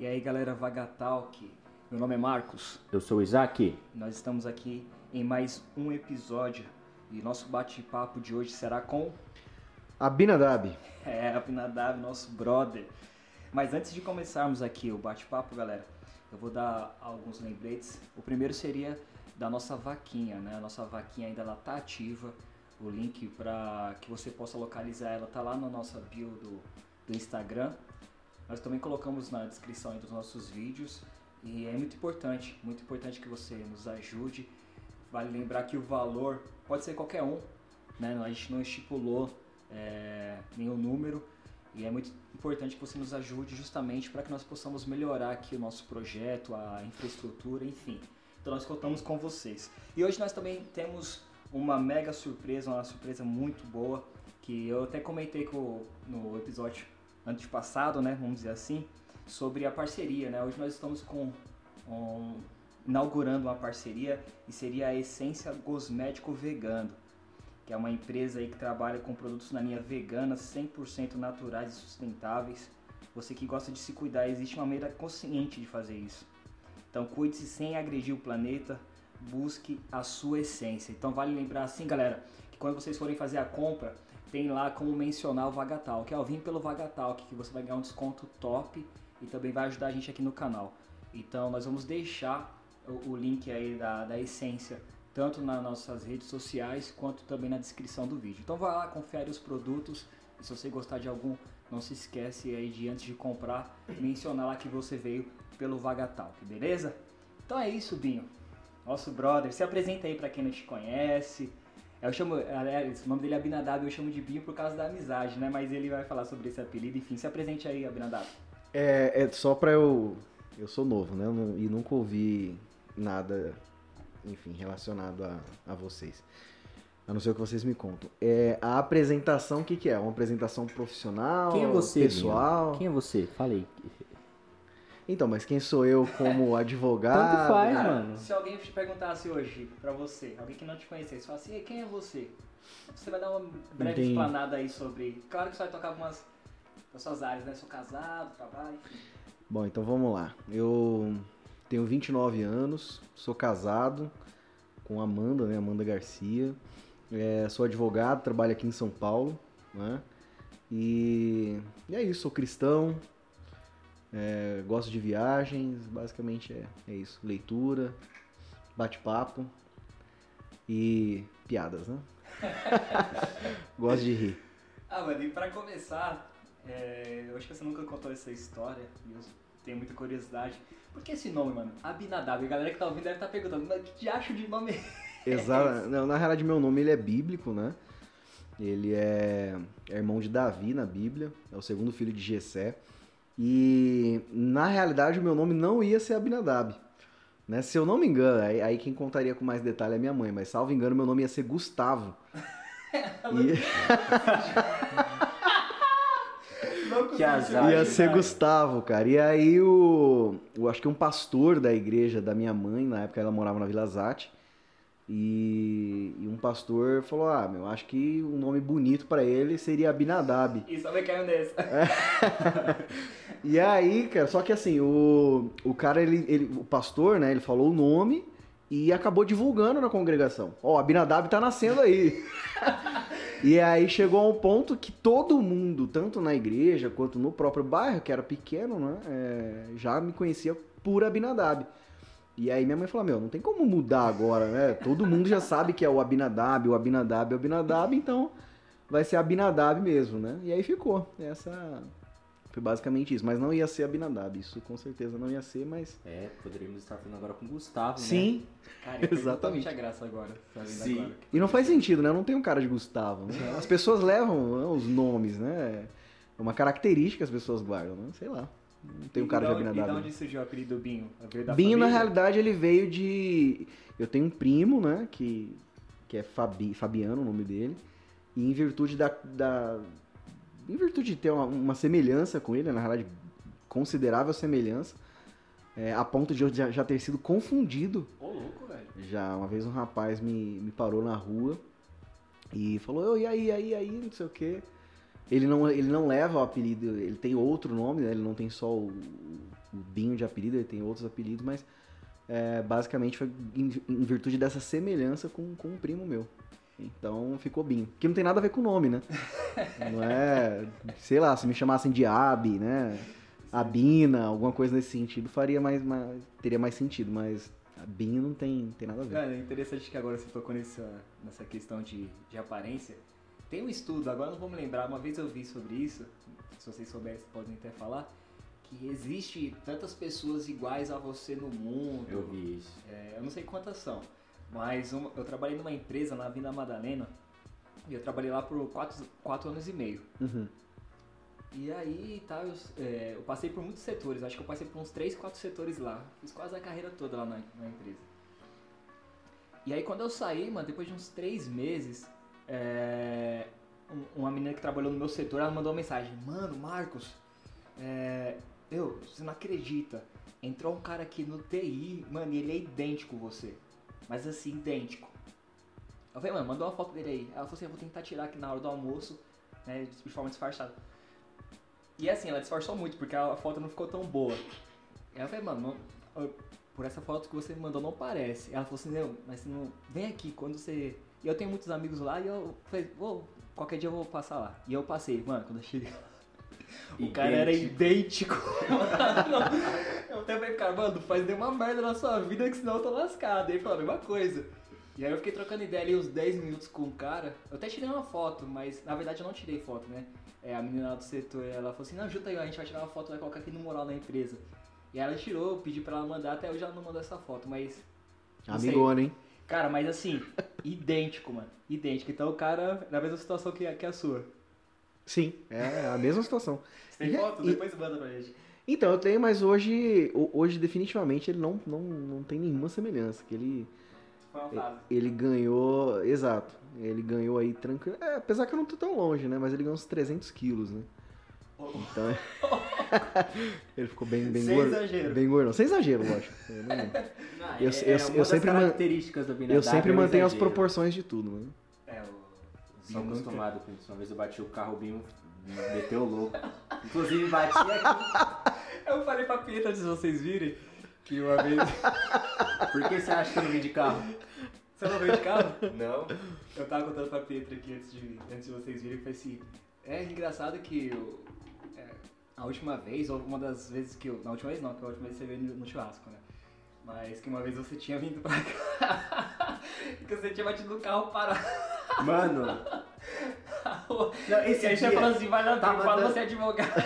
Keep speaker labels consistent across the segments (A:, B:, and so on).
A: E aí galera Vagatalk, meu nome é Marcos.
B: Eu sou o Isaac.
A: Nós estamos aqui em mais um episódio e nosso bate-papo de hoje será com
C: Abinadab.
A: É, Abinadab, nosso brother. Mas antes de começarmos aqui o bate-papo, galera, eu vou dar alguns lembretes. O primeiro seria da nossa vaquinha, né? A nossa vaquinha ainda ela tá ativa. O link para que você possa localizar ela tá lá na nossa bio do, do Instagram. Nós também colocamos na descrição dos nossos vídeos e é muito importante, muito importante que você nos ajude. Vale lembrar que o valor pode ser qualquer um, né? A gente não estipulou é, nenhum número e é muito importante que você nos ajude justamente para que nós possamos melhorar aqui o nosso projeto, a infraestrutura, enfim. Então nós contamos com vocês. E hoje nós também temos uma mega surpresa, uma surpresa muito boa, que eu até comentei com, no episódio antepassado, né, vamos dizer assim, sobre a parceria, né? Hoje nós estamos com um, inaugurando uma parceria e seria a Essência Cosmético Vegano, que é uma empresa aí que trabalha com produtos na linha vegana, 100% naturais e sustentáveis. Você que gosta de se cuidar, existe uma maneira consciente de fazer isso. Então cuide-se sem agredir o planeta, busque a sua essência. Então vale lembrar assim, galera, que quando vocês forem fazer a compra, tem lá como mencionar o Vagatal, que é o Vim pelo Vagatal, que você vai ganhar um desconto top e também vai ajudar a gente aqui no canal. Então nós vamos deixar o, o link aí da, da essência tanto nas nossas redes sociais quanto também na descrição do vídeo. Então vai lá, confere os produtos e se você gostar de algum, não se esquece aí de antes de comprar, mencionar lá que você veio pelo Vagatal, beleza? Então é isso, Binho. Nosso brother, se apresenta aí para quem não te conhece, eu chamo, aliás, o nome dele é Abinadab, eu chamo de Binho por causa da amizade, né? Mas ele vai falar sobre esse apelido, enfim, se apresente aí, Abinadab.
C: É, é só pra eu. Eu sou novo, né? e nunca ouvi nada, enfim, relacionado a, a vocês. A não ser o que vocês me contam. É, a apresentação, o que, que é? Uma apresentação profissional?
B: Quem é você?
C: Pessoal?
B: Binho? Quem é você? Falei.
C: Então, mas quem sou eu como advogado?
B: Tanto faz,
A: Cara,
B: mano.
A: se alguém te perguntasse hoje pra você, alguém que não te conhecesse, fala assim, "E quem é você? Você vai dar uma breve
C: Entendi.
A: explanada aí sobre. Claro que você vai tocar algumas das suas áreas, né? Sou casado, trabalho, enfim.
C: Bom, então vamos lá. Eu tenho 29 anos, sou casado com a Amanda, né? Amanda Garcia. É, sou advogado, trabalho aqui em São Paulo, né? E, e é isso, sou cristão, é, gosto de viagens, basicamente é, é isso. Leitura, bate-papo e piadas, né? gosto de rir.
A: Ah, mano, e pra começar, é, eu acho que você nunca contou essa história, e eu tenho muita curiosidade. Por que esse nome, mano? Abinadab. A galera que tá ouvindo deve estar perguntando, mas que acho de nome é
C: Exato. Não, na realidade, meu nome ele é bíblico, né? Ele é, é irmão de Davi na Bíblia, é o segundo filho de Jessé. E na realidade, o meu nome não ia ser Abinadab. Né? Se eu não me engano, aí, aí quem contaria com mais detalhe é minha mãe, mas salvo engano, meu nome ia ser Gustavo. E-
B: Que azar.
C: ia ser Gustavo, cara. E aí o, o acho que um pastor da igreja da minha mãe, na época ela morava na Vila Zate, e, e um pastor falou: "Ah, meu, acho que um nome bonito pra ele seria Abinadab".
A: E só me caiu nessa.
C: E aí, cara, só que assim, o, o cara, ele, ele, o pastor, né, ele falou o nome e acabou divulgando na congregação. Ó, Abinadab tá nascendo aí. e aí chegou a um ponto que todo mundo, tanto na igreja quanto no próprio bairro, que era pequeno, né, é, já me conhecia por Abinadab. E aí minha mãe falou, meu, não tem como mudar agora, né? Todo mundo já sabe que é o Abinadab, o Abinadab, o Abinadab, então vai ser Abinadab mesmo, né? E aí ficou. Essa foi basicamente isso, mas não ia ser Abinadab, isso com certeza não ia ser, mas
B: É, poderíamos estar falando agora com o Gustavo, né?
C: sim.
A: Cara, eu perdi
C: Exatamente.
A: a graça agora. Tá
B: Sim.
A: agora?
C: E não faz sentido, né? Eu não tenho cara de Gustavo. né? As pessoas levam né, os nomes, né? É uma característica que as pessoas guardam, né? Sei lá. Não tenho cara de
A: da onde- E
C: Abinadab.
A: de onde surgiu o apelido Binho?
C: Binho, na
A: família?
C: realidade, ele veio de. Eu tenho um primo, né? Que, que é Fabi, Fabiano, o nome dele. E em virtude da. da- em virtude de ter uma, uma semelhança com ele, na realidade, considerável semelhança, é, a ponto de eu já, já ter sido confundido.
A: Ô, louco, velho.
C: Já uma vez um rapaz me, me parou na rua e falou: "Ô, e aí, e aí, aí, não sei o quê. Ele não, ele não leva o apelido, ele tem outro nome, né? Ele não tem só o, o Binho de apelido, ele tem outros apelidos, mas é, basicamente foi em, em virtude dessa semelhança com, com um primo meu. Então ficou Binho. Que não tem nada a ver com o nome, né? Não é, sei lá, se me chamassem de Abi, né? Abina, alguma coisa nesse sentido, faria mais, mais teria mais sentido, mas Binho não tem, tem nada a ver.
A: Cara, é interessante que agora você tocou nessa, nessa questão de, de aparência. Tem um estudo, agora não vou me lembrar, uma vez eu vi sobre isso, se vocês souberem, podem até falar, que existe tantas pessoas iguais a você no mundo.
B: Eu vi isso.
A: É, eu não sei quantas são, mas uma- eu trabalhei numa empresa na Vinda Madalena e eu trabalhei lá por quatro, quatro anos e meio.
C: Uhum.
A: E aí, tá, eu, é, eu passei por muitos setores, acho que eu passei por uns 3, 4 setores lá. Fiz quase a carreira toda lá na, na empresa. E aí quando eu saí, mano, depois de uns 3 meses, é, um- uma menina que trabalhou no meu setor, ela mandou uma mensagem, mano, Marcos, é, eu, você não acredita, entrou um cara aqui no TI, mano, e ele é idêntico a você. Mas assim, idêntico. Eu falei, mano, mandou uma foto dele aí. Ela falou assim, eu vou tentar tirar aqui na hora do almoço, né, de forma disfarçada. E assim, ela disfarçou muito, porque a foto não ficou tão boa. Aí eu falei, mano, não- por essa foto que você me mandou não parece. Ela falou assim, não, mas não. Vem aqui quando você. E eu tenho muitos amigos lá e eu falei, vou, qualquer dia eu vou passar lá. E eu passei, mano, quando eu cheguei lá. O cara era idêntico. eu até falei, cara, mano, não faz nenhuma merda na sua vida que senão eu tô lascado. E ele falou a mesma coisa. E aí eu fiquei trocando ideia ali uns 10 minutos com o cara. Eu até tirei uma foto, mas na verdade eu não tirei foto, né? É, a menina lá do setor, ela falou assim, não, junta aí, a gente vai tirar uma foto, vai colocar aqui no mural da empresa. E ela tirou, eu pedi pra ela mandar, até hoje ela não mandou essa foto, mas... não.
C: Amigona, hein?
A: Cara, mas assim, idêntico, mano. Idêntico. Então o cara, na mesma situação que, a- que a sua.
C: Sim, é a mesma situação.
A: Você tem
C: E-
A: foto?
C: e-
A: Depois manda pra gente.
C: Então, eu tenho, mas hoje, ho- hoje definitivamente ele não, não, não tem nenhuma semelhança. Que ele, ele ganhou, exato, ele ganhou aí tranquilo. É, apesar que eu não tô tão longe, né? Mas ele ganhou uns 300 quilos, né? Então, ele ficou bem, bem
A: Sem
C: gordo.
A: exagero.
C: Bem gordo, sem exagero, lógico. Eu, não-
B: Não,
C: Eu-
B: é-
C: eu-
B: é
C: eu sempre
B: características do Binadab
C: eu sempre
B: é
C: mantenho as
B: exagero.
C: proporções de tudo, mano.
B: Sou acostumado com isso. Uma vez eu bati o carro, o Binho meteu o louco. Inclusive bati aqui.
A: Eu falei pra Pietra antes de vocês virem que uma vez.
B: Por que você acha que eu não vim de carro?
A: Você não veio de carro?
B: Não.
A: Eu tava contando pra Pietra aqui antes de, antes de vocês virem foi assim. É engraçado que eu, é, a última vez, ou uma das vezes que eu. Na última vez não, que a última vez você veio no, no churrasco, né? Mas que uma vez você tinha vindo pra cá. que você tinha batido no carro parado.
B: Mano, não, esse
A: e aí você
B: dia
A: falou assim, vai lá,
B: tava
A: fala
B: dando-
A: você é advogado.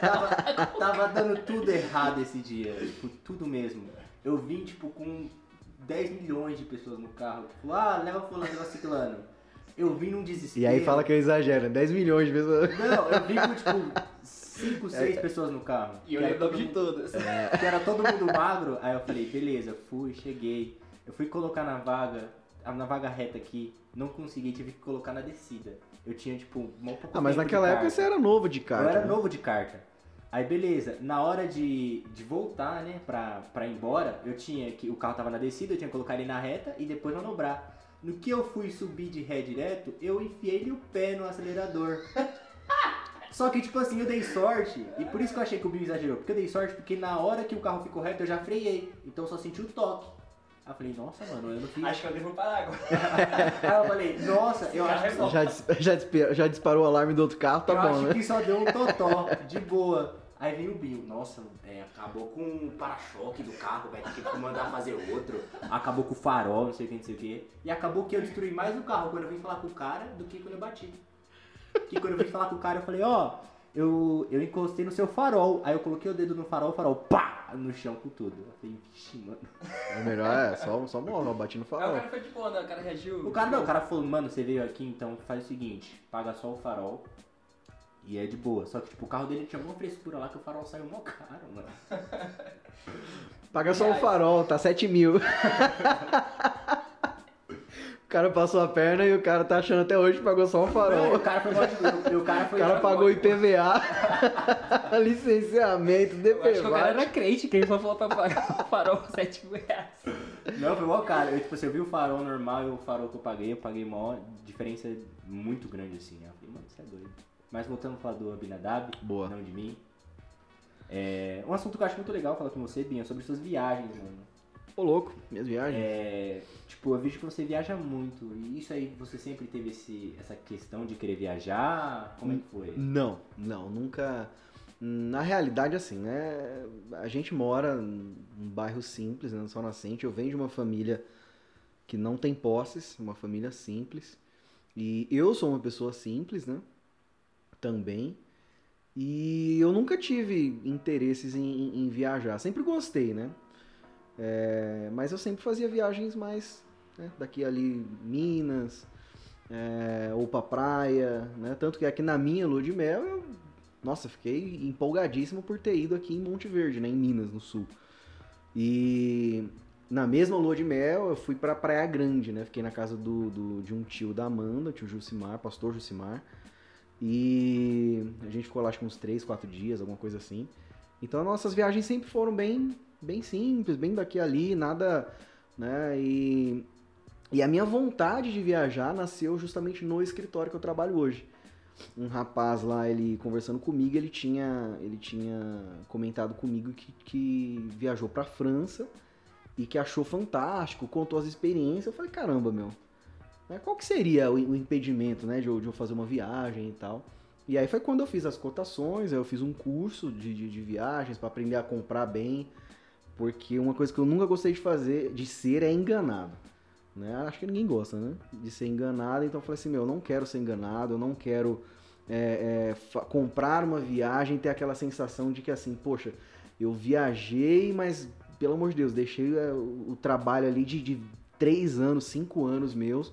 B: tava, tava dando tudo errado esse dia. Tipo, tudo mesmo. Eu vim, tipo, com 10 milhões de pessoas no carro. Tipo, ah, leva fulano, leva ciclano. Eu vim num desespero.
C: E aí fala que eu exagero, 10 milhões de pessoas.
B: Não, eu vim com, tipo, 5, 6 pessoas no carro.
A: E eu lembro
B: todo
A: de todas.
B: que era todo mundo magro. Aí eu falei, beleza, fui, cheguei. Eu fui colocar na vaga, na vaga reta aqui, não consegui, tive que colocar na descida. Eu tinha, tipo, mal pouco
C: Ah, mas naquela época
B: carta.
C: você era novo de carta.
B: Eu era
C: né?
B: novo de carta. Aí beleza, na hora de, de voltar, né, pra, pra ir embora, eu tinha que. O carro tava na descida, eu tinha que colocar ele na reta e depois manobrar. No que eu fui subir de ré direto, eu enfiei o pé no acelerador. Só que, tipo assim, eu dei sorte, e por isso que eu achei que o Bill exagerou, porque eu dei sorte porque na hora que o carro ficou reto eu já freiei, então eu só senti o toque. Aí eu falei, nossa, mano, eu não fiz.
A: Acho que eu devo parar agora.
B: Aí eu falei, nossa, eu acho que só
C: Já, dis- já, dispe- já disparou o alarme do outro carro, tá
B: eu
C: bom,
B: acho
C: né?
B: que só deu um totó, de boa. Aí vem o Bill, nossa, é, acabou com o para-choque do carro, vai ter que mandar fazer outro. Acabou com o farol, não sei o que, não sei o que. E acabou que eu destruí mais o carro quando eu vim falar com o cara do que quando eu bati. Que quando eu vim falar com o cara, eu falei, ó, eu, eu encostei no seu farol. Aí eu coloquei o dedo no farol, o farol, pá, no chão com tudo. Eu falei, vixe, mano.
C: É melhor, é, só, só eu bati no
A: Aí o
C: farol.
A: cara foi de boa, né? O cara reagiu.
B: O cara não, o cara falou, mano, você veio aqui, então faz o seguinte, paga só o farol. E é de boa. Só que tipo, o carro dele tinha uma frescura lá que o farol saiu mó caro, mano.
C: Paga só o
A: Reais.
C: farol, tá 7 mil. o cara passou a perna e o cara tá achando até hoje que pagou só um
B: Não,
C: farol.
B: o cara foi boa. O cara
C: O
B: foi
C: cara
B: mó-
C: pagou IPVA, licenciamento,
A: Eu acho que o cara era crente, que ele só falou pra pagar o farol 7 mil reais.
B: Não, foi mó caro. Eu, tipo, assim, eu vi o farol normal e o farol que eu paguei, eu paguei mó diferença muito grande assim. Eu falei, mano, você é doido. Mas voltando a falar do Abinadab,
C: Boa.
B: não de mim. É, um assunto que eu acho muito legal falar com você, Binha, sobre suas viagens, mano.
C: Ô, louco, minhas viagens.
B: É, tipo, eu vejo que você viaja muito. E isso aí, você sempre teve esse, essa questão de querer viajar? Como é que foi?
C: Não, não, nunca. Na realidade, assim, né? A gente mora num bairro simples, né? Só Nascente. Eu venho de uma família que não tem posses, uma família simples. E eu sou uma pessoa simples, né? Também. E eu nunca tive interesses em, em viajar. Sempre gostei, né? É, mas eu sempre fazia viagens mais né? daqui ali, Minas, é, ou pra praia, né? Tanto que aqui na minha lua de mel eu nossa, fiquei empolgadíssimo por ter ido aqui em Monte Verde, né, em Minas, no sul. E na mesma lua de mel, eu fui pra Praia Grande, né? Fiquei na casa do, do, de um tio da Amanda, tio Jucimar, pastor Jucimar. E a gente ficou lá acho que uns 3, 4 dias, alguma coisa assim. Então nossas viagens sempre foram bem, bem simples, bem daqui ali, nada, né? E, e a minha vontade de viajar nasceu justamente no escritório que eu trabalho hoje um rapaz lá, ele conversando comigo, ele tinha, ele tinha comentado comigo que, que viajou para França e que achou fantástico, contou as experiências. Eu falei, caramba, meu, né, qual que seria o, o impedimento, né, de eu, de eu, fazer uma viagem e tal? E aí foi quando eu fiz as cotações, eu fiz um curso de, de, de viagens para aprender a comprar bem, porque uma coisa que eu nunca gostei de fazer, de ser, é enganado. Né? Acho que ninguém gosta, né? De ser enganado. Então eu falei assim, meu, eu não quero ser enganado, eu não quero é, é, comprar uma viagem e ter aquela sensação de que assim, poxa, eu viajei, mas pelo amor de Deus, deixei é, o trabalho ali de, de três anos, cinco anos meus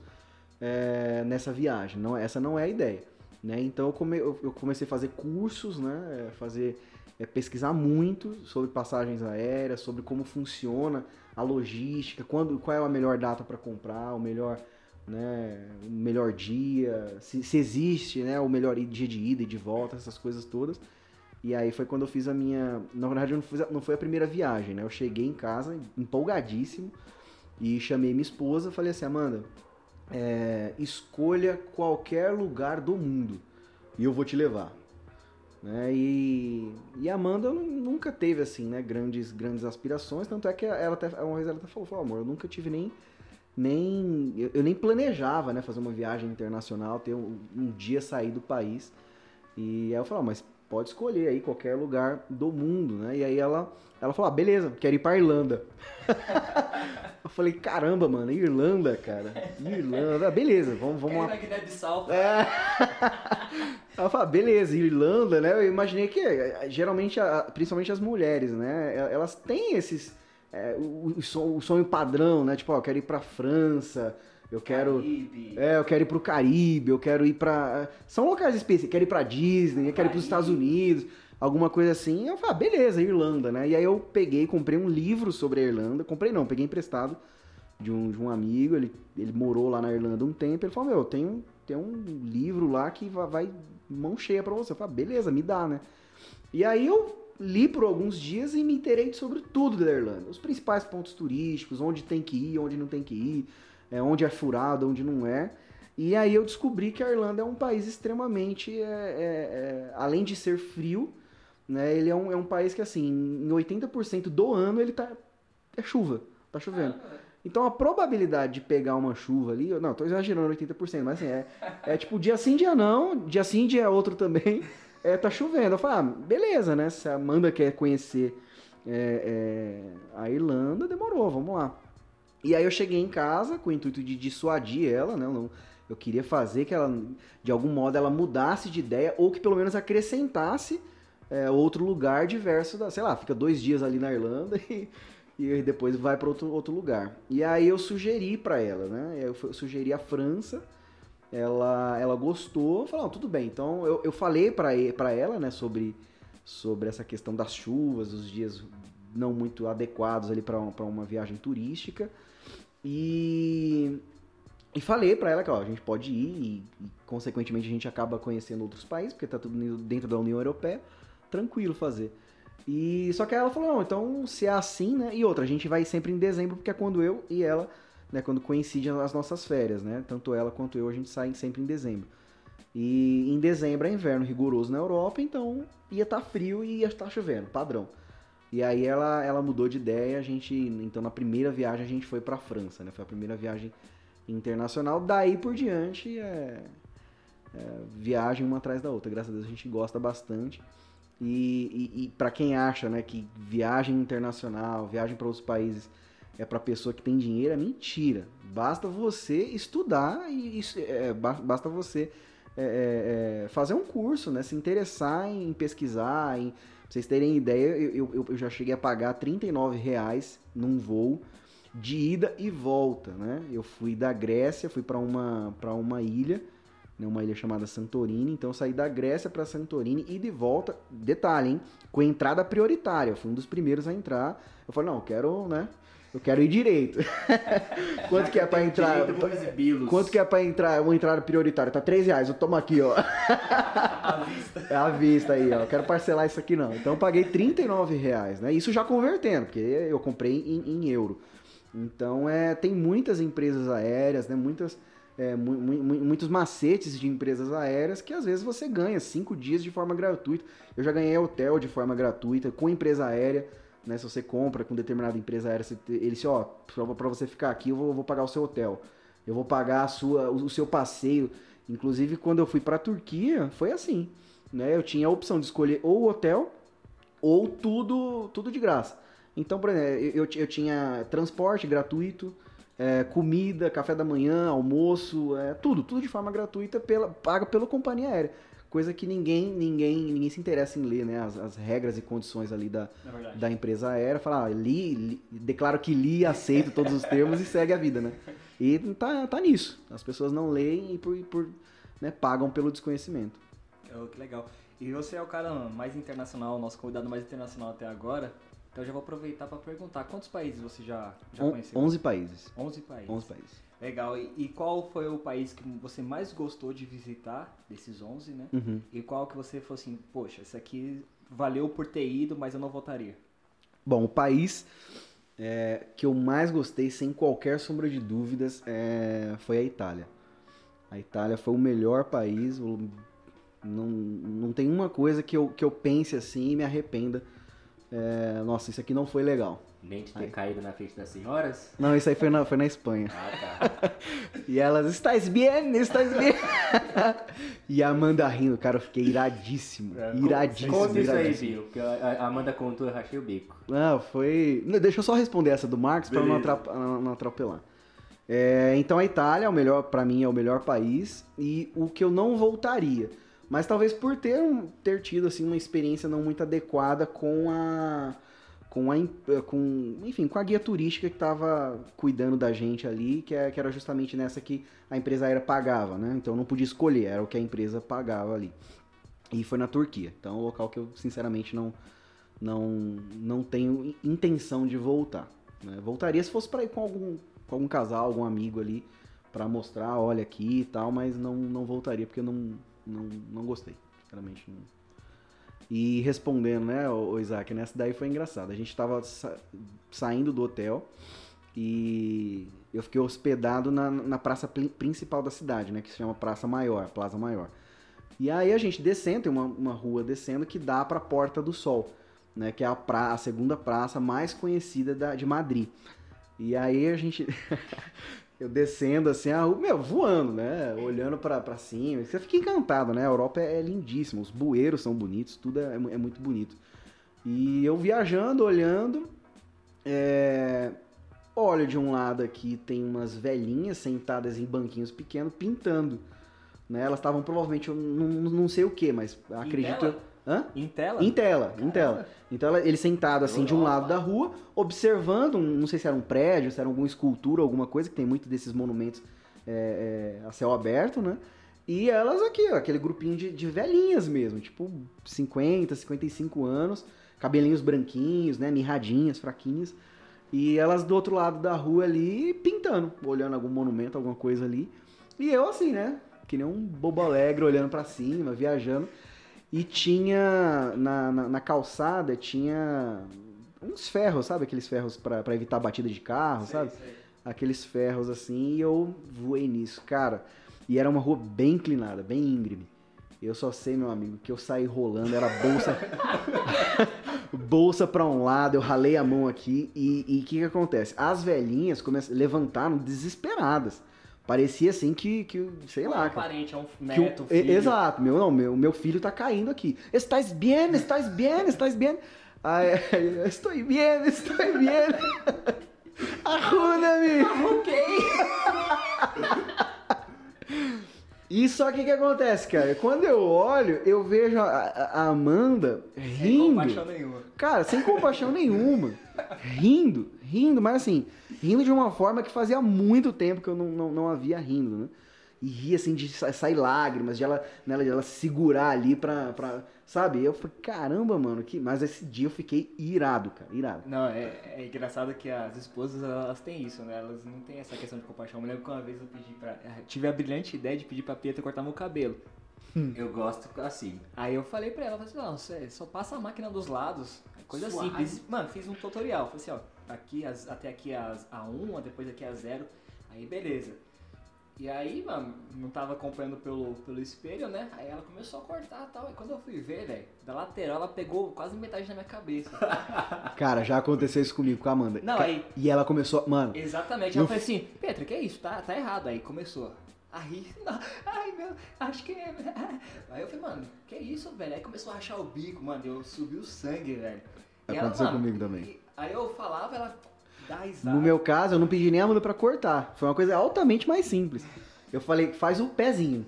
C: é, nessa viagem. Não, essa não é a ideia. Né? Então eu, come, eu comecei a fazer cursos, né? É, fazer é, pesquisar muito sobre passagens aéreas, sobre como funciona a logística, quando, qual é a melhor data para comprar, o melhor, né, o melhor dia, se, se, existe né, o melhor dia de ida e de volta, essas coisas todas. E aí foi quando eu fiz a minha. Na verdade, não, fiz, não foi a primeira viagem, né? Eu cheguei em casa empolgadíssimo e chamei minha esposa falei assim: Amanda, é, escolha qualquer lugar do mundo e eu vou te levar. Né? E, e a Amanda nunca teve assim, né, grandes, grandes aspirações, tanto é que ela até, uma vez ela até falou, falou amor, eu nunca tive nem nem eu, eu, nem planejava, né, fazer uma viagem internacional, ter um, um dia sair do país. E aí eu falei, mas pode escolher aí qualquer lugar do mundo, né? E aí ela ela falou, ah, beleza, quero ir pra Irlanda. eu falei, caramba, mano, Irlanda, cara. Irlanda, beleza, vamos, vamos lá. É. Ela falou, ah, beleza, Irlanda, né? Eu imaginei que geralmente, principalmente as mulheres, né? Elas têm esses. É, o, o, sonho padrão, né? Tipo, ó, eu quero ir pra França, eu quero. Caribe. É, eu quero ir pro Caribe, eu quero ir pra. São locais específicos, quero ir pra Disney, eu quero ir pros Estados Unidos alguma coisa assim. Eu falei, ah, beleza, Irlanda, né? E aí eu peguei, comprei um livro sobre a Irlanda. Comprei não, peguei emprestado de um, de um amigo, ele, ele morou lá na Irlanda um tempo. Ele falou, meu, tem um, tem um livro lá que vai, vai mão cheia pra você. Eu falei, ah, beleza, me dá, né? E aí eu li por alguns dias e me interei sobre tudo da Irlanda. Os principais pontos turísticos, onde tem que ir, onde não tem que ir, é, onde é furado, onde não é. E aí eu descobri que a Irlanda é um país extremamente, é, é, é, além de ser frio, né? Ele é um, é um país que, assim, em 80% do ano ele tá. É chuva, tá chovendo. Então a probabilidade de pegar uma chuva ali, não, tô exagerando 80%, mas assim, é, é tipo dia sim, dia não, dia sim, dia outro também, é, tá chovendo. Eu falo, ah, beleza, né? Se a Amanda quer conhecer é, é, a Irlanda, demorou, vamos lá. E aí eu cheguei em casa com o intuito de dissuadir ela, né? Eu, não, eu queria fazer que ela, de algum modo, ela mudasse de ideia ou que pelo menos acrescentasse é, outro lugar diverso da, sei lá, fica dois dias ali na Irlanda e, e depois vai para outro, outro lugar. E aí eu sugeri para ela, né? Eu sugeri a França, ela, ela gostou, falou, tudo bem. Então eu, eu falei para ela, né, sobre, sobre essa questão das chuvas, os dias não muito adequados ali para uma viagem turística. E, e falei para ela que ó, a gente pode ir e, e, consequentemente, a gente acaba conhecendo outros países, porque tá tudo dentro da União Europeia tranquilo fazer. E só que ela falou, não, então se é assim, né? E outra, a gente vai sempre em dezembro, porque é quando eu e ela, né, quando coincidem as nossas férias, né? Tanto ela quanto eu, a gente sai sempre em dezembro. E em dezembro é inverno rigoroso na Europa, então ia estar frio e ia estar chovendo, padrão. E aí ela, ela mudou de ideia, a gente, então na primeira viagem a gente foi para França, né? Foi a primeira viagem internacional. Daí por diante é, é, viagem uma atrás da outra. Graças a Deus a gente gosta bastante. E, e, e para quem acha, né, que viagem internacional, viagem para outros países é para pessoa que tem dinheiro, é mentira. Basta você estudar e é, basta você é, é, é, fazer um curso, né? Se interessar em pesquisar, em Pra vocês terem ideia, eu, eu, eu já cheguei a pagar 39 reais num voo de ida e volta, né? Eu fui da Grécia, fui para uma, pra uma ilha, né? uma ilha chamada Santorini. Então saí da Grécia para Santorini e de volta, detalhe, hein? Com entrada prioritária. Eu fui um dos primeiros a entrar. Eu falei, não, eu quero, né? Eu quero ir direito. Quanto que é pra entrar? Quanto que é pra entrar uma entrada prioritária? Tá 3 reais, eu tomo aqui, ó.
A: À vista.
C: É à vista aí, ó. Eu quero parcelar isso aqui não. Então eu paguei 39 reais, né? Isso já convertendo, porque eu comprei em, em euro. Então é, tem muitas empresas aéreas, né? Muitas, é, mu mu muitos macetes de empresas aéreas que às vezes você ganha cinco dias de forma gratuita. Eu já ganhei hotel de forma gratuita com empresa aérea né? Se você compra com determinada empresa aérea, ele disse, ó, para você ficar aqui, eu vou, vou, pagar o seu hotel. Eu vou pagar a sua, o, seu passeio. Inclusive, quando eu fui para a Turquia, foi assim, né? Eu tinha a opção de escolher ou o hotel ou tudo, tudo de graça. Então, por exemplo, eu, eu tinha transporte gratuito, é, comida, café da manhã, almoço, é, tudo, tudo de forma gratuita, pela, paga pela companhia aérea coisa que ninguém ninguém ninguém se interessa em ler, né? As, as regras e condições ali da, é da empresa aérea. Falar, ah, li, li, declaro que li, aceito todos os termos e segue a vida, né? E tá, tá nisso. As pessoas não leem e por, por né, pagam pelo desconhecimento.
A: Oh, que legal. E você é o cara mais internacional, nosso convidado mais internacional até agora. Então eu já vou aproveitar para perguntar, quantos países você já, já
C: On,
A: conheceu?
C: 11 países.
A: 11 países.
C: 11 países.
A: Legal. E, e, qual foi o país que você mais gostou de visitar, desses 11, né?
C: Uhum.
A: E qual que você falou assim, poxa, esse aqui valeu por ter ido, mas eu não voltaria?
C: Bom, o país é, que eu mais gostei, sem qualquer sombra de dúvidas, é, foi a Itália. A Itália foi o melhor país. Não, não tem uma coisa que eu, que eu pense assim e me arrependa. É, nossa, isso aqui não foi legal.
B: Nem de ter Aí. caído na frente das senhoras?
C: Não, isso aí foi na, foi na Espanha.
B: Ah, tá.
C: e elas, estás bien, estás bien. e a Amanda rindo, cara, eu fiquei iradíssimo. É, iradíssimo.
B: Conta
C: isso
B: aí, Bill, porque a Amanda contou, eu rachei o bico.
C: Não, foi... Deixa eu só responder essa do Marcos para não, atrap... não atropelar. É, então a Itália, é o melhor para mim, é o melhor país. E o que eu não voltaria... Mas talvez por ter, ter tido assim, uma experiência não muito adequada com a com a com, enfim, com a guia turística que estava cuidando da gente ali, que, é, que era justamente nessa que a empresa aérea pagava, né? Então não podia escolher, era o que a empresa pagava ali. E foi na Turquia. Então é um local que eu sinceramente não não não tenho intenção de voltar. Né? Voltaria se fosse para ir com algum com algum casal, algum amigo ali para mostrar, olha aqui e tal, mas não não voltaria porque eu não não, não gostei, sinceramente não e respondendo, né, o Isaac, nessa daí foi engraçado. A gente tava sa saindo do hotel e eu fiquei hospedado na, na praça principal da cidade, né, que se chama Praça Maior, Plaza Maior. E aí a gente descendo, tem uma, uma rua descendo que dá para a Porta do Sol, né, que é a, pra, a segunda praça mais conhecida da, de Madrid. E aí a gente eu descendo assim, a rua, meu, voando, né? Olhando para cima. Você fica encantado, né? A Europa é, é lindíssima, os bueiros são bonitos, tudo é, é muito bonito. E eu viajando, olhando, é... olho de um lado aqui, tem umas velhinhas sentadas em banquinhos pequenos pintando. Né? Elas estavam provavelmente, não, não sei o que, mas acredito.
A: Hã? Em tela?
C: Em tela, em tela. Então ele sentado assim de um lado da rua, observando, não sei se era um prédio, se era alguma escultura, alguma coisa, que tem muito desses monumentos é, é, a céu aberto, né? E elas aqui, ó, aquele grupinho de, de velhinhas mesmo, tipo 50, 55 anos, cabelinhos branquinhos, né? Mirradinhas, fraquinhas. E elas do outro lado da rua ali pintando, olhando algum monumento, alguma coisa ali. E eu assim, né? Que nem um bobo alegre olhando para cima, viajando. E tinha na, na, na, calçada, tinha uns ferros, sabe? Aqueles ferros para evitar batida de carro, sei, sabe? Sei. Aqueles ferros assim, e eu voei nisso, cara. E era uma rua bem inclinada, bem íngreme. Eu só sei, meu amigo, que eu saí rolando, era bolsa. bolsa pra um lado, eu ralei a mão aqui e o que, que acontece? As velhinhas come... levantaram desesperadas. Parecia assim que, que sei lá.
A: É um parente, é um
C: que
A: neto,
C: o-
A: filho.
C: Exato, meu, não, meu, meu filho tá caindo aqui. Estás bien, estás bien, estás bien. Aí, estou bien, estou bien. Ajuda-me.
A: Ok.
C: E só que o que acontece, cara? Quando eu olho, eu vejo a, a- Amanda
A: Sem
C: rindo.
A: compaixão nenhuma.
C: Cara, sem compaixão nenhuma. Rindo, rindo, mas assim, rindo de uma forma que fazia muito tempo que eu não, não, não havia rindo, né? E ria assim de sa- sair lágrimas, de ela, nela, de ela segurar ali pra, pra. Sabe? Eu falei, caramba, mano, que. Mas esse dia eu fiquei irado, cara, irado.
A: Não, é, é engraçado que as esposas, elas têm isso, né? Elas não têm essa questão de compaixão. Eu me lembro que uma vez eu pedi pra... eh, Tive a brilhante ideia de pedir pra Pietra cortar meu cabelo.
B: Eu gosto assim.
A: Aí eu falei pra ela, falei assim, não, você só passa a máquina dos lados, coisa
B: Suave.
A: simples. Mano, fiz um tutorial, falei assim, ó, aqui as- até aqui as, a 1, depois aqui a 0, aí beleza. E aí, mano, não tava acompanhando pelo, pelo espelho, né? Aí ela começou a cortar e tal. E quando eu fui ver, velho, da lateral ela pegou quase metade da minha cabeça.
C: Cara, já aconteceu isso comigo com a Amanda.
A: Não,
C: Ca-
A: aí-
C: E ela começou. Mano,
A: Exatamente.
C: Eu
A: Eu falei assim, Petra, que é isso? Tá, tá errado. Aí começou a rir. Não, ai, meu, acho que é. Aí eu falei, mano, que isso, velho? Aí começou a rachar o bico, mano. Eu subi o sangue, velho.
C: Aconteceu comigo também.
A: Aí eu falava, ela dá risada.
C: no meu caso, eu não pedi nem a Amanda pra cortar. Foi uma coisa altamente mais simples. Eu falei, faz o pezinho.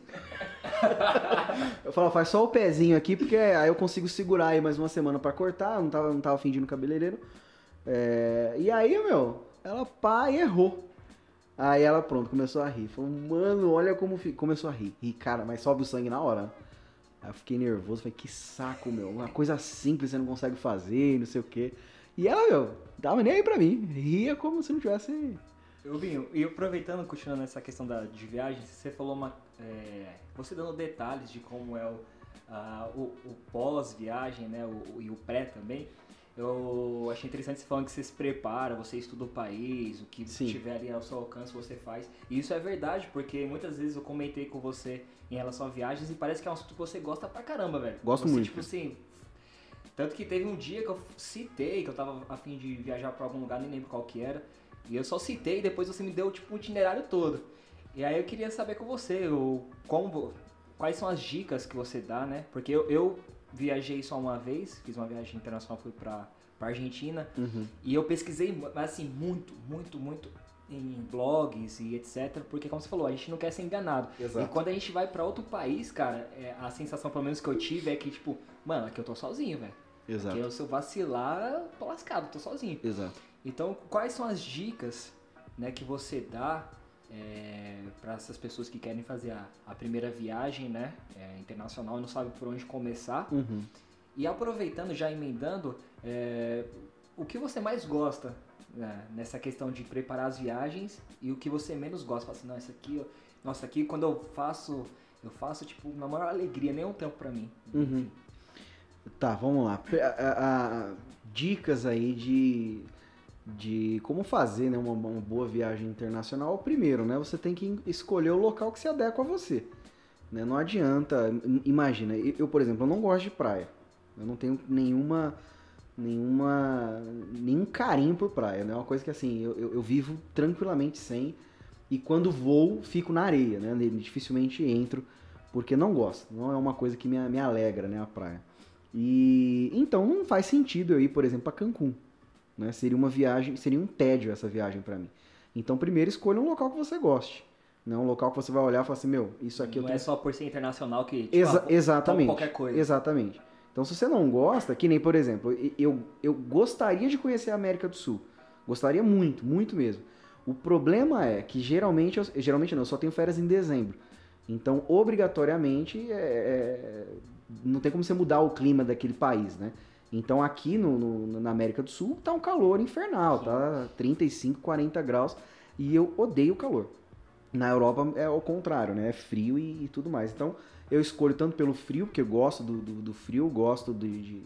C: eu falo, faz só o pezinho aqui, porque aí eu consigo segurar aí mais uma semana pra cortar. Não tava, não tava fingindo no cabeleireiro. É, E aí, meu, ela pá e errou. Aí ela, pronto, começou a rir. Falou, mano, olha como fi-" começou a rir. E, cara, mas sobe o sangue na hora. Aí eu fiquei nervoso, falei, que saco, meu. Uma coisa simples você não consegue fazer, não sei o quê. E ela, meu, tava nem aí pra mim. Ria como se não tivesse.
A: Eu Binho, e aproveitando, continuando essa questão da, de viagem, você falou uma. é, você dando detalhes de como é o, a- o, o pós-viagem, né? O- e o pré também. Eu achei interessante você falando que você se prepara, você estuda o país, o que
C: Sim.
A: tiver ali ao seu alcance você faz. E isso é verdade, porque muitas vezes eu comentei com você em relação a viagens e parece que é um assunto que você gosta pra caramba, velho.
C: Gosto
A: Você,
C: muito.
A: Tipo assim, tanto que teve um dia que eu citei que eu tava a fim de viajar pra algum lugar, nem lembro qual que era. E eu só citei e depois você me deu tipo um itinerário todo. E aí eu queria saber com você o, como, quais são as dicas que você dá, né? Porque eu, eu viajei só uma vez, fiz uma viagem internacional, fui pra, pra Argentina. E eu pesquisei, mas assim, muito, muito, muito em blogs e etc. Porque, como você falou, a gente não quer ser enganado.
C: Exato.
A: E quando a gente vai pra outro país, cara, é, a sensação, pelo menos que eu tive, é que, tipo, mano, aqui eu tô sozinho, velho.
C: Exato.
A: Porque se eu vacilar, eu tô lascado, tô sozinho.
C: Exato.
A: Então, quais são as dicas né, que você dá para essas pessoas que querem fazer a, a primeira viagem né, é, internacional e não sabem por onde começar?
C: Uhum.
A: E aproveitando, já emendando, é, o que você mais gosta né, nessa questão de preparar as viagens e o que você menos gosta? Fala assim, não, isso aqui, nossa, aqui quando eu faço, eu faço tipo na maior alegria, nem um tempo pra mim.
C: Uhum. Tá, vamos lá. Pre- a- a- a- dicas aí de, de como fazer né, uma, uma boa viagem internacional. Primeiro, né? Você tem que escolher o local que se adequa a você. Né? Não adianta. im- Imagina, eu, eu, por exemplo, eu não gosto de praia. Eu não tenho nenhuma. nenhuma. nenhum carinho por praia. né? É uma coisa que assim, eu, eu, eu vivo tranquilamente sem. E quando vou, fico na areia, né? Dificilmente entro, porque não gosto. Não é uma coisa que me, me alegra, né? A praia. E então não faz sentido eu ir, por exemplo, para Cancún. Né? Seria uma viagem, seria um tédio essa viagem para mim. Então, primeiro escolha um local que você goste. Né? Um local que você vai olhar e falar assim, meu, isso aqui eu
A: não
C: tenho
A: é só por ser internacional que tipo,
C: Exa-
A: ah,
C: exatamente.
A: qualquer coisa.
C: Exatamente. Então, se você não gosta, que nem, por exemplo, eu, eu gostaria de conhecer a América do Sul. Gostaria muito, muito mesmo. O problema é que geralmente, eu, geralmente não, eu só tenho férias em dezembro. Então, obrigatoriamente, é- é- não tem como você mudar o clima daquele país, né? Então, aqui no, no- na América do Sul, tá um calor infernal, tá 35, 40 graus, e eu odeio o calor. Na Europa é o contrário, né? É frio e, e tudo mais. Então, eu escolho tanto pelo frio, porque eu gosto do, do, do frio, gosto de, de-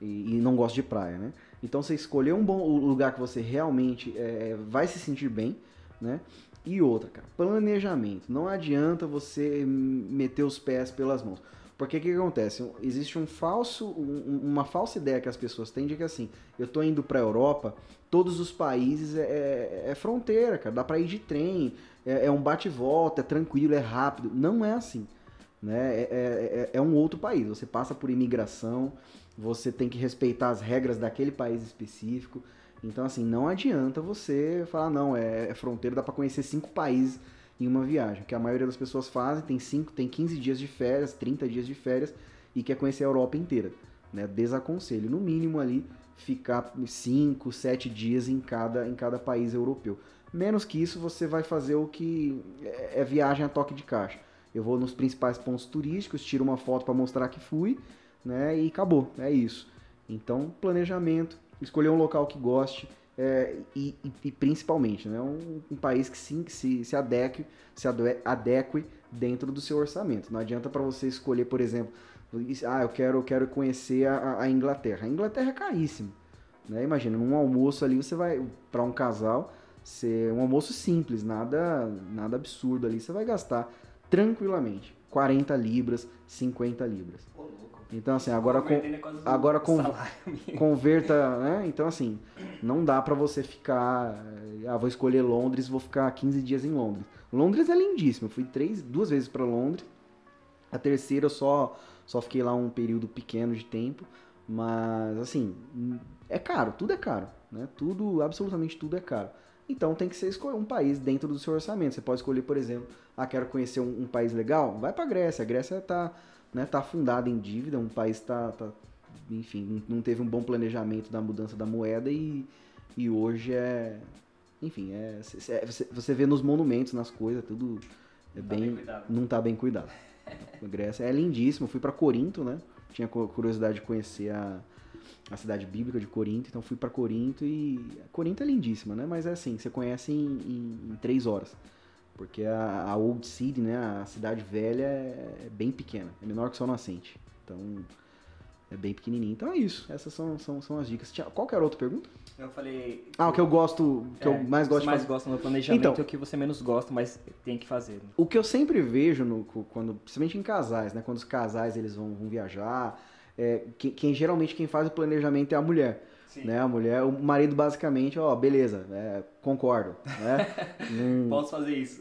C: e, e não gosto de praia, né? Então, você escolher um bom lugar que você realmente é, vai se sentir bem, né? E outra, cara, planejamento. Não adianta você meter os pés pelas mãos. Porque o que, que acontece? Existe um falso, um- uma falsa ideia que as pessoas têm de que assim, eu tô indo pra Europa, todos os países é, é- é fronteira, cara. Dá pra ir de trem, é, é um bate e volta, é tranquilo, é rápido. Não é assim. Né? É, é- é- é um outro país. Você passa por imigração, você tem que respeitar as regras daquele país específico. Então, assim, não adianta você falar, não, é, é fronteira, dá pra conhecer cinco países em uma viagem. Que a maioria das pessoas fazem, tem, cinco, tem 15 dias de férias, 30 dias de férias e quer conhecer a Europa inteira. Né? Desaconselho, no mínimo ali, ficar 5, 7 dias em cada, em cada país europeu. Menos que isso, você vai fazer o que é, é viagem a toque de caixa. Eu vou nos principais pontos turísticos, tiro uma foto para mostrar que fui, né? E acabou, é isso. Então, planejamento, escolher um local que goste é, e, e- e principalmente, né? Um, um país que sim, que se, se adeque, se ade- adeque dentro do seu orçamento. Não adianta para você escolher, por exemplo, ah, eu quero, eu quero conhecer a, a Inglaterra. A Inglaterra é caríssimo, né? Imagina, num almoço ali você vai para um casal, ser um almoço simples, nada, nada absurdo ali, você vai gastar tranquilamente 40 libras, 50 libras. Então assim, agora com,
A: é um
C: agora com- converta, né? Então, assim, não dá pra você ficar. Ah, vou escolher Londres, vou ficar 15 dias em Londres. Londres é lindíssimo. Eu fui três, duas vezes pra Londres. A terceira eu só, só fiquei lá um período pequeno de tempo. Mas, assim, é caro, tudo é caro. Né? Tudo, absolutamente tudo é caro. Então tem que ser escolher um país dentro do seu orçamento. Você pode escolher, por exemplo, ah, quero conhecer um, um país legal? Vai pra Grécia. A Grécia tá, né, tá afundada em dívida, um país tá, tá enfim, não teve um bom planejamento da mudança da moeda e, e hoje é. Enfim, é, é- você, vê nos monumentos, nas coisas, tudo é
A: Tá
C: bem,
A: bem cuidado.
C: não tá bem cuidado. A Grécia é lindíssimo, fui para Corinto, né? Tinha cu- curiosidade de conhecer a, a cidade bíblica de Corinto, então fui para Corinto e Corinto é lindíssima, né? Mas é assim, você conhece em, em- em três horas. Porque a, a Old City, né, a cidade velha é bem pequena, é menor que o Sol Nascente. Então, é bem pequenininho. Então é isso, essas são, são, são as dicas. Qual que era outro pergunta?
A: Eu falei.
C: Ah, o que eu gosto, o que
A: é,
C: eu mais gosto
A: mais gosta no planejamento
C: Então.
A: é o que você menos gosta, mas tem que fazer. né?
C: O que eu sempre vejo, no, quando, principalmente em casais, né? Quando os casais eles vão, vão viajar, é, quem, quem- geralmente quem faz o planejamento é a mulher.
A: Sim.
C: Né? A mulher, o marido basicamente, ó, beleza, é, concordo, né? Não-
A: Posso fazer isso.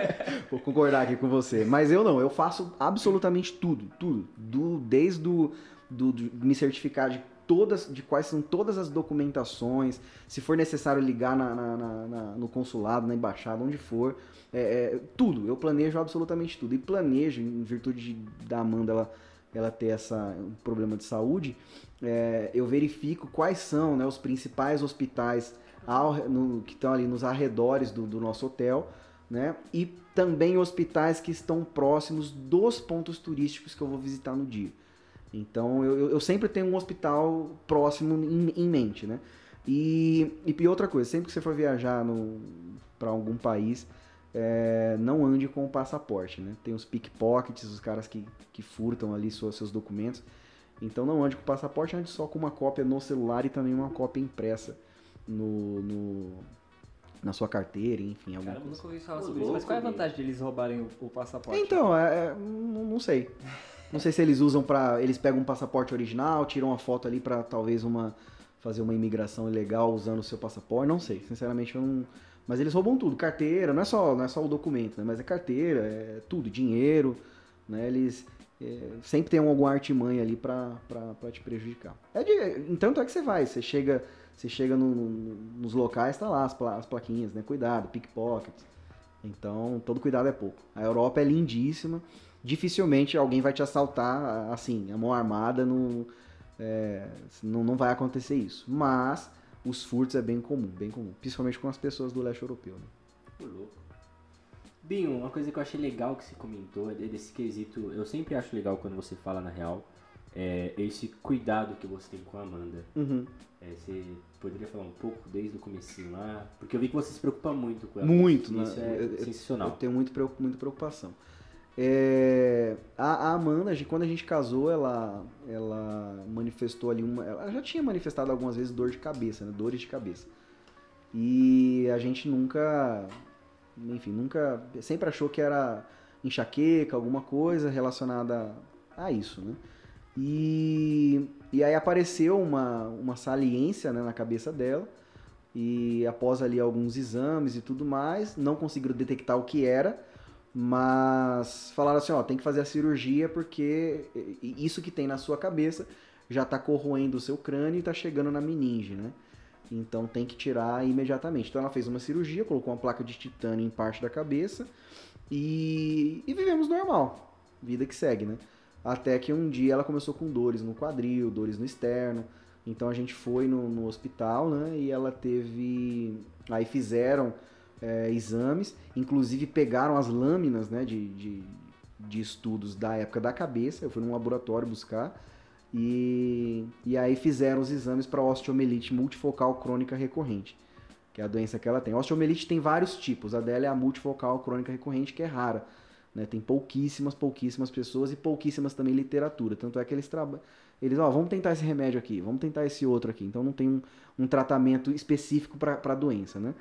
C: Vou concordar aqui com você. Mas eu não, eu faço absolutamente tudo, tudo. Do, desde o, do, do- me certificar de todas, de quais são todas as documentações, se for necessário ligar na, na- na- na- no consulado, na embaixada, onde for, é, é, tudo. Eu planejo absolutamente tudo. E planejo, em virtude de- da Amanda ela, ela ter essa, um problema de saúde, é, eu verifico quais são né, os principais hospitais ao- no- que estão ali nos arredores do, do nosso hotel, né? E também hospitais que estão próximos dos pontos turísticos que eu vou visitar no dia. Então eu, eu- sempre tenho um hospital próximo em, em mente, né? E, e outra coisa, sempre que você for viajar para algum país, é, não ande com o passaporte, né? Tem os pickpockets, os caras que, que furtam ali suas, seus documentos. Então não ande com o passaporte, ande só com uma cópia no celular e também uma cópia impressa no, no- na sua carteira, enfim. alguma
A: Cara, nunca ouvi falar sobre isso. Mas qual é a vantagem de eles roubarem o, o passaporte?
C: Então, é, é, não, não sei. Não sei se eles usam pra. Eles pegam um passaporte original, tiram uma foto ali pra talvez uma fazer uma imigração ilegal usando o seu passaporte. Não sei, sinceramente eu não. Mas eles roubam tudo, carteira, não é só, não é só o documento, né? Mas é carteira, é tudo, dinheiro, né? Eles é, sempre tem alguma artimanha ali pra te prejudicar. É de, entanto é que você vai, você chega, você chega no- no- nos locais, tá lá as, pla- as plaquinhas, né? Cuidado, pickpocket. Então, todo cuidado é pouco. A Europa é lindíssima. Dificilmente alguém vai te assaltar assim, a mão armada. No, é, não, não vai acontecer isso. Mas os furtos é bem comum, bem comum. Principalmente com as pessoas do leste europeu. Né?
B: Pô, louco. Binho, uma coisa que eu achei legal que você comentou é desse quesito. Eu sempre acho legal quando você fala na real. É esse cuidado que você tem com a Amanda.
C: Uhum.
B: É, você poderia falar um pouco desde o comecinho lá? Porque eu vi que você se preocupa muito com ela.
C: Muito,
B: Isso
C: né?
B: é
C: Eu-
B: sensacional.
C: Eu tenho muito, muita preocupação. É, a, a Amanda, quando a gente casou, ela, ela manifestou ali uma. Ela já tinha manifestado algumas vezes dor de cabeça, né? Dores de cabeça. E a gente nunca enfim, nunca, sempre achou que era enxaqueca, alguma coisa relacionada a isso, né? E, e aí apareceu uma, uma saliência né, na cabeça dela, e após ali alguns exames e tudo mais, não conseguiram detectar o que era, mas falaram assim, ó, tem que fazer a cirurgia porque isso que tem na sua cabeça já está corroendo o seu crânio e está chegando na meninge, né? Então tem que tirar imediatamente. Então ela fez uma cirurgia, colocou uma placa de titânio em parte da cabeça e, e vivemos normal, vida que segue, né? Até que um dia ela começou com dores no quadril, dores no externo. Então a gente foi no, no hospital, né? E ela teve. Aí fizeram é, exames, inclusive pegaram as lâminas né, de, de, de, estudos da época da cabeça, eu fui num laboratório buscar, e, e aí fizeram os exames para osteomielite multifocal crônica recorrente, que é a doença que ela tem. A osteomielite tem vários tipos, a dela é a multifocal crônica recorrente, que é rara. Né? Tem pouquíssimas, pouquíssimas pessoas e pouquíssimas também literatura. Tanto é que eles trabalham. Eles, ó, vamos tentar esse remédio aqui, vamos tentar esse outro aqui. Então não tem um, um tratamento específico para a doença, né?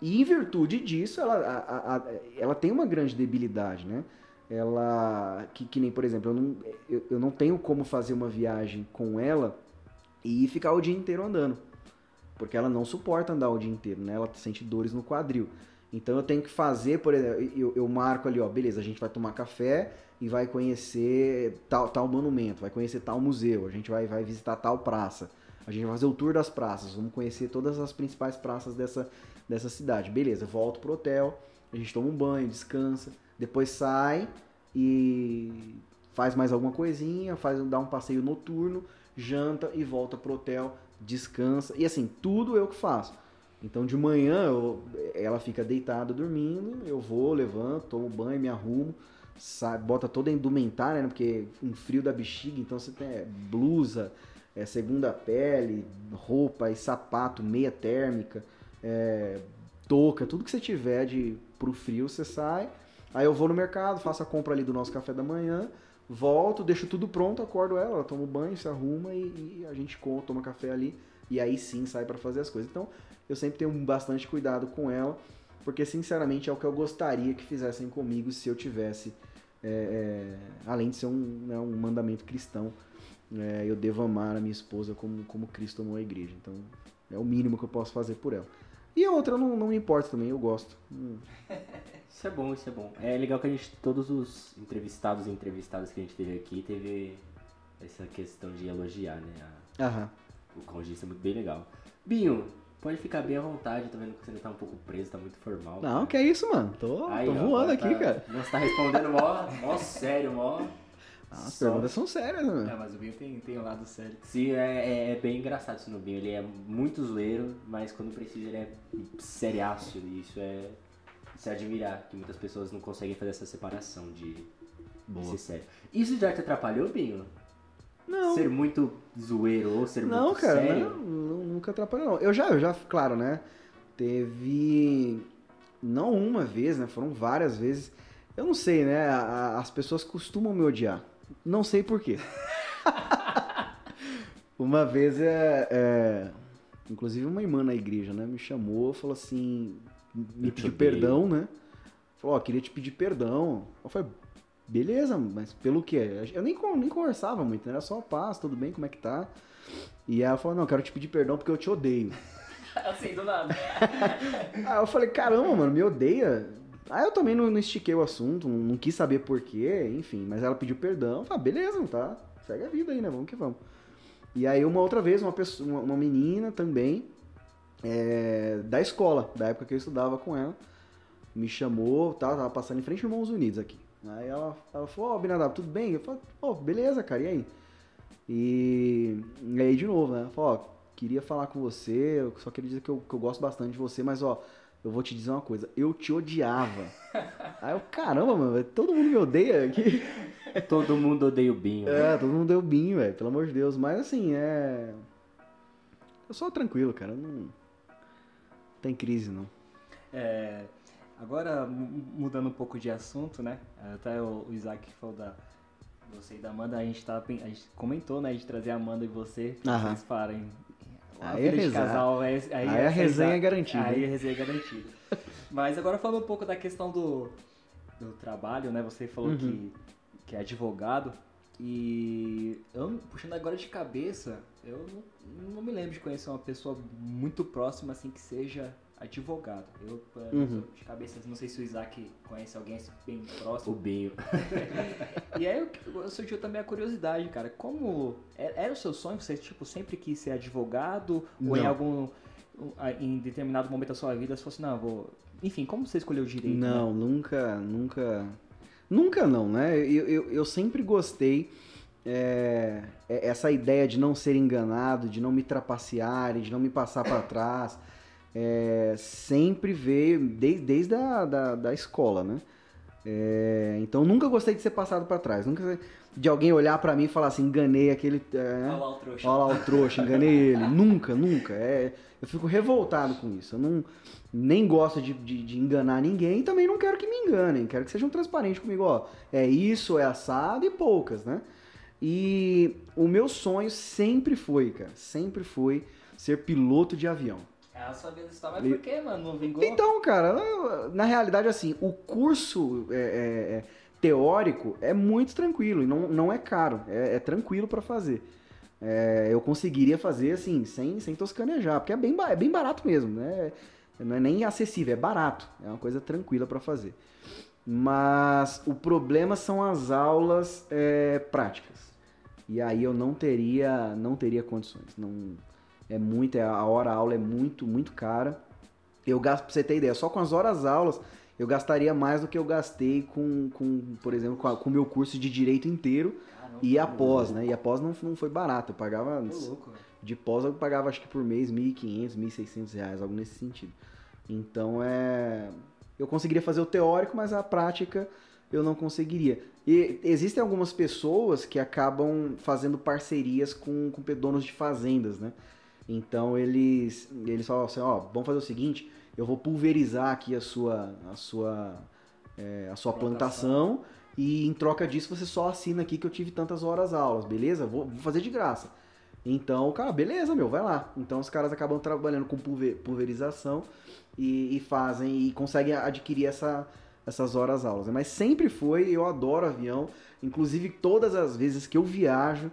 C: E em virtude disso, ela, a, a, ela tem uma grande debilidade, né? Ela, que, que nem, por exemplo, eu não, eu, eu não tenho como fazer uma viagem com ela e ficar o dia inteiro andando. Porque ela não suporta andar o dia inteiro, né? Ela sente dores no quadril. Então eu tenho que fazer, por exemplo, eu, eu marco ali, ó, beleza, a gente vai tomar café e vai conhecer tal, tal monumento, vai conhecer tal museu, a gente vai, vai visitar tal praça. A gente vai fazer o tour das praças, vamos conhecer todas as principais praças dessa, dessa cidade. Beleza, volto pro hotel, a gente toma um banho, descansa, depois sai e faz mais alguma coisinha, faz dá um passeio noturno, janta e volta pro hotel, descansa. E assim, tudo eu que faço. Então de manhã eu, ela fica deitada dormindo, eu vou, levanto, tomo banho, me arrumo, sai, bota toda a indumentária, né? Porque um frio da bexiga, então você tem blusa, é, segunda pele, roupa e sapato, meia térmica, é, touca, tudo que você tiver de pro frio, você sai. Aí eu vou no mercado, faço a compra ali do nosso café da manhã, volto, deixo tudo pronto, acordo ela, ela toma banho, se arruma e, e a gente toma café ali e aí sim sai para fazer as coisas. Então eu sempre tenho bastante cuidado com ela, porque sinceramente é o que eu gostaria que fizessem comigo se eu tivesse, é, é, além de ser um, né, um mandamento cristão, é, eu devo amar a minha esposa como, como Cristo amou a igreja. Então é o mínimo que eu posso fazer por ela. E a outra não, não me importa também, eu gosto. Hum.
B: Isso é bom, isso é bom. É legal que a gente, todos os entrevistados e entrevistadas que a gente teve aqui, teve essa questão de elogiar, né?
C: A, Aham.
B: O cônjuge, isso é muito bem legal. Binho, Pode ficar bem à vontade, tô vendo que você ainda tá um pouco preso, tá muito formal.
C: Não, cara. que é isso, mano. Tô, Aí, tô ó, voando aqui,
B: tá,
C: cara.
B: Você tá respondendo mó, mó sério, mó.
C: Ah, as Só... perguntas são sérias, né?
A: É, mas o Binho tem, tem um lado sério.
B: Sim, é, é, é, bem engraçado isso no Binho. Ele é muito zoeiro, mas quando precisa ele é seriaço. E isso é se admirar, que muitas pessoas não conseguem fazer essa separação de, de ser sério. Isso já te atrapalhou, Binho?
C: Não.
B: Ser muito zoeiro ou ser
C: não,
B: muito
C: cara,
B: sério?
C: Não, não, nunca atrapalhou, não. Eu já, eu já, claro, né? Teve. Não uma vez, né? Foram várias vezes. Eu não sei, né? As pessoas costumam me odiar. Não sei porquê. uma vez é, é, Inclusive uma irmã na igreja, né? Me chamou, falou assim. Me pediu perdão, né? Falou, ó, queria te pedir perdão. Eu falei, beleza, mas pelo quê? Eu nem, nem conversava muito, né? Era só paz, tudo bem, como é que tá? E ela falou, não, quero te pedir perdão porque eu te odeio.
A: assim, do nada.
C: Aí eu falei, caramba, mano, me odeia? Aí eu também não, não estiquei o assunto, não, quis saber porquê, enfim, mas ela pediu perdão, falei, beleza, tá, segue a vida aí, né, vamos que vamos. E aí uma outra vez, uma, pessoa, uma, uma menina também, é, da escola, da época que eu estudava com ela, me chamou, tá, tava passando em frente ao Irmãos Unidos aqui. Aí ela, ela falou, ó, oh, Binadab, tudo bem? Eu falei, ó, oh, beleza, cara, e aí? E, e aí de novo, né? Ela falou, ó, oh, queria falar com você, eu só queria dizer que eu, que eu gosto bastante de você, mas ó, eu vou te dizer uma coisa, eu te odiava. aí eu, caramba, mano, todo mundo me odeia aqui.
B: todo mundo odeia o Binho.
C: É, todo mundo odeia o Binho, velho, pelo amor de Deus. Mas assim, é. Eu sou tranquilo, cara, não tem crise não.
A: É. Agora, mudando um pouco de assunto, né? Até o Isaac falou da você e da Amanda, a gente, tá, a gente comentou, né? De trazer a Amanda e você,
C: Aham.
A: vocês farem a
C: Aí é
A: casal. é- Aí,
C: Aí a resenha é garantida,
A: Aí a resenha é garantida. Mas agora falando um pouco da questão do, do trabalho, né? Você falou
C: Uhum.
A: que, que é advogado. E eu, puxando agora de cabeça, eu não, não me lembro de conhecer uma pessoa muito próxima assim que seja advogado. Eu,
C: Uhum.
A: de cabeça, não sei se o Isaac conhece alguém assim, bem
B: O
A: próximo.
B: Binho.
A: E aí eu, eu surgiu também a curiosidade, cara. Como é- era o seu sonho? Você tipo sempre quis ser advogado ou em
C: Não.
A: algum em determinado momento da sua vida você falou assim, não, vou. Enfim, como você escolheu o direito?
C: Não,
A: né?
C: nunca, nunca. Nunca não, né? Eu, eu, eu sempre gostei é, essa ideia de não ser enganado, de não me trapacearem, de não me passar para trás. É, sempre veio desde, desde a da, da escola, né? É, então nunca gostei de ser passado para trás, nunca de alguém olhar para mim e falar assim, enganei aquele, é,
A: Olha lá o trouxa.
C: Olha lá o trouxa, enganei ele. nunca, nunca. É, eu fico revoltado com isso. Eu não, nem gosto de, de, de enganar ninguém e também não quero que me enganem. Quero que sejam transparentes comigo. Ó, é isso, é assado e poucas, né? E o meu sonho sempre foi, cara, sempre foi ser piloto de avião.
A: Ela sabia dessa história, mas
C: E-
A: por que, mano? Não vingou?
C: Então, cara, na realidade, assim, o curso é, é, é, teórico é muito tranquilo e não, não é caro, é, é tranquilo para fazer. É, eu conseguiria fazer assim, sem, sem toscanejar, porque é bem, é bem barato mesmo, né? Não é nem acessível, é barato, é uma coisa tranquila para fazer. Mas o problema são as aulas é, práticas. E aí eu não teria, não teria condições. Não, é muito, é- a hora aula é muito, muito cara. Eu gasto, pra você ter ideia, só com as horas aulas eu gastaria mais do que eu gastei com, com por exemplo, com, o meu curso de direito inteiro
A: Caramba,
C: e após, né? E após não, não foi barato, eu pagava
A: louco,
C: de pós eu pagava acho que por mês 1.500, 1.600 reais, algo nesse sentido. Então é. Eu conseguiria fazer o teórico, mas a prática eu não conseguiria. E existem algumas pessoas que acabam fazendo parcerias com, com donos de fazendas, né? Então eles, eles falam assim, ó, vamos fazer o seguinte, eu vou pulverizar aqui a sua, a sua, é, a sua plantação. e em troca disso você só assina aqui que eu tive tantas horas aulas, beleza? Vou, vou fazer de graça. Então, cara, beleza, meu, vai lá. Então os caras acabam trabalhando com pulver- pulverização e, e fazem e conseguem adquirir essa, essas horas aulas. Mas sempre foi, eu adoro avião. Inclusive, todas as vezes que eu viajo,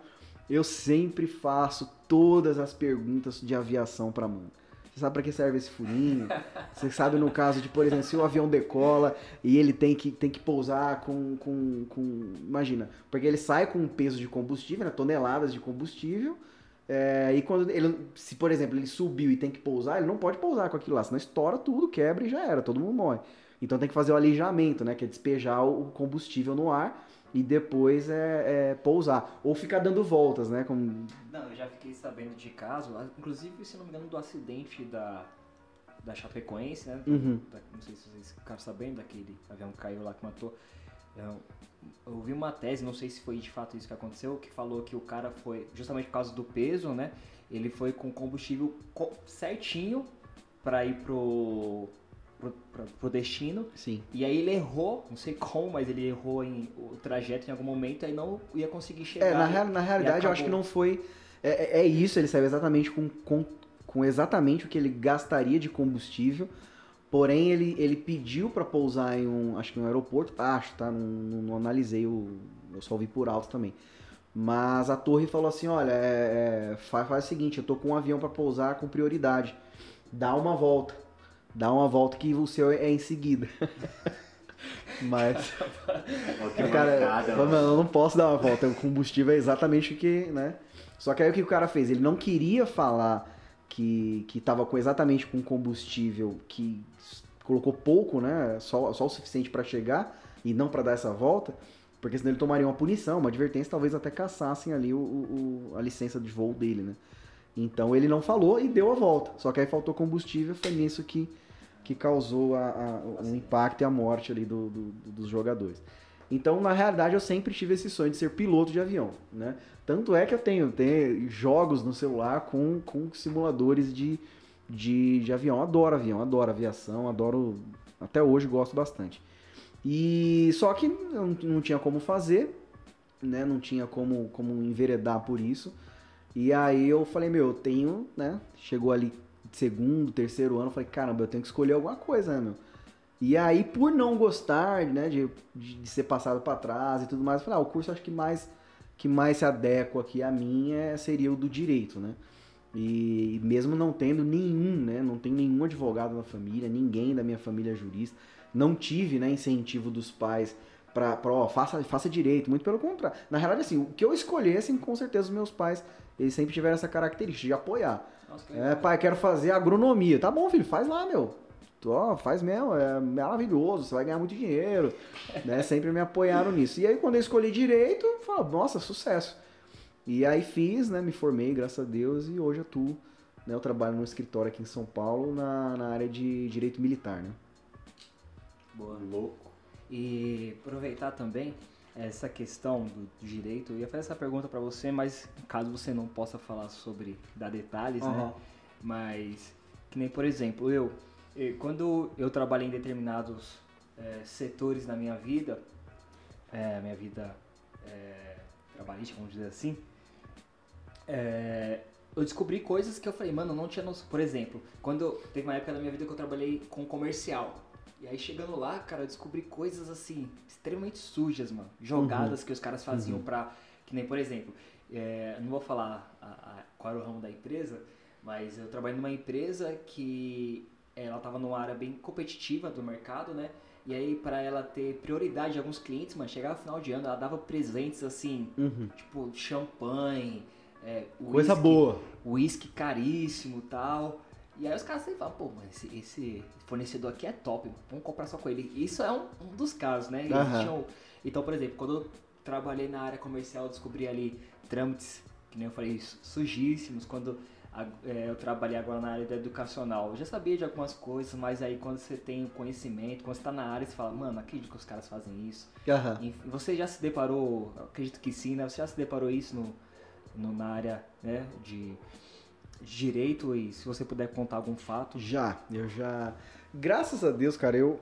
C: eu sempre faço todas as perguntas de aviação pra mãe. Você sabe pra que serve esse furinho? Você sabe no caso de, por exemplo, se o avião decola e ele tem que, tem que pousar com, com, com. Imagina, porque ele sai com um peso de combustível, né, toneladas de combustível. é, e quando ele, se por exemplo, ele subiu e tem que pousar, ele não pode pousar com aquilo lá, senão estoura tudo, quebra e já era, todo mundo morre. Então tem que fazer o alijamento, né? Que é despejar o combustível no ar e depois é, é pousar. Ou ficar dando voltas, né? Como
A: Não, eu já fiquei sabendo de caso, inclusive, se não me engano, do acidente da, da Chapecoense, né?
C: Uhum.
A: Da- não sei se vocês ficaram sabendo daquele avião que caiu lá que matou. Eu, eu vi uma tese, não sei se foi de fato isso que aconteceu, que falou que o cara foi, justamente por causa do peso, né? Ele foi com combustível co- certinho pra ir pro, pro, pro- pro destino.
C: Sim.
A: E aí ele errou, não sei como, mas ele errou em, o trajeto em algum momento e aí não ia conseguir chegar.
C: É, na, real- na realidade eu acho que não foi. É, é- é isso, ele saiu exatamente com, com, com exatamente o que ele gastaria de combustível. Porém, ele, ele pediu para pousar em um. Acho que no aeroporto. Acho, tá? Não, não- não analisei, o, eu só vi por alto também. Mas a torre falou assim: olha, é, é, faz, faz o seguinte, eu tô com um avião para pousar com prioridade. Dá uma volta. Dá uma volta que o seu é em seguida. Mas.
B: Que
C: Cara,
B: mano.
C: mano, eu não posso dar uma volta. O combustível é exatamente o que, né? Só que aí o que o cara fez? Ele não queria falar que, que tava com exatamente com combustível que colocou pouco, né? Só, só o suficiente para chegar e não para dar essa volta, porque senão ele tomaria uma punição, uma advertência, talvez até caçassem ali o, o- o- a licença de voo dele, né? Então ele não falou e deu a volta. Só que aí faltou combustível, foi nisso que, que causou a, a- o impacto e a morte ali do- do- do- dos jogadores. Então, na realidade, eu sempre tive esse sonho de ser piloto de avião, né? Tanto é que eu tenho, tenho jogos no celular com, com simuladores de, de, de avião. Adoro avião, adoro aviação, adoro. Até hoje gosto bastante. E só que não, não tinha como fazer, né? Não tinha como, como enveredar por isso. E aí eu falei, meu, eu tenho, né? Chegou ali segundo, terceiro ano, eu falei, caramba, eu tenho que escolher alguma coisa, né, meu? E aí, por não gostar, né, de, de ser passado para trás e tudo mais, eu falei, ah, o curso acho que mais que mais se adequa aqui a mim é, seria o do direito, né? E mesmo não tendo nenhum, né, não tenho nenhum advogado na família, ninguém da minha família é jurista, não tive, né, incentivo dos pais para, ó, faça, faça direito, muito pelo contrário. Na realidade, assim, o que eu escolhesse, com certeza os meus pais, eles sempre tiveram essa característica de apoiar. Nossa, é, pai, quero fazer agronomia. Tá bom, filho, faz lá, meu ó, faz mesmo, é maravilhoso, você vai ganhar muito dinheiro, né? Sempre me apoiaram nisso. E aí quando eu escolhi direito, eu falei, nossa, sucesso. E aí fiz, né? Me formei, graças a Deus, e hoje atuo. Né, eu trabalho no escritório aqui em São Paulo na, na área de direito militar, né?
A: Boa. Louco. E aproveitar também essa questão do direito, eu ia fazer essa pergunta para você, mas caso você não possa falar sobre, dar detalhes, uhum. né? Mas, que nem por exemplo, eu quando eu trabalhei em determinados é, setores na minha vida, é, minha vida é, trabalhista, vamos dizer assim, é, eu descobri coisas que eu falei, mano, não tinha noção. Por exemplo, quando teve uma época da minha vida que eu trabalhei com comercial. E aí chegando lá, cara, eu descobri coisas assim, extremamente sujas, mano. Jogadas uhum. que os caras faziam uhum. pra. Que nem, por exemplo, é, não vou falar a, a, qual era o ramo da empresa, mas eu trabalhei numa empresa que ela estava numa área bem competitiva do mercado, né? E aí, para ela ter prioridade de alguns clientes, mano, chegava no final de ano, ela dava presentes assim, uhum. tipo champanhe, é,
C: coisa whisky, boa,
A: uísque caríssimo tal. E aí os caras sempre falam, pô, mas esse, esse, fornecedor aqui é top, vamos comprar só com ele. Isso é um, um dos casos, né? Uhum. Tinham, então, por exemplo, quando eu trabalhei na área comercial, eu descobri ali trâmites, que nem eu falei, sujíssimos. Quando é, eu trabalhei agora na área da educacional. Eu já sabia de algumas coisas, mas aí quando você tem conhecimento, quando você está na área, você fala, mano, acredito que os caras fazem isso. Uhum. E você já se deparou, acredito que sim, né? Você já se deparou isso no, no na área né, de direito e se você puder contar algum fato.
C: Já, eu já. Graças a Deus, cara, eu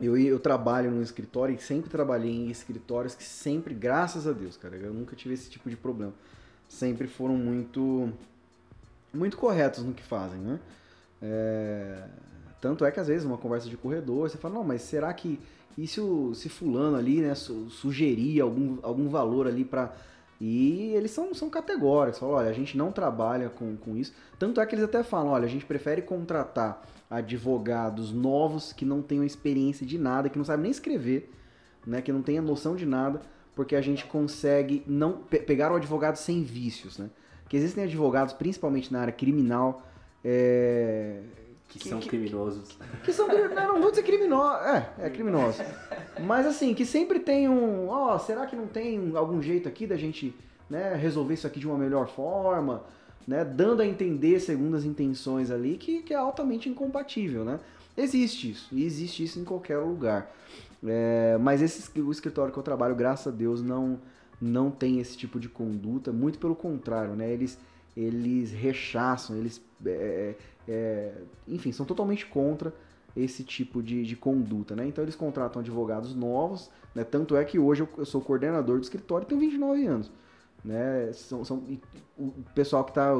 C: eu, eu trabalho no escritório e sempre trabalhei em escritórios que sempre, graças a Deus, cara, eu nunca tive esse tipo de problema. Sempre foram muito muito corretos no que fazem, né? É... Tanto é que às vezes uma conversa de corredor, você fala, não, mas será que e se, o, se fulano ali, né, sugerir algum, algum valor ali para e eles são, são categóricos, falam, olha, a gente não trabalha com, com isso. Tanto é que eles até falam, olha, a gente prefere contratar advogados novos que não tenham experiência de nada, que não sabem nem escrever, né, que não tenham noção de nada, porque a gente consegue não pe pegar o advogado sem vícios, né? que existem advogados, principalmente na área criminal, é,
B: que, que, são que, criminosos.
C: Que, que são não, não vou dizer criminosos, é, é criminoso. Mas assim, que sempre tem um, ó, oh, será que não tem algum jeito aqui da gente, né, resolver isso aqui de uma melhor forma, né, dando a entender segundo as intenções ali que, que é altamente incompatível, né? Existe isso, e existe isso em qualquer lugar. É, mas esse, o escritório que eu trabalho, graças a Deus, não não tem esse tipo de conduta, muito pelo contrário, né? Eles, eles rechaçam, eles, é, é, enfim, são totalmente contra esse tipo de, de conduta, né? Então eles contratam advogados novos, né? Tanto é que hoje eu, eu sou coordenador do escritório e tenho 29 anos, né? São, são, o pessoal que, tá,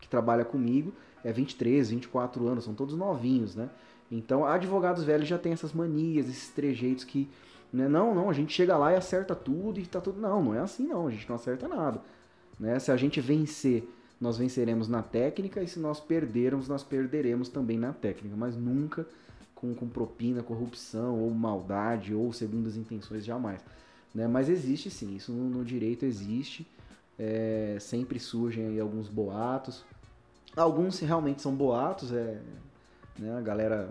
C: que trabalha comigo é 23, 24 anos, são todos novinhos, né? Então advogados velhos já têm essas manias, esses trejeitos que né? Não, não, a gente chega lá e acerta tudo e tá tudo. Não, não é assim não, a gente não acerta nada. Né? Se a gente vencer, nós venceremos na técnica e se nós perdermos, nós perderemos também na técnica, mas nunca com, com propina, corrupção ou maldade ou segundas intenções, jamais. Né? Mas existe sim, isso no, no direito existe. É, sempre surgem aí alguns boatos. Alguns realmente são boatos, é, né? a galera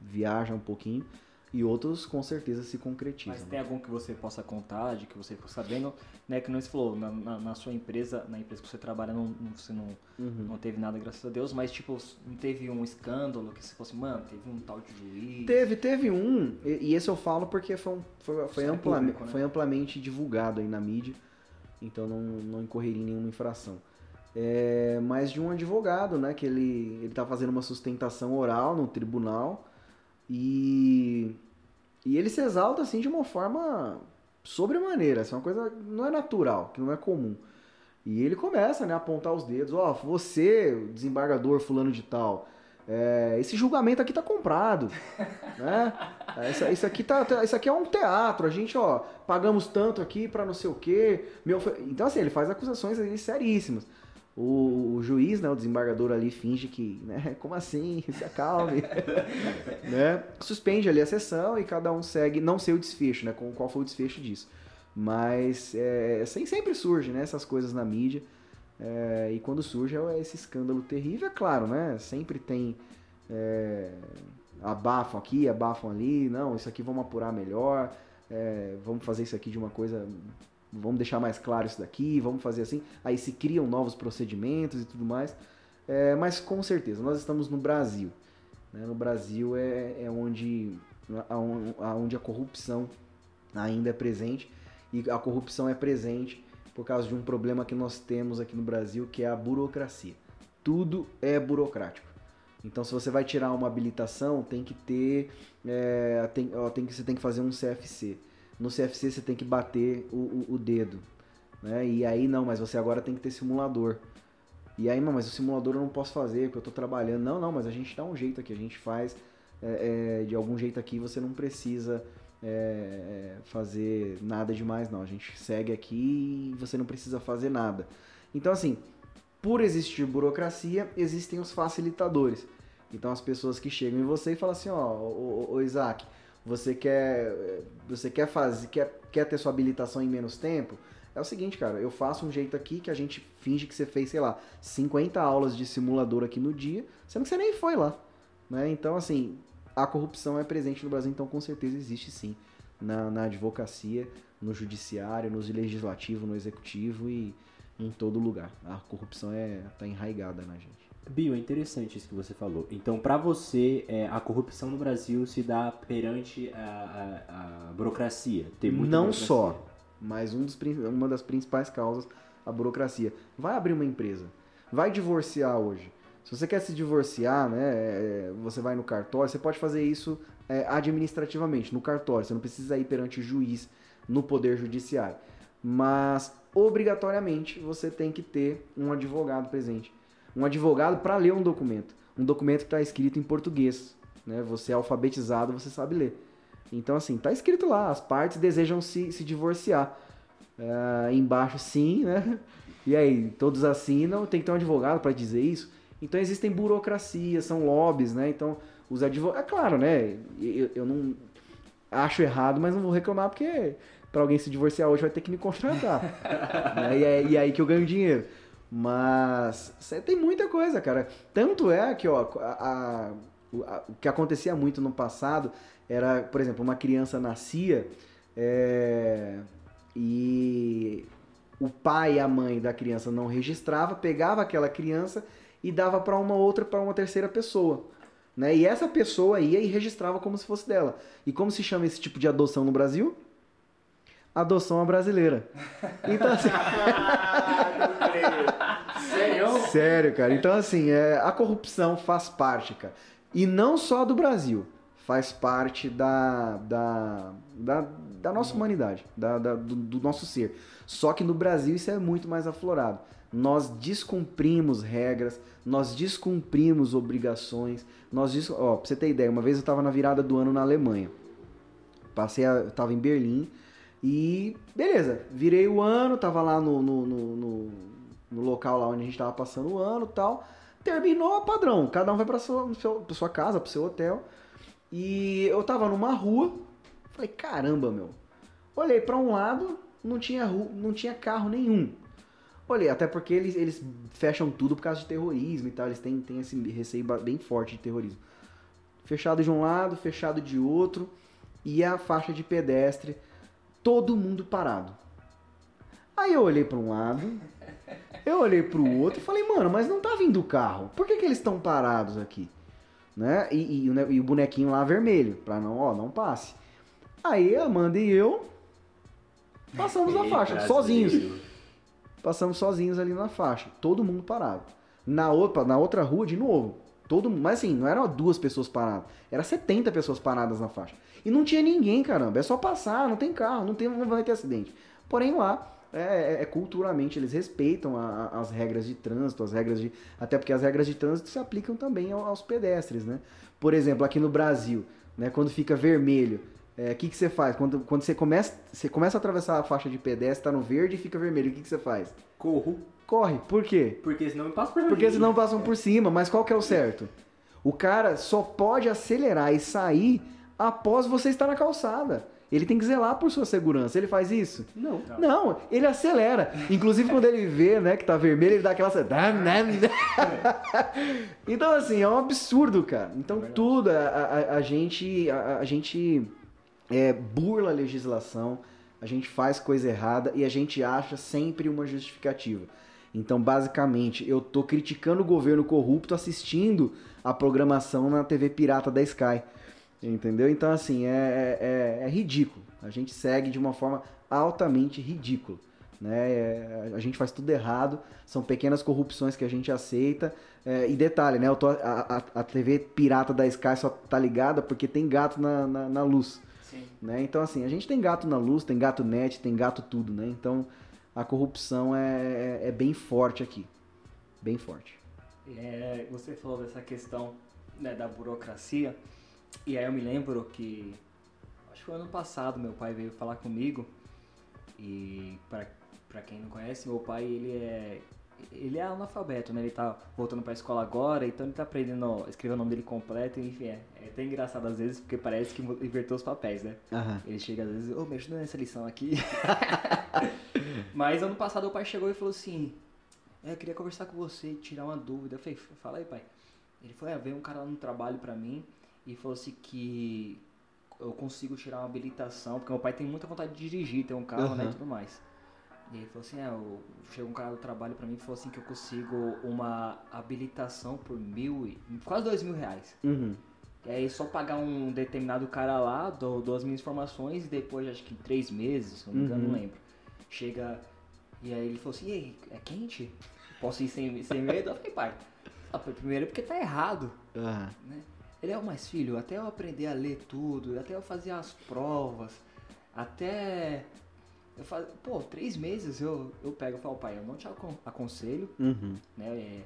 C: viaja um pouquinho e outros com certeza se concretizam.
A: Mas tem algum que você possa contar, de que você ficou sabendo, né? Que não se falou, na, na, na, sua empresa, na empresa que você trabalha, não, você não, uhum. não teve nada, graças a Deus, mas tipo, não teve um escândalo que você fosse, mano, teve um tal de juiz.
C: Teve, teve um, e, e esse eu falo porque foi, um, foi, foi, amplamente, público, né? foi amplamente divulgado aí na mídia, então não, não incorreria em nenhuma infração. É, mas de um advogado, né? Que ele, ele tá fazendo uma sustentação oral no tribunal e, e ele se exalta assim de uma forma sobremaneira, assim, uma coisa não é natural, que não é comum. E ele começa né, a apontar os dedos. Ó, você, desembargador fulano de tal, é, esse julgamento aqui tá comprado. né? É, isso, aqui tá, isso aqui é um teatro. A gente, ó, pagamos tanto aqui para não sei o quê. Meu... Então, assim, ele faz acusações seríssimas. O, o, juiz, né, o desembargador ali finge que, né, como assim? Se acalme. né? Suspende ali a sessão e cada um segue, não sei o desfecho, né, qual foi o desfecho disso. Mas é, sempre surge, né, essas coisas na mídia. É, e quando surge é esse escândalo terrível, é claro, né? Sempre tem é, abafam aqui, abafam ali, não, isso aqui vamos apurar melhor, é, vamos fazer isso aqui de uma coisa, vamos deixar mais claro isso daqui, vamos fazer assim. Aí se criam novos procedimentos e tudo mais. É, mas com certeza, nós estamos no Brasil. Né? No Brasil é, é onde, onde a corrupção ainda é presente e a corrupção é presente por causa de um problema que nós temos aqui no Brasil, que é a burocracia. Tudo é burocrático. Então, se você vai tirar uma habilitação, tem que ter, é, tem, ó, tem você tem que fazer um CFC. No CFC você tem que bater o, o, o dedo, né? E aí não, mas você agora tem que ter simulador. E aí, não, mas o simulador eu não posso fazer porque eu estou trabalhando. Não, não, mas a gente dá um jeito aqui, a gente faz é, é, de algum jeito aqui, você não precisa é, é, fazer nada demais, não. A gente segue aqui e você não precisa fazer nada. Então, assim, por existir burocracia, existem os facilitadores. Então, as pessoas que chegam em você e falam assim: ó, ô, ô Isaac, você quer, você quer fazer, quer, quer ter sua habilitação em menos tempo? É o seguinte, cara, eu faço um jeito aqui que a gente finge que você fez, sei lá, 50 aulas de simulador aqui no dia, sendo que você nem foi lá. Né? Então, assim, a corrupção é presente no Brasil, então com certeza existe sim. Na, na advocacia, no judiciário, no legislativo, no executivo e em todo lugar. A corrupção é tá enraigada na gente.
B: Bio, é interessante isso que você falou. Então, para você, é, a corrupção no Brasil se dá perante a, a, a burocracia?
C: Tem muita Não burocracia. só, mas um dos, uma das principais causas, a burocracia. Vai abrir uma empresa, vai divorciar hoje. Se você quer se divorciar, né, é, você vai no cartório, você pode fazer isso é, administrativamente, no cartório. Você não precisa ir perante o juiz no poder judiciário. Mas, obrigatoriamente, você tem que ter um advogado presente. Um advogado para ler um documento. Um documento que está escrito em português. Né? Você é alfabetizado, você sabe ler. Então, assim, tá escrito lá, as partes desejam se, se divorciar. É, embaixo, sim, né? E aí, todos assinam, tem que ter um advogado para dizer isso. Então existem burocracias, são lobbies, né? Então os advogados. É claro, né? Eu, eu não acho errado, mas não vou reclamar porque para alguém se divorciar hoje vai ter que me contratar. né? e, é, e é aí que eu ganho dinheiro. Mas tem muita coisa, cara. Tanto é que, ó, a, a, o que acontecia muito no passado era, por exemplo, uma criança nascia é, e o pai e a mãe da criança não registrava, pegava aquela criança e dava para uma outra, para uma terceira pessoa. Né? E essa pessoa ia e registrava como se fosse dela. E como se chama esse tipo de adoção no Brasil? Adoção à brasileira. Então assim. Sério? Sério, cara. Então, assim, é, a corrupção faz parte, cara. E não só do Brasil. Faz parte da, da, da, da nossa humanidade, da, da do, do nosso ser. Só que no Brasil isso é muito mais aflorado nós descumprimos regras, nós descumprimos obrigações, nós des... ó, pra você ter ideia, uma vez eu estava na virada do ano na Alemanha. Passei, a... eu tava em Berlim e beleza, virei o ano, tava lá no, no, no, no, no local lá onde a gente tava passando o ano tal. Terminou padrão, cada um vai para sua, pra sua casa, pro seu hotel. E eu tava numa rua, falei, caramba, meu. Olhei para um lado, não tinha, rua, não tinha carro nenhum. Olhei, até porque eles, eles fecham tudo por causa de terrorismo e tal. Eles têm, têm esse receio bem forte de terrorismo. Fechado de um lado, fechado de outro. E a faixa de pedestre, todo mundo parado. Aí eu olhei para um lado, eu olhei para o outro e falei, mano, mas não tá vindo o carro. Por que, que eles estão parados aqui? Né? E, e, e, o bonequinho lá vermelho, pra não, ó, não passe. Aí a Amanda e eu passamos a faixa, sozinhos. Passamos sozinhos ali na faixa, todo mundo parado. Na outra, na outra rua, de novo, todo mundo, mas assim, não eram duas pessoas paradas, era 70 pessoas paradas na faixa. E não tinha ninguém, caramba, é só passar, não tem carro, não, tem, não vai ter acidente. Porém lá, É, é- é culturalmente, eles respeitam a- a- as regras de trânsito, as regras de. Até porque as regras de trânsito se aplicam também ao- aos pedestres, né? Por exemplo, aqui no Brasil, né, quando fica vermelho, o que, que você faz? Quando, quando você, começa, você começa a atravessar a faixa de pedestre, tá no verde e fica vermelho, o que, que você faz?
B: Corro,
C: Corre. Por quê?
B: porque senão passo por
C: Porque senão passam por cima, mas qual que é o certo? O cara só pode acelerar e sair após você estar na calçada. Ele tem que zelar por sua segurança. Ele faz isso?
B: Não.
A: Não.
C: Não, ele acelera. Inclusive quando ele vê, né, que tá vermelho, ele dá aquela Então assim, é um absurdo, cara. Então
A: Verdade.
C: tudo a, a- a gente a, a gente é, burla a legislação, a gente faz coisa errada e a gente acha sempre uma justificativa. Então, basicamente, eu tô criticando o governo corrupto assistindo a programação na TV pirata da Sky. Entendeu? Então, assim, é, é, é ridículo. A gente segue de uma forma altamente ridícula. Né? É, a gente faz tudo errado, são pequenas corrupções que a gente aceita. É, e detalhe, né? Eu tô, a, a, a TV pirata da Sky só tá ligada porque tem gato na, na, na luz.
A: Sim.
C: Né? Então, assim, a gente tem gato na luz, tem gato net, tem gato tudo, né? Então, a corrupção é, é, é bem forte aqui. Bem forte.
A: É, você falou dessa questão né, da burocracia, e aí eu me lembro que, acho que foi ano passado, meu pai veio falar comigo, e pra, pra quem não conhece, meu pai, ele é, ele é analfabeto, né, ele tá voltando pra escola agora, então ele tá aprendendo a escrever o nome dele completo, enfim, é, é até engraçado às vezes, porque parece que invertou os papéis, né.
C: Aham.
A: Ele chega às vezes, ô, me ajuda nessa lição aqui. Mas ano passado o pai chegou e falou assim, é, eu queria conversar com você, tirar uma dúvida. Eu falei, fala aí, pai. Ele falou, é, veio um cara lá no trabalho pra mim e falou assim que eu consigo tirar uma habilitação, porque meu pai tem muita vontade de dirigir, ter um carro, né, e tudo mais. E ele falou assim, é, eu, chegou um cara do trabalho pra mim e falou assim que eu consigo uma habilitação por mil e quase dois mil reais.
C: Uhum.
A: E aí só pagar um determinado cara lá, dou, dou as minhas informações e depois, acho que em três meses, se não me engano,
C: Uhum.
A: não lembro. Chega e aí ele falou assim, e aí, é quente? Posso ir sem, sem medo? Eu falei, pai, ah, primeiro porque tá errado,
C: Aham.
A: né? Ele é o mais filho, até eu aprender a ler tudo, até eu fazer as provas, até... Eu falo, pô, três meses eu, eu pego e falo, pai, eu não te acon- aconselho,
C: Uhum.
A: né? É,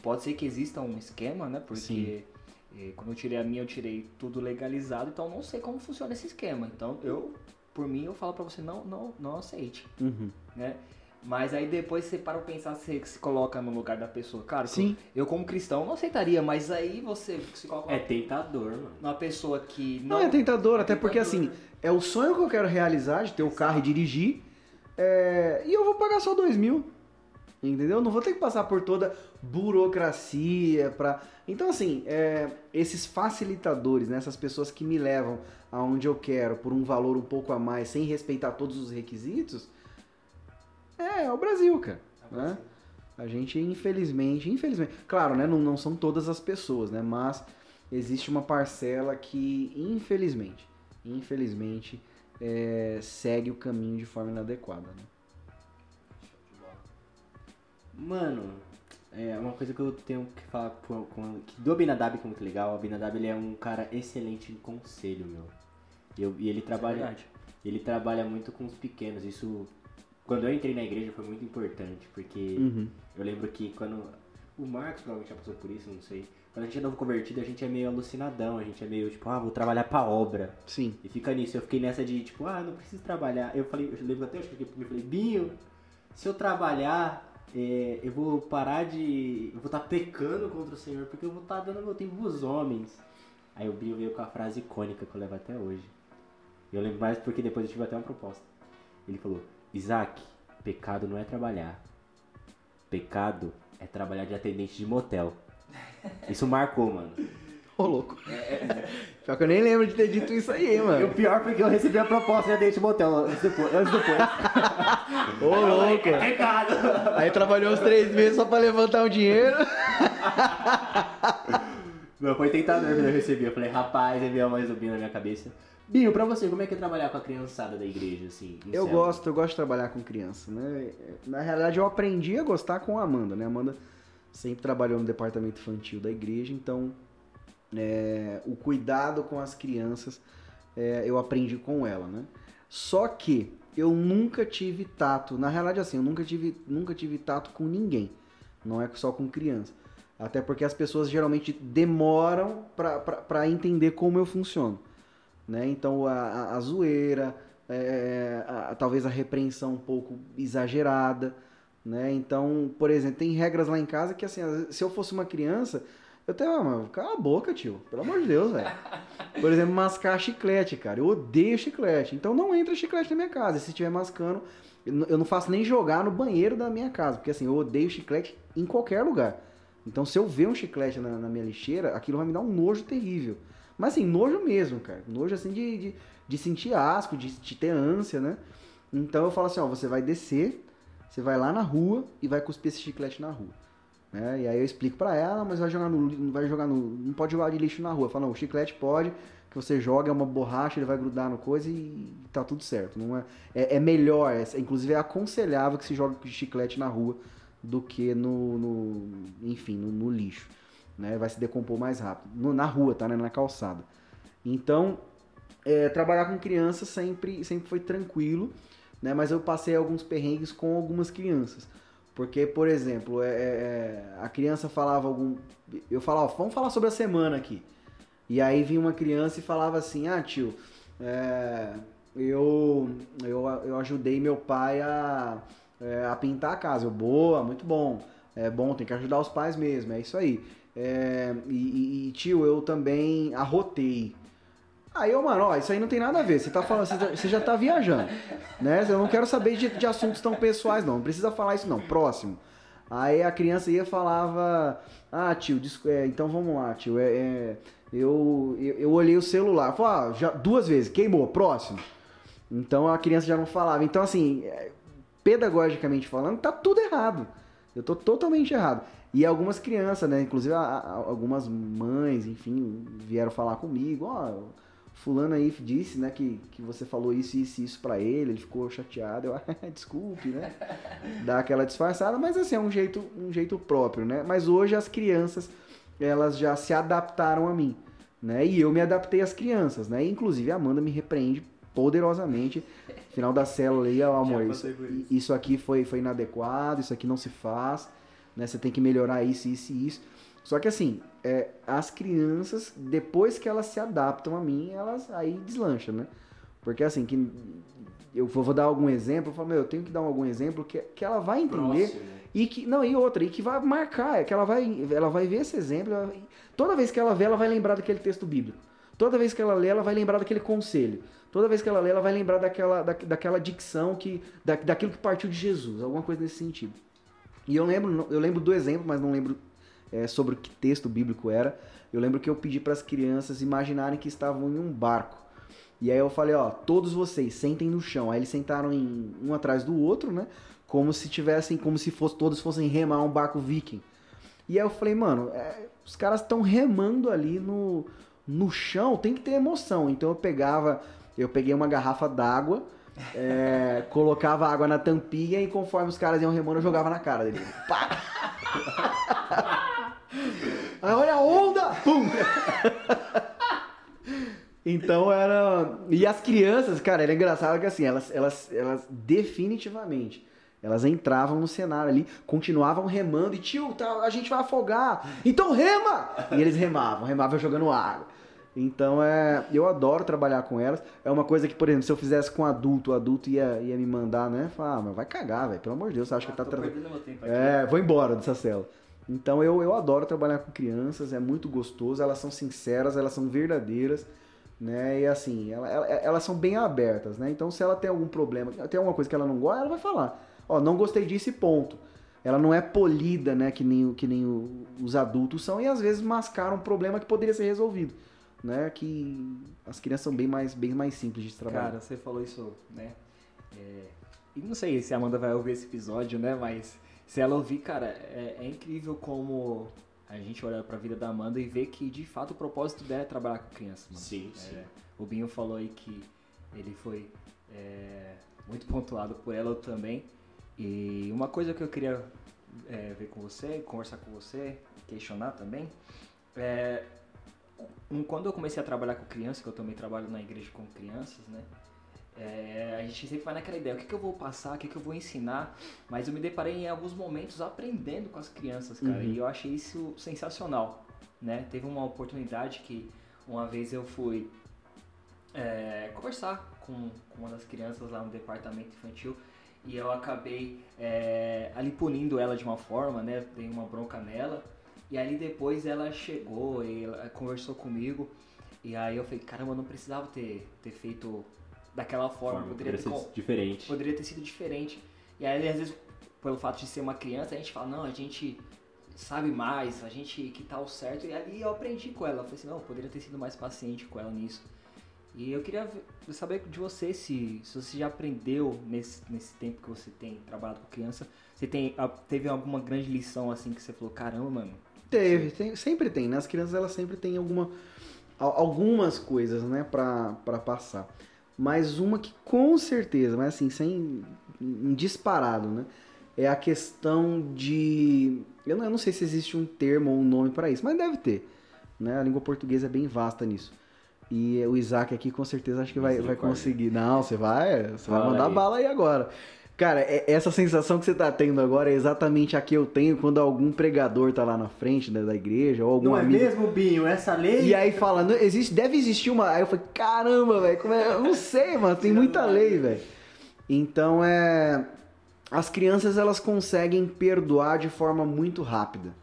A: pode ser que exista um esquema, né? Porque
C: Sim.
A: é, quando eu tirei a minha, eu tirei tudo legalizado, então eu não sei como funciona esse esquema. Então eu, por mim, eu falo pra você, não, não, não aceite,
C: Uhum.
A: né? Mas aí depois você para pensar, você se coloca no lugar da pessoa. Cara,
C: Sim.
A: eu como cristão não aceitaria, mas aí você se coloca
B: É tentador, mano.
A: numa pessoa que
C: Não,
A: não...
C: é tentador,
A: é
C: até porque
A: tentador,
C: assim,
A: né?
C: é o sonho que eu quero realizar de ter o carro e dirigir. é, e eu vou pagar só dois mil. Entendeu? Não vou ter que passar por toda burocracia pra. Então, assim, é, esses facilitadores, né, essas pessoas que me levam aonde eu quero por um valor um pouco a mais, sem respeitar todos os requisitos, é, é o Brasil, cara. Né? A gente, infelizmente, infelizmente, claro, né, não, não são todas as pessoas, né, mas existe uma parcela que, infelizmente, infelizmente, é, segue o caminho de forma inadequada, né?
B: Mano, é uma coisa que eu tenho que falar com, com, que do Abinadab que é muito legal. O Abinadab ele é um cara excelente em conselho, meu. E, eu- e ele
A: Isso é
B: trabalha,
A: verdade.
B: ele trabalha muito com os pequenos. Isso, quando eu entrei na igreja, foi muito importante, porque
C: Uhum.
B: eu lembro que quando o Marcos provavelmente já passou por isso, não sei. Quando a gente é novo convertido, a gente é meio alucinadão, a gente é meio tipo, ah, vou trabalhar pra obra.
C: Sim.
B: E fica nisso, eu fiquei nessa de tipo, ah, não preciso trabalhar. Eu falei, eu lembro até, eu cheguei pra mim e falei, Binho, se eu trabalhar, é, eu vou parar de. Eu vou estar pecando contra o Senhor, porque eu vou estar dando meu tempo pros homens. Aí o Binho veio com a frase icônica que eu levo até hoje. Eu lembro mais porque depois eu tive até uma proposta. Ele falou, Isaac, pecado não é trabalhar. Pecado é trabalhar de atendente de motel. Isso marcou, mano.
C: Ô, louco. Pior que eu nem lembro de ter dito isso aí, hein,
B: E o
C: mano.
B: pior foi que eu recebi a proposta de atendente de motel anos depois. Anos depois.
C: Ô, louco.
B: Pecado!
C: Aí trabalhou uns três meses só pra levantar o dinheiro.
B: Meu, foi tentador quando eu recebi. Eu falei, rapaz, aí veio a voz do na minha cabeça. Binho, pra você, como é que é trabalhar com a criançada da igreja, assim?
C: Eu
B: célula?
C: gosto, eu gosto de trabalhar com criança, né? Na realidade, eu aprendi a gostar com a Amanda, né? A Amanda sempre trabalhou no departamento infantil da igreja, então é, o cuidado com as crianças é, eu aprendi com ela, né? Só que eu nunca tive tato. Na realidade, assim, eu nunca tive, nunca tive tato com ninguém. Não é só com criança. Até porque as pessoas geralmente demoram para entender como eu funciono. Né? Então, a, a, a zoeira, é, a, talvez a repreensão um pouco exagerada. Né? Então, por exemplo, tem regras lá em casa que, assim, se eu fosse uma criança, eu até, ah, mano, cala a boca, tio. Pelo amor de Deus, velho. Por exemplo, mascar chiclete, cara. Eu odeio chiclete. Então não entra chiclete na minha casa. E se estiver mascando, eu não faço nem jogar no banheiro da minha casa. Porque assim, eu odeio chiclete em qualquer lugar. Então se eu ver um chiclete na, na minha lixeira, aquilo vai me dar um nojo terrível. Mas assim, nojo mesmo, cara. Nojo assim de, de, de sentir asco, de, de ter ânsia, né? Então eu falo assim, ó, você vai descer, você vai lá na rua e vai cuspir esse chiclete na rua. Né? E aí eu explico para ela, mas vai jogar no, vai jogar no, não pode jogar de lixo na rua. Fala, não, o chiclete pode, que você joga é uma borracha, ele vai grudar no coisa e tá tudo certo. Não é, é, é melhor, é, inclusive é aconselhável que se jogue chiclete na rua do que no, no enfim, no, no, lixo. Né? Vai se decompor mais rápido. No, na rua, tá? Né? Na calçada. Então, é, trabalhar com crianças sempre, sempre foi tranquilo, né? Mas eu passei alguns perrengues com algumas crianças. Porque, por exemplo, é, é, é, a criança falava algum. Eu falava, vamos falar sobre a semana aqui. E aí vinha uma criança e falava assim: Ah, tio, é, eu, eu, eu ajudei meu pai a, é, a pintar a casa. Eu, boa, muito bom. É bom, tem que ajudar os pais mesmo, é isso aí. É, e, e, tio, eu também arrotei. Aí eu, mano, ó, isso aí não tem nada a ver. Você tá falando, você já tá viajando, né? Eu não quero saber de, de assuntos tão pessoais, não. Não precisa falar isso, não. Próximo. Aí a criança ia falava, ah, tio, é, então vamos lá, tio. É, é eu, eu, eu, olhei o celular, falei, ah, já, duas vezes, queimou, próximo. Então a criança já não falava. Então, assim, é, pedagogicamente falando, tá tudo errado. Eu tô totalmente errado. E algumas crianças, né? Inclusive a, a, algumas mães, enfim, vieram falar comigo, ó. Oh, fulano aí disse, né, que, que você falou isso, isso e isso pra ele, ele ficou chateado, eu, ah, desculpe, né, dá aquela disfarçada, mas assim, é um jeito, um jeito próprio, né, mas hoje as crianças, elas já se adaptaram a mim, né, e eu me adaptei às crianças, né, inclusive a Amanda me repreende poderosamente, final da célula aí, ó, amor, isso, isso aqui foi, foi inadequado, isso aqui não se faz, né, você tem que melhorar isso, isso e isso, só que assim, é, as crianças, depois que elas se adaptam a mim, elas aí deslancham, né? Porque assim, que eu vou, vou dar algum exemplo, eu falo, meu, eu tenho que dar algum exemplo que, que ela vai entender Próximo. e que não e outra e que vai marcar, é que ela vai ela vai ver esse exemplo, ela, toda vez que ela vê, ela vai lembrar daquele texto bíblico. Toda vez que ela lê, ela vai lembrar daquele conselho. Toda vez que ela lê, ela vai lembrar daquela, da, daquela dicção que da, daquilo que partiu de Jesus, alguma coisa nesse sentido. E eu lembro, eu lembro do exemplo, mas não lembro é, sobre que texto bíblico era. Eu lembro que eu pedi para as crianças imaginarem que estavam em um barco. E aí eu falei, ó, todos vocês sentem no chão. Aí eles sentaram em, um atrás do outro, né? Como se tivessem, como se fosse, todos fossem remar um barco viking. E aí eu falei, mano, é, os caras estão remando ali no, no chão, tem que ter emoção. Então eu pegava, eu peguei uma garrafa d'água, é, colocava água na tampinha e conforme os caras iam remando, eu jogava na cara dele. Pá! Aí olha a onda! Pum! Então era. E as crianças, cara, era engraçado que assim, elas, elas, elas definitivamente. Elas entravam no cenário ali, continuavam remando e tio, tá, a gente vai afogar. Então rema! E eles remavam, remavam jogando água. Então é, eu adoro trabalhar com elas. É uma coisa que, por exemplo, se eu fizesse com adulto, o adulto ia, ia me mandar, né? Falar, ah, mas vai cagar, velho. Pelo amor de Deus, você acha ah, que tá trabalhando. É, vou embora dessa cela. Então eu, eu adoro trabalhar com crianças, é muito gostoso, elas são sinceras, elas são verdadeiras, né? E assim, ela, ela, elas são bem abertas, né? Então se ela tem algum problema, tem alguma coisa que ela não gosta, ela vai falar. Ó, não gostei disso ponto. Ela não é polida, né? Que nem, que nem os adultos são, e às vezes mascaram um problema que poderia ser resolvido. Né, que as crianças são bem mais, bem mais simples de trabalhar.
A: Cara, você falou isso, né? É... E não sei se a Amanda vai ouvir esse episódio, né? Mas se ela ouvir, cara, é, é incrível como a gente olha pra vida da Amanda e vê que de fato o propósito dela é trabalhar com crianças. Mano.
B: Sim, é, sim.
A: O Binho falou aí que ele foi é, muito pontuado por ela também. E uma coisa que eu queria é, ver com você, conversar com você, questionar também, é, quando eu comecei a trabalhar com crianças, que eu também trabalho na igreja com crianças, né? é, a gente sempre vai naquela ideia, o que, que eu vou passar, o que, que eu vou ensinar, mas eu me deparei em alguns momentos aprendendo com as crianças, cara,
C: Uhum.
A: e eu achei isso sensacional, né? Teve uma oportunidade que uma vez eu fui é, conversar com, com uma das crianças lá no departamento infantil e eu acabei é, ali punindo ela de uma forma, né? Dei uma bronca nela e ali depois ela chegou e ela conversou comigo e aí eu falei, caramba, eu não precisava ter, ter feito daquela forma,
B: Forma,
A: poderia ter,
B: poderia
A: com-
B: ser diferente.
A: poderia ter sido diferente. E aí, às vezes, pelo fato de ser uma criança, a gente fala, não, a gente sabe mais, a gente que tá o certo. E ali eu aprendi com ela. Eu falei assim, não, eu poderia ter sido mais paciente com ela nisso. E eu queria saber de você se, se você já aprendeu nesse, nesse tempo que você tem trabalhado com criança. Você tem, teve alguma grande lição assim que você falou, caramba, mano.
C: Teve, tem- sempre tem, né? As crianças elas sempre têm alguma, al- algumas coisas, né, pra, pra passar. Mas uma que com certeza, mas assim, sem um disparado, né? É a questão de. Eu não, eu não sei se existe um termo ou um nome pra isso, mas deve ter. Né? A língua portuguesa é bem vasta nisso. E o Isaac aqui com certeza acho que vai, vai conseguir. Não, você vai, você vai mandar bala aí agora. Cara, é- essa sensação que você tá tendo agora é exatamente a que eu tenho quando algum pregador tá lá na frente né, da igreja ou algum
B: Não é
C: amigo.
B: mesmo, Binho? Essa lei.
C: E aí fala, não, existe, deve existir uma. Aí eu falei, caramba, velho, como é? Eu não sei, mano, tem muita lei, velho. Então é. As crianças elas conseguem perdoar de forma muito rápida.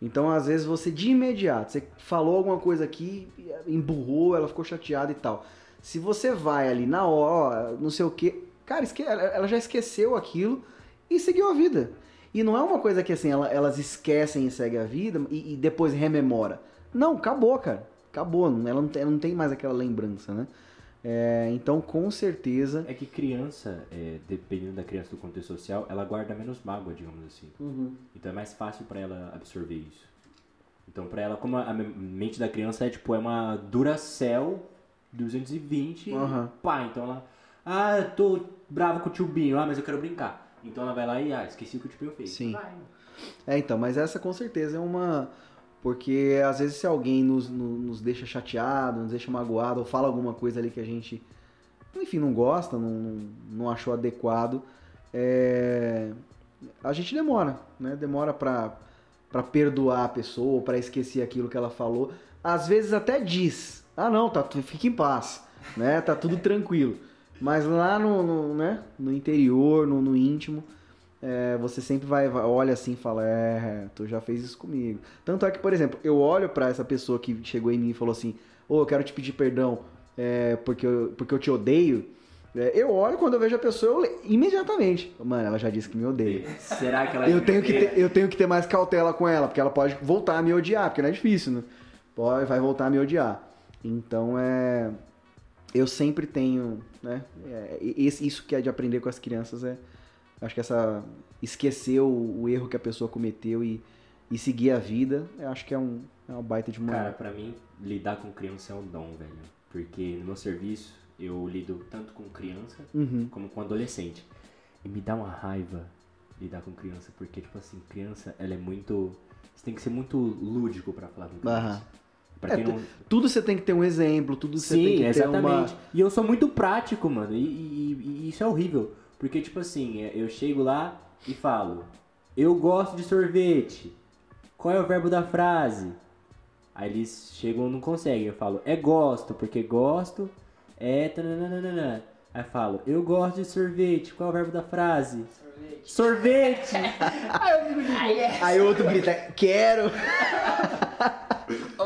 C: Então, às vezes, você de imediato, você falou alguma coisa aqui, emburrou, ela ficou chateada e tal. Se você vai ali na hora, não sei o que, cara, ela já esqueceu aquilo e seguiu a vida. E não é uma coisa que assim, ela- elas esquecem e seguem a vida e, e depois rememora. Não, acabou, cara. Acabou. Ela não tem, ela não tem mais aquela lembrança, né? É, então, com certeza.
B: É que criança, é, dependendo da criança do contexto social, ela guarda menos mágoa, digamos assim. Então é mais fácil pra ela absorver isso. Então pra ela, como a me- mente da criança é tipo, é uma Duracell 220,
C: Aham.
B: pá, então ela, ah, eu tô bravo com o tio Binho, ah, mas eu quero brincar. Então ela vai lá e, ah, esqueci o que o tio Binho fez.
C: Sim.
B: Vai.
C: É, então, mas essa com certeza é uma. Porque às vezes se alguém nos, no- nos deixa chateado, nos deixa magoado, ou fala alguma coisa ali que a gente, enfim, não gosta, não, não, achou adequado, é, a gente demora, né? Demora pra, pra perdoar a pessoa, pra esquecer aquilo que ela falou. Às vezes até diz, ah não, tá, fica em paz, né? Tá tudo tranquilo. Mas lá no, no, né? no interior, no, no íntimo, é, você sempre vai, vai- olha assim e fala, é, tu já fez isso comigo. Tanto é que, por exemplo, eu olho pra essa pessoa que chegou em mim e falou assim, ô, eu quero te pedir perdão é, porque, eu, porque eu te odeio. É, eu olho quando eu vejo a pessoa, eu imediatamente. Mano, ela já disse que me odeia.
B: Será que ela
C: Eu tenho, que ter, eu tenho que ter mais cautela com ela, porque ela pode voltar a me odiar, porque não é difícil, né? Pode, vai voltar a me odiar. Então é. Eu sempre tenho, né? é, esse- isso que é de aprender com as crianças é. Acho que essa. Esquecer o, o erro que a pessoa cometeu e, e seguir a vida, eu acho que é um, é uma baita de uma.
B: Cara, pra mim, lidar com criança é um dom, velho. Porque no meu serviço, eu lido tanto com criança
C: Uhum.
B: como com adolescente. E me dá uma raiva lidar com criança, porque, tipo assim, criança, ela é muito. Você tem que ser muito lúdico pra falar com criança.
C: Aham.
B: Pra
C: É,
B: não.
C: Tudo você tem que ter um exemplo, tudo você tem
B: Sim,
C: que ter
B: exatamente.
C: uma.
B: E eu sou muito prático, mano. E, e- e isso é horrível. Porque, tipo assim, é, eu chego lá e falo: Eu gosto de sorvete. Qual é o verbo da frase? Aí eles chegam e não conseguem. Eu falo: É gosto, porque gosto é. tananana. Aí eu falo: Eu gosto de sorvete. Qual é o verbo da frase? Sorvete! Aí eu fico tipo.
C: Aí o outro grita, quero!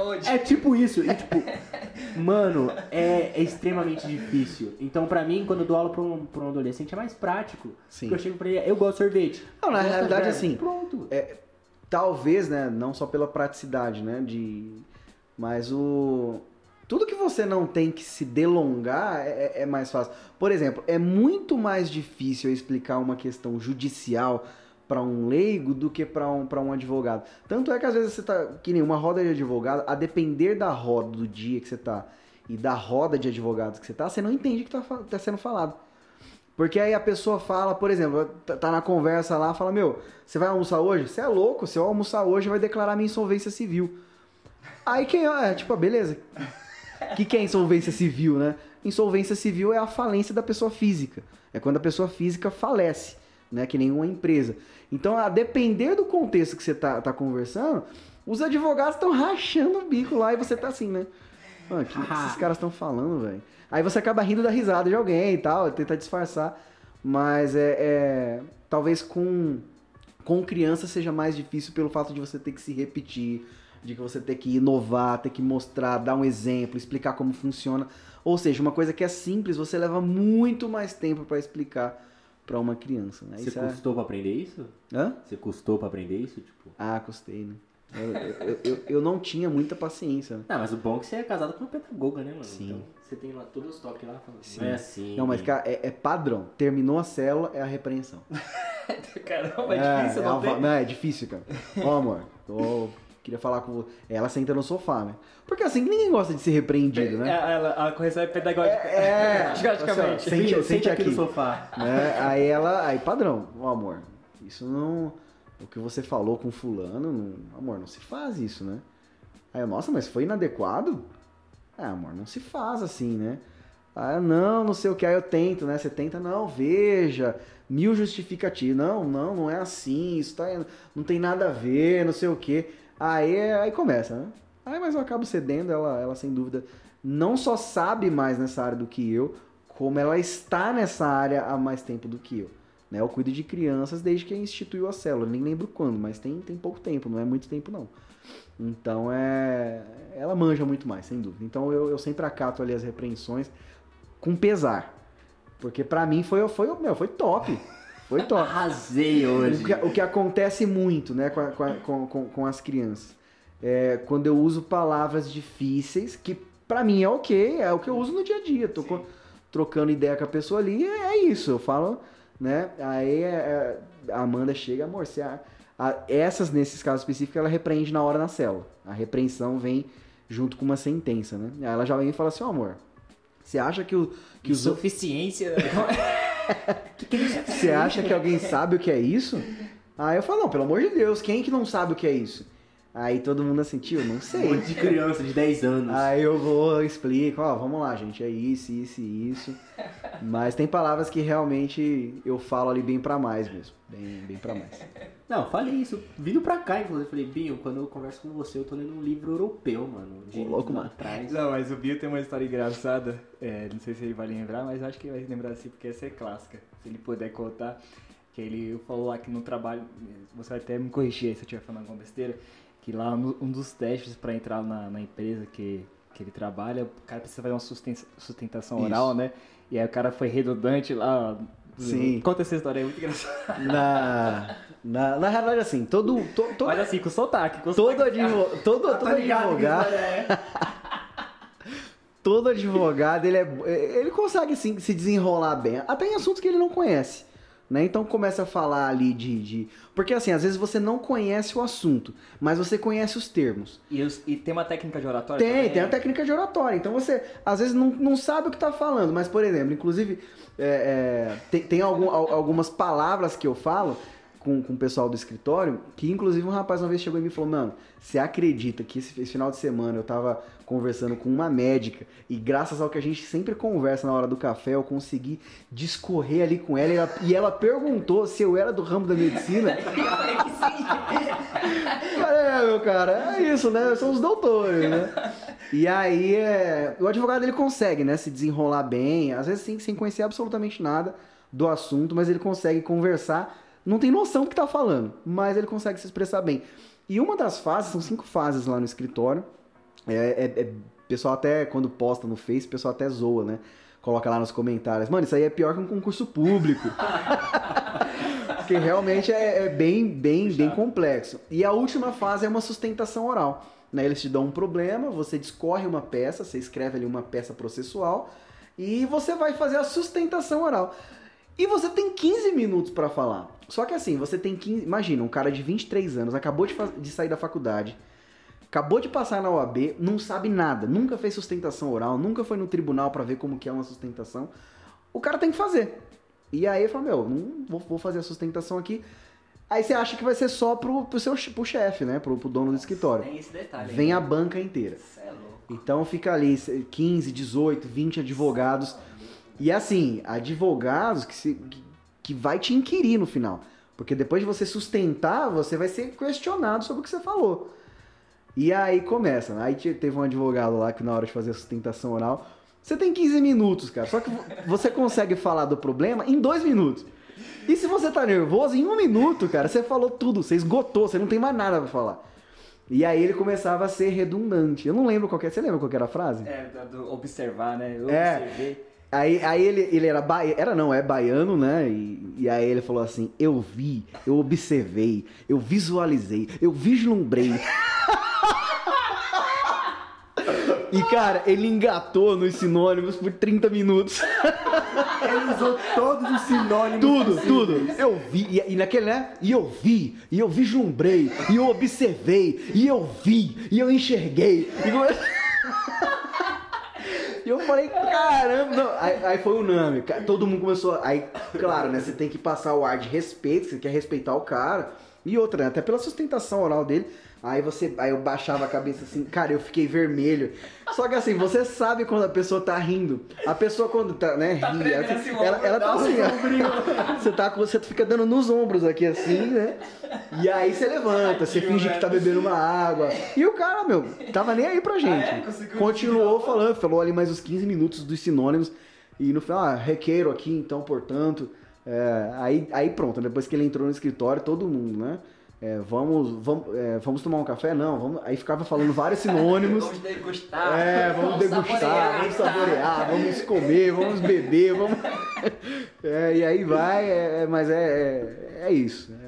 A: Onde?
B: É tipo isso, e tipo, mano, é, é extremamente difícil. Então, pra mim, quando eu dou aula pra um, pra um adolescente, é mais prático.
C: Sim.
B: Porque eu chego pra ele, eu gosto de sorvete.
C: Não, na realidade,
B: de
C: assim,
B: Pronto.
C: talvez, né, não só pela praticidade, né, de, mas o tudo que você não tem que se delongar é, é mais fácil. Por exemplo, é muito mais difícil eu explicar uma questão judicial para um leigo do que para um, pra um advogado. Tanto é que às vezes você tá, que nem uma roda de advogado, a depender da roda do dia que você tá e da roda de advogados que você tá, você não entende o que tá, tá sendo falado. Porque aí a pessoa fala, por exemplo, tá- tá na conversa lá, fala, meu, você vai almoçar hoje? Você é louco, se eu almoçar hoje vai declarar minha insolvência civil. Aí quem é, tipo, ah, beleza. O que, que é insolvência civil, né? Insolvência civil é a falência da pessoa física. É quando a pessoa física falece, né? Que nenhuma empresa. Então, a depender do contexto que você tá, tá conversando, os advogados estão rachando o bico lá e você tá assim, né? Mano, o que esses caras estão falando, velho? Aí você acaba rindo da risada de alguém e tal, tenta disfarçar. Mas é, é talvez com com criança seja mais difícil pelo fato de você ter que se repetir, de que você ter que inovar, ter que mostrar, dar um exemplo, explicar como funciona. Ou seja, uma coisa que é simples, você leva muito mais tempo para explicar para uma criança. Né?
B: Você
C: Isso é-
B: custou pra aprender isso?
C: Hã?
B: Você custou pra aprender isso? Tipo...
C: Ah, custei, né? Eu, eu, eu, eu não tinha muita paciência. né?
B: Não, mas o bom é que você é casado com uma pedagoga, né, mano?
C: Sim.
B: Então você tem lá todos os toques lá falando.
C: Sim.
B: Não é assim.
C: Não, mas cara, é, é padrão. Terminou a célula, é a repreensão.
A: Caramba, é difícil,
C: é,
A: não tem?
C: não, é difícil, cara. Ó, amor, tô- queria falar com você. Ela senta no sofá, né? Porque assim, ninguém gosta de ser repreendido, né?
A: É, ela- a correção é pedagógica.
C: É,
A: Praticamente.
C: Sente-
B: Filho,
C: sente aqui.
B: no sofá.
C: né? Aí ela, aí padrão, ó amor, isso não, o que você falou com fulano, não, amor, não se faz isso, né? Aí eu, nossa, mas foi inadequado? É, amor, não se faz assim, né? Ah, não, não sei o que, aí eu tento, né? Você tenta, não, veja, mil justificativos, não, não, não é assim, isso tá, não tem nada a ver, não sei o que. Aí, aí começa, né? Aí, mas eu acabo cedendo, ela, ela sem dúvida não só sabe mais nessa área do que eu, como ela está nessa área há mais tempo do que eu. Né? Eu cuido de crianças desde que instituiu a célula, nem lembro quando, mas tem, tem pouco tempo, não é muito tempo não. Então é. Ela manja muito mais, sem dúvida. Então eu, eu sempre acato ali as repreensões com pesar. Porque pra mim foi, foi, meu, foi top. Foi top.
B: Arrasei hoje.
C: O que, o que acontece muito né, com, a- com, com, com, as crianças. É, quando eu uso palavras difíceis, que pra mim é ok, é o que eu uso no dia a dia. Tô co- trocando ideia com a pessoa ali, é, é isso. Eu falo, né? Aí é, é, a Amanda chega, amor, você, a- a- essas, nesses casos específicos, ela repreende na hora na célula. A repreensão vem junto com uma sentença, né? Aí ela já vem e fala assim, ó amor, você acha que, o, que os outros...
A: Suficiência.
C: Você acha que alguém sabe o que é isso? Aí eu falo, não, pelo amor de Deus, quem que não sabe o que é isso? Aí todo mundo assim, tio, não
B: Um
C: sei.
B: monte de criança de 10 anos.
C: Aí eu vou, eu explico, ó, vamos lá, gente, é isso, isso e isso. Mas tem palavras que realmente eu falo ali bem pra mais mesmo. Bem, bem pra mais.
B: Não, falei isso. Vindo pra cá, inclusive. Falei, Binho, quando eu converso com você, eu tô lendo um livro europeu, mano. De
C: Ô, louco, mano.
B: atrás.
A: Não, mas o Bill tem uma história engraçada. É, não sei se ele vai lembrar, mas acho que ele vai lembrar assim, porque essa é clássica. Se ele puder contar. Que ele falou lá que no trabalho. Você vai até me corrigir aí se eu estiver falando alguma besteira. Que lá um dos testes pra entrar na, na empresa que, que ele trabalha, o cara precisa fazer uma susten- sustentação
C: Isso.
A: oral, né? E aí o cara foi redundante lá.
C: Sim.
A: Conta essa história é muito engraçada.
C: Na, na, na realidade, assim, todo, to, todo,
A: Mas assim, com sotaque. Com
C: todo,
A: sotaque.
C: advo, todo, todo
B: Tá que
C: advogado.
B: é?
C: todo advogado, ele, é, ele consegue sim, se desenrolar bem, até em assuntos que ele não conhece. Né? Então começa a falar ali de, de. Porque assim, às vezes você não conhece o assunto, mas você conhece os termos.
A: E, os- e tem uma técnica de oratória?
C: Tem,
A: também?
C: tem a técnica de oratória. Então você, às vezes, não, não sabe o que tá falando. Mas, por exemplo, inclusive, é, é, tem, tem algum- al- algumas palavras que eu falo com, com o pessoal do escritório, que inclusive um rapaz uma vez chegou e falou, mano, você acredita que esse, esse final de semana eu tava conversando com uma médica e graças ao que a gente sempre conversa na hora do café, eu consegui discorrer ali com ela e ela, e ela perguntou se eu era do ramo da medicina. É, meu cara, é isso, né? São os doutores, né? E aí, é, o advogado ele consegue, né, se desenrolar bem, às vezes sem, sem conhecer absolutamente nada do assunto, mas ele consegue conversar, não tem noção do que tá falando, mas ele consegue se expressar bem. E uma das fases, são cinco fases lá no escritório, é, é- é- o pessoal até, quando posta no Face, o pessoal até zoa, né? Coloca lá nos comentários, mano, isso aí é pior que um concurso público. Porque realmente é, é bem, bem, bem complexo. E a última fase é uma sustentação oral. Né? Eles te dão um problema, você discorre uma peça, você escreve ali uma peça processual e você vai fazer a sustentação oral. E você tem 15 minutos pra falar. Só que assim, você tem 15. Imagina, um cara de 23 anos, acabou de, de sair da faculdade, acabou de passar na OAB, não sabe nada, nunca fez sustentação oral, nunca foi no tribunal pra ver como que é uma sustentação. O cara tem que fazer. E aí ele fala, meu, não vou, vou fazer a sustentação aqui. Aí você acha que vai ser só pro, pro seu pro chefe, né? Pro, pro dono do escritório.
A: Tem esse detalhe.
C: Vem a banca inteira.
A: Cê é louco.
C: Então fica ali 15, 18, 20 advogados. E assim, advogados que, se, que vai te inquirir no final. Porque depois de você sustentar, você vai ser questionado sobre o que você falou. E aí começa. Aí teve um advogado lá que na hora de fazer a sustentação oral, você tem 15 minutos, cara. Só que você consegue falar do problema em dois minutos. E se você tá nervoso, em um minuto, cara, você falou tudo, você esgotou, você não tem mais nada pra falar. E aí ele começava a ser redundante. Eu não lembro qual que era. Você lembra qual que era a frase?
A: É, do observar, né? Eu
C: É.
A: observei.
C: Aí, aí ele, ele era baiano, era não, é baiano, né? E, e aí ele falou assim: Eu vi, eu observei, eu visualizei, eu vislumbrei. E cara, ele engatou nos sinônimos por 30 minutos.
B: Ele usou todos os sinônimos.
C: Tudo,
B: possíveis.
C: tudo. Eu vi, e, e naquele, né? E eu vi, e eu vislumbrei, e eu observei, e eu vi, e eu enxerguei. E, come- E eu falei, caramba, não. Aí, aí foi unânime. ca- Todo mundo começou. Aí, claro, né? Você tem que passar o ar de respeito, você quer respeitar o cara. E outra, né, até pela sustentação oral dele. Aí você. Aí eu baixava a cabeça assim, cara, eu fiquei vermelho. Só que assim, você sabe quando a pessoa tá rindo. A pessoa quando tá, né,
A: Tá
C: ri, ela,
A: assim,
C: ela, ela tá assim, ó. Você tá com. Você fica dando nos ombros aqui assim, né? E aí você levanta, você finge que tá bebendo uma água. E o cara, meu, tava nem aí pra gente.
A: Ah, é? Conseguiu
C: Continuou falando, falou ali mais uns 15 minutos dos sinônimos. E no final, ah, requeiro aqui, então, portanto. é, aí, aí pronto, depois que ele entrou no escritório, todo mundo, né? É, vamos, vamos, é, vamos tomar um café? Não, vamos. Aí ficava falando vários sinônimos.
A: Vamos degustar.
C: É, vamos degustar,
A: saborear.
C: vamos saborear, vamos comer, vamos beber, vamos. É, e aí vai, é, é, mas é, é, é isso. é.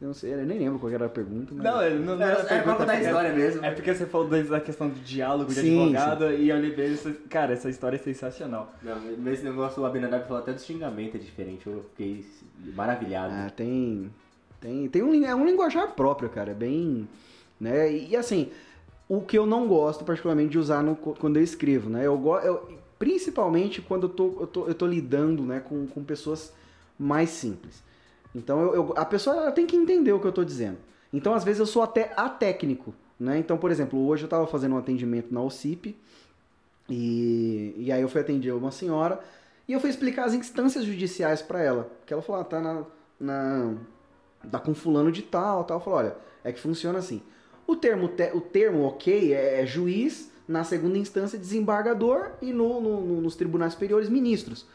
C: eu não sei, eu nem lembro qual era a pergunta. Mas...
A: Não, ele não, não
B: Era-
A: era
B: pra contar a história mesmo.
A: É porque você falou da questão do diálogo de
C: Sim,
A: advogado e eu lembrei disso. Cara, essa história é sensacional.
B: Não, mas esse negócio, o Abinadab falou até do xingamento é diferente. Eu fiquei maravilhado.
C: Ah, tem. Tem, tem um, é um linguajar próprio, cara. É bem. Né? E assim, o que eu não gosto particularmente de usar no- quando eu escrevo, né? Eu, go- eu principalmente quando eu tô, eu tô, eu tô lidando né, com, com pessoas mais simples. Então eu, eu- a pessoa tem que entender o que eu tô dizendo. Então, às vezes, eu sou até atécnico. Né? Então, por exemplo, hoje eu tava fazendo um atendimento na OCIP e, e aí eu fui atender uma senhora e eu fui explicar as instâncias judiciais para ela. Que ela falou, ah, tá na, na tá com fulano de tal, tal. Falei, olha, é que funciona assim. O termo, te- o termo ok é, é juiz, na segunda instância desembargador e no, no- no- nos tribunais superiores ministros.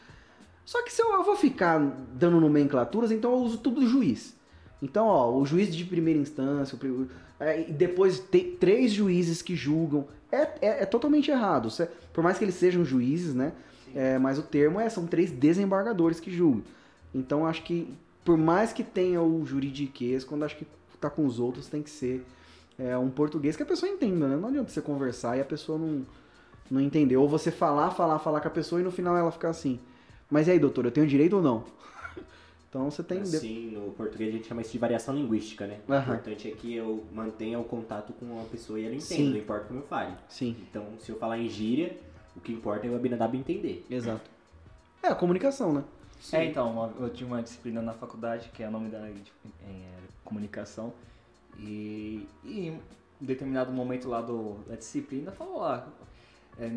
C: Só que se eu, eu vou ficar dando nomenclaturas, então eu uso tudo juiz. Então, ó, o juiz de primeira instância, o é, e depois tem três juízes que julgam. É, é, é totalmente errado. Cê- Por mais que eles sejam juízes, né? É, mas o termo é, são três desembargadores que julgam. Então, acho que, por mais que tenha o juridiquês, quando acho que tá com os outros, tem que ser é, um português que a pessoa entenda, né? Não adianta você conversar e a pessoa não, não entender. Ou você falar, falar, falar com a pessoa e no final ela ficar assim. Mas e aí, doutor, eu tenho direito ou não? Então você tem.
B: Assim, no português a gente chama isso de variação linguística, né? O
C: Aham.
B: importante é que eu mantenha o contato com a pessoa e ela entenda,
C: Sim.
B: não importa como eu fale.
C: Sim,
B: Então, se eu falar em gíria, o que importa é o Abinadab entender.
C: exato. É a comunicação, né?
A: É, então, eu tinha uma disciplina na faculdade, que é o nome da de- é, comunicação, e, e em determinado momento lá do, da disciplina falou lá, é,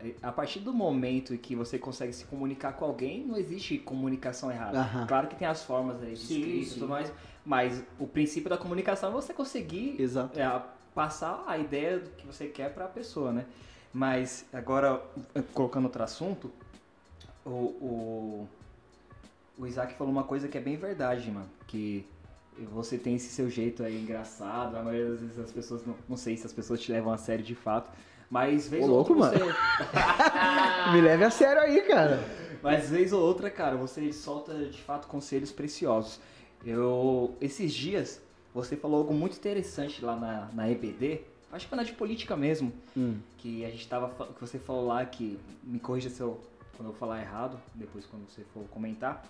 A: é, a partir do momento em que você consegue se comunicar com alguém, não existe comunicação errada.
C: Aham.
A: Claro que tem as formas aí de
B: Sim,
A: escrita e
B: sim.
A: tudo mais, mas o princípio da comunicação é você conseguir é, passar a ideia do que você quer para a pessoa, né? Mas agora, colocando outro assunto, o, o, o Isaac falou uma coisa que é bem verdade, mano. Que você tem esse seu jeito aí engraçado, a maioria das vezes as pessoas, não, não sei se as pessoas te levam a sério de fato, mas vez
C: Ô,
A: ou outra
C: louco,
A: você...
C: Me leve a sério aí, cara.
A: Mas vez ou outra, cara, você solta de fato conselhos preciosos. Eu, esses dias, você falou algo muito interessante lá na, na EBD, acho que foi na de política mesmo,
C: Hum.
A: que a gente tava, que você falou lá que, me corrija se eu, quando eu falar errado, depois quando você for comentar,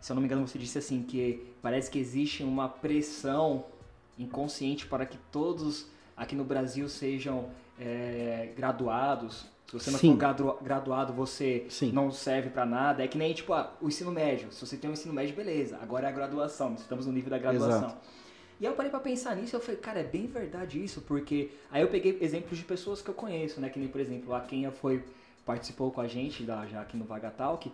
A: se eu não me engano você disse assim, que parece que existe uma pressão inconsciente para que todos aqui no Brasil sejam é, graduados. Se você não
C: Sim.
A: for gradu- graduado, você
C: Sim.
A: não serve pra nada. É que nem, tipo, ah, o ensino médio. Se você tem um ensino médio, beleza. Agora é a graduação. Estamos no nível da graduação.
C: Exato.
A: E aí eu parei pra pensar nisso e eu falei, cara, é bem verdade isso, porque aí eu peguei exemplos de pessoas que eu conheço, né? Que nem, por exemplo, a Kenya foi, participou com a gente da, já aqui no Vaga Talk,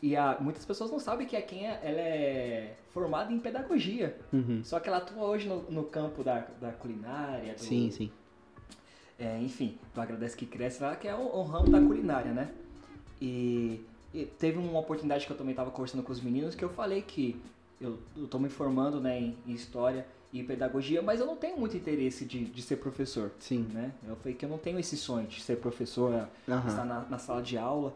A: e a, muitas pessoas não sabem que a Kenya ela é formada em pedagogia.
C: Uhum.
A: Só que ela atua hoje no, no campo da, da culinária, do,
C: Sim, sim.
A: é, enfim, do Agradece que Cresce lá, que é o, o ramo da culinária, né? E, e teve uma oportunidade que eu também estava conversando com os meninos que eu falei que eu, estou me formando né, em, em história e pedagogia, mas eu não tenho muito interesse de, de ser professor,
C: Sim.
A: né? Eu falei que eu não tenho esse sonho de ser professor,
C: Aham.
A: estar na, na sala de aula.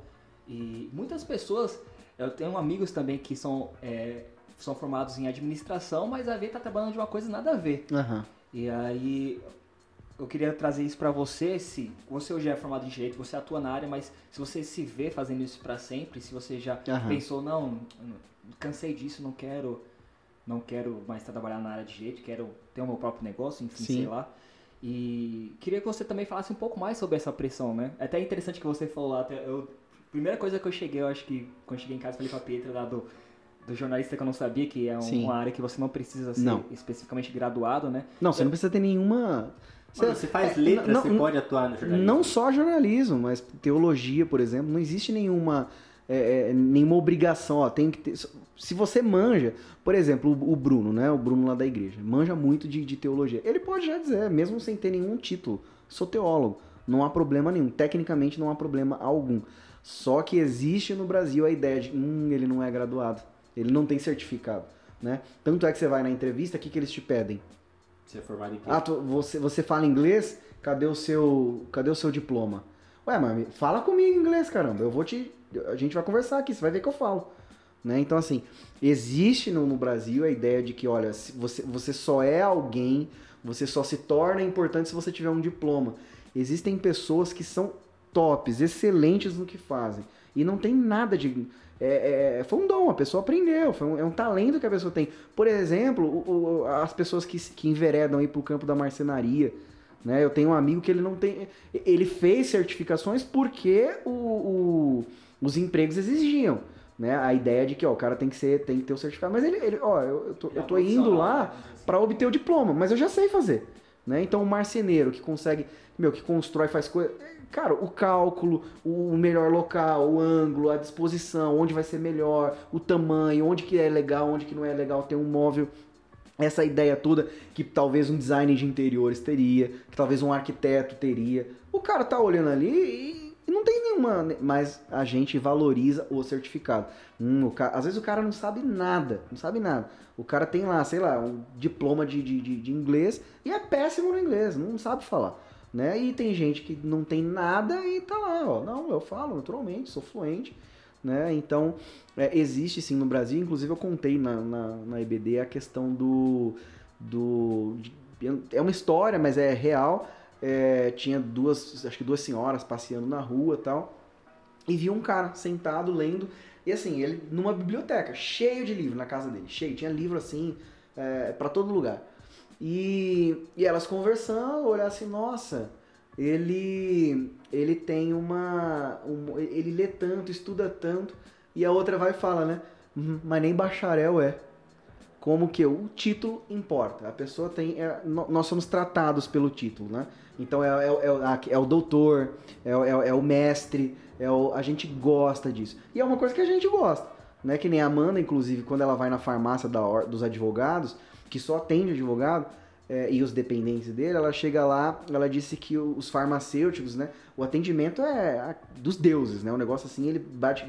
A: E muitas pessoas, eu tenho amigos também que são, é, são formados em administração, mas a ver tá trabalhando de uma coisa nada a ver.
C: Aham.
A: E aí eu queria trazer isso pra você, se você hoje é formado em direito, você atua na área, mas se você se vê fazendo isso pra sempre, se você já
C: Aham.
A: pensou, não, cansei disso, não quero não quero mais trabalhar na área de direito, quero ter o meu próprio negócio, enfim,
C: Sim.
A: sei lá. E queria que você também falasse um pouco mais sobre essa pressão, né? É até interessante que você falou lá, eu, primeira coisa que eu cheguei, eu acho que quando eu cheguei em casa, falei pra Pietra lá do, do jornalista que eu não sabia, que é um- uma área que você não precisa ser
C: Não.
A: especificamente graduado, né?
C: Não, você não precisa ter nenhuma.
B: Mano, você faz
C: é,
B: letras, você pode atuar no jornalismo.
C: Não só jornalismo, mas teologia, por exemplo, não existe nenhuma, é, é, nenhuma obrigação. Ó, tem que ter, se você manja, por exemplo, o, o Bruno, né? O Bruno lá da igreja, manja muito de, de teologia. Ele pode já dizer, mesmo sem ter nenhum título, sou teólogo. Não há problema nenhum. Tecnicamente não há problema algum. Só que existe no Brasil a ideia de, hum, ele não é graduado. Ele não tem certificado, né? Tanto é que você vai na entrevista, o que, que eles te pedem?
B: Você é formado em quê?
C: Ah, tu- você, você fala inglês? Cadê o seu, cadê o seu diploma? Ué, mas fala comigo em inglês, caramba. Eu vou te, a gente vai conversar aqui, você vai ver que eu falo, né? Então assim, existe no, no Brasil a ideia de que, olha, você, você só é alguém, você só se torna importante se você tiver um diploma. Existem pessoas que são tops, excelentes no que fazem e não tem nada de é, é, foi um dom, a pessoa aprendeu, foi um, é um talento que a pessoa tem. Por exemplo, o- o- as pessoas que, que enveredam aí pro campo da marcenaria, né? Eu tenho um amigo que ele não tem. Ele fez certificações porque o, o- os empregos exigiam. Né? A ideia de que ó, o cara tem que, ser, tem que ter o certificado. Mas ele, ele ó, eu, eu tô, eu tô indo lá para obter o diploma, mas eu já sei fazer. Né? Então o marceneiro que consegue, meu, que constrói, faz coisa. Cara, o cálculo, o melhor local, o ângulo, a disposição, onde vai ser melhor, o tamanho, onde que é legal, onde que não é legal ter um móvel. Essa ideia toda que talvez um designer de interiores teria, que talvez um arquiteto teria. O cara tá olhando ali e, e não tem nenhuma. Mas a gente valoriza o certificado. Hum, o Às vezes o cara não sabe nada, não sabe nada. O cara tem lá, sei lá, um diploma de, de, de, de inglês e é péssimo no inglês, não sabe falar. Né? E tem gente que não tem nada e tá lá, ó. Não, eu falo naturalmente, sou fluente. Né? Então, é, existe sim no Brasil, inclusive eu contei na, na, na EBD a questão do. do de- é uma história, mas é real. É, tinha duas, acho que duas senhoras passeando na rua tal. E viu um cara sentado lendo. E assim, ele numa biblioteca, cheio de livro na casa dele, cheio, tinha livro assim, é, para todo lugar. E, e elas conversando, olhar assim, nossa, ele ele tem uma. um- ele lê tanto, estuda tanto. E a outra vai e fala, né? "Uhum, mas nem bacharel é. Como que o título importa. A pessoa tem. é, nós somos tratados pelo título, né? Então é, é, é, é o doutor, é, o- é, é o mestre, é o, a gente gosta disso. E é uma coisa que a gente gosta. Né? Que nem a Amanda, inclusive, quando ela vai na farmácia da, dos advogados, que só atende advogado, é, e os dependentes dele, ela chega lá, ela disse que os farmacêuticos, né? O atendimento é a- dos deuses, né? O negócio assim, ele bate.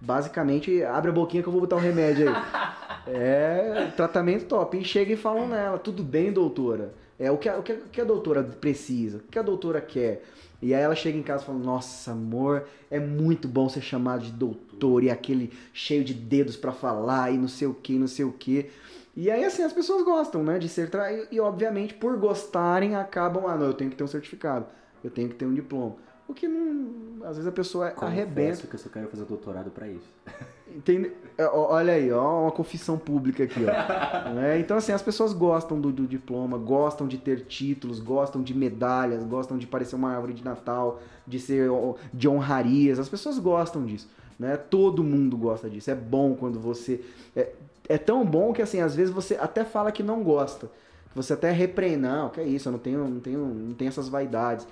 C: Basicamente, abre a boquinha que eu vou botar o remédio aí. É, tratamento top. E chega e falam nela, tudo bem, doutora? É o que, a, o, que, a- doutora precisa, o que a doutora quer. E aí ela chega em casa e fala, nossa, amor, é muito bom ser chamado de doutor e aquele cheio de dedos pra falar e não sei o que, não sei o que. E aí, assim, as pessoas gostam, né, de ser e, obviamente, por gostarem, acabam, ah, não, eu tenho que ter um certificado, eu tenho que ter um diploma. O que não, às vezes a pessoa arrebenta.
B: Confesso que eu só quero fazer doutorado pra isso.
C: Entende? É, Olha aí, ó, uma confissão pública aqui, ó. Né? Então, assim, as pessoas gostam do, do diploma, gostam de ter títulos, gostam de medalhas, gostam de parecer uma árvore de Natal, de ser de honrarias. As pessoas gostam disso, né? Todo mundo gosta disso. É bom quando você é, é tão bom que assim, às vezes você até fala que não gosta. que você até repreende, não, que é isso, eu não tenho, não tenho, não tenho essas vaidades.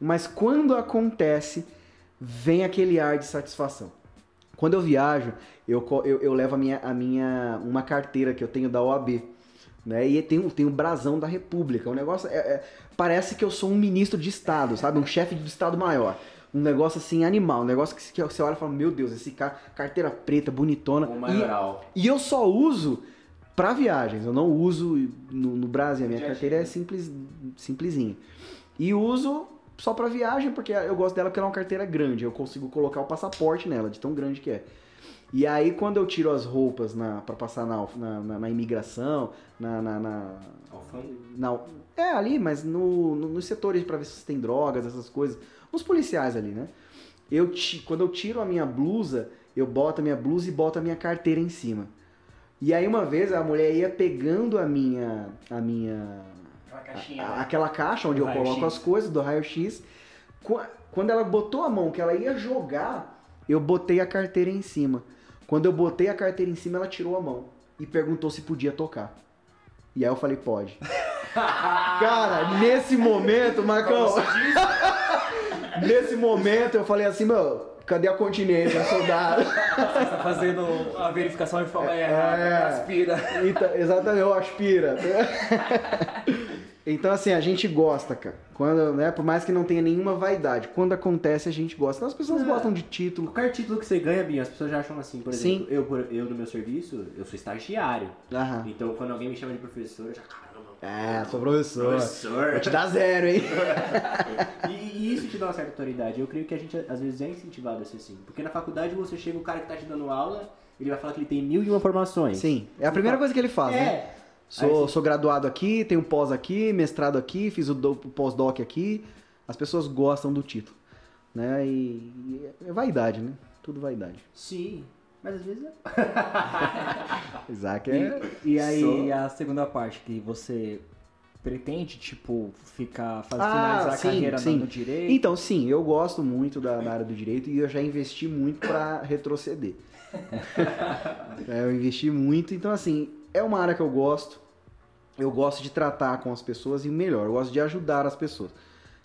C: Mas quando acontece, vem aquele ar de satisfação. Quando eu viajo, eu, eu, eu levo a minha, a minha uma carteira que eu tenho da OAB. Né? E tem, o- tem o brasão da República. O negócio é, é- parece que eu sou um ministro de Estado, sabe? Um chefe de Estado maior. Um negócio assim, animal. Um negócio que, que você olha e fala, meu Deus, esse cara, carteira preta, bonitona.
B: O
C: E- e eu só uso para viagens, eu não uso no, no Brasil. A minha carteira é simples, simplesinha. E uso só para viagem, porque eu gosto dela porque ela é uma carteira grande. Eu consigo colocar o passaporte nela, de tão grande que é. E aí, quando eu tiro as roupas para passar na, na, na- na imigração, na, na, na- na- é ali, mas no, no- nos setores para ver se tem drogas, essas coisas. Os policiais ali, né? Eu quando eu tiro a minha blusa, eu boto a minha blusa e boto a minha carteira em cima. E aí uma vez a mulher ia pegando a minha a minha
A: caixinha,
C: a-
A: né?
C: aquela caixa onde
A: Do
C: eu coloco as coisas do raio-x. Qua- Quando ela botou a mão que ela ia jogar, eu botei a carteira em cima. Quando eu botei a carteira em cima, ela tirou a mão e perguntou se podia tocar. E aí eu falei, pode. Cara, nesse momento, Marcão, nesse momento eu falei assim, meu, cadê a continência, soldado?
A: Você tá fazendo a verificação de forma
C: É.
A: errada, aspira.
C: Então, exatamente, eu aspira. Então, assim, a gente gosta, cara. Quando, né, por mais que não tenha nenhuma vaidade, quando acontece, a gente gosta. Então, as pessoas
B: É.
C: gostam de título.
B: Qualquer título que você ganha, Binho, as pessoas já acham assim, por
C: Sim.
B: exemplo, eu, por- eu no meu serviço, eu sou estagiário.
C: Aham.
B: Então quando alguém me chama de professor, eu já, caramba,
C: É, sou professor.
B: professor.
C: Vou te dar zero, hein?
B: E, e isso te dá uma certa autoridade. Eu creio que a gente às vezes é incentivado a ser assim. Porque na faculdade você chega, o cara que tá te dando aula, ele vai falar que ele tem mil e uma formações.
C: Sim, é a primeira coisa que ele faz, né?
B: É. Aí
C: Sou,
B: você-
C: sou graduado aqui, tenho pós aqui, mestrado aqui, fiz o do- o pós-doc aqui. As pessoas gostam do título, né? E, e é vaidade, né? Tudo vaidade.
B: Sim. Mas às vezes é.
C: Isaac é...
A: E aí
B: Sou-
A: a segunda parte, que você pretende, tipo, ficar, fazer,
C: Ah,
A: finalizar a
C: sim,
A: carreira
C: sim.
A: no, direito?
C: Então, sim, eu gosto muito da, da área do direito e eu já investi muito pra retroceder. É, eu investi muito, então assim, é uma área que eu gosto. Eu gosto de tratar com as pessoas e melhor, eu gosto de ajudar as pessoas.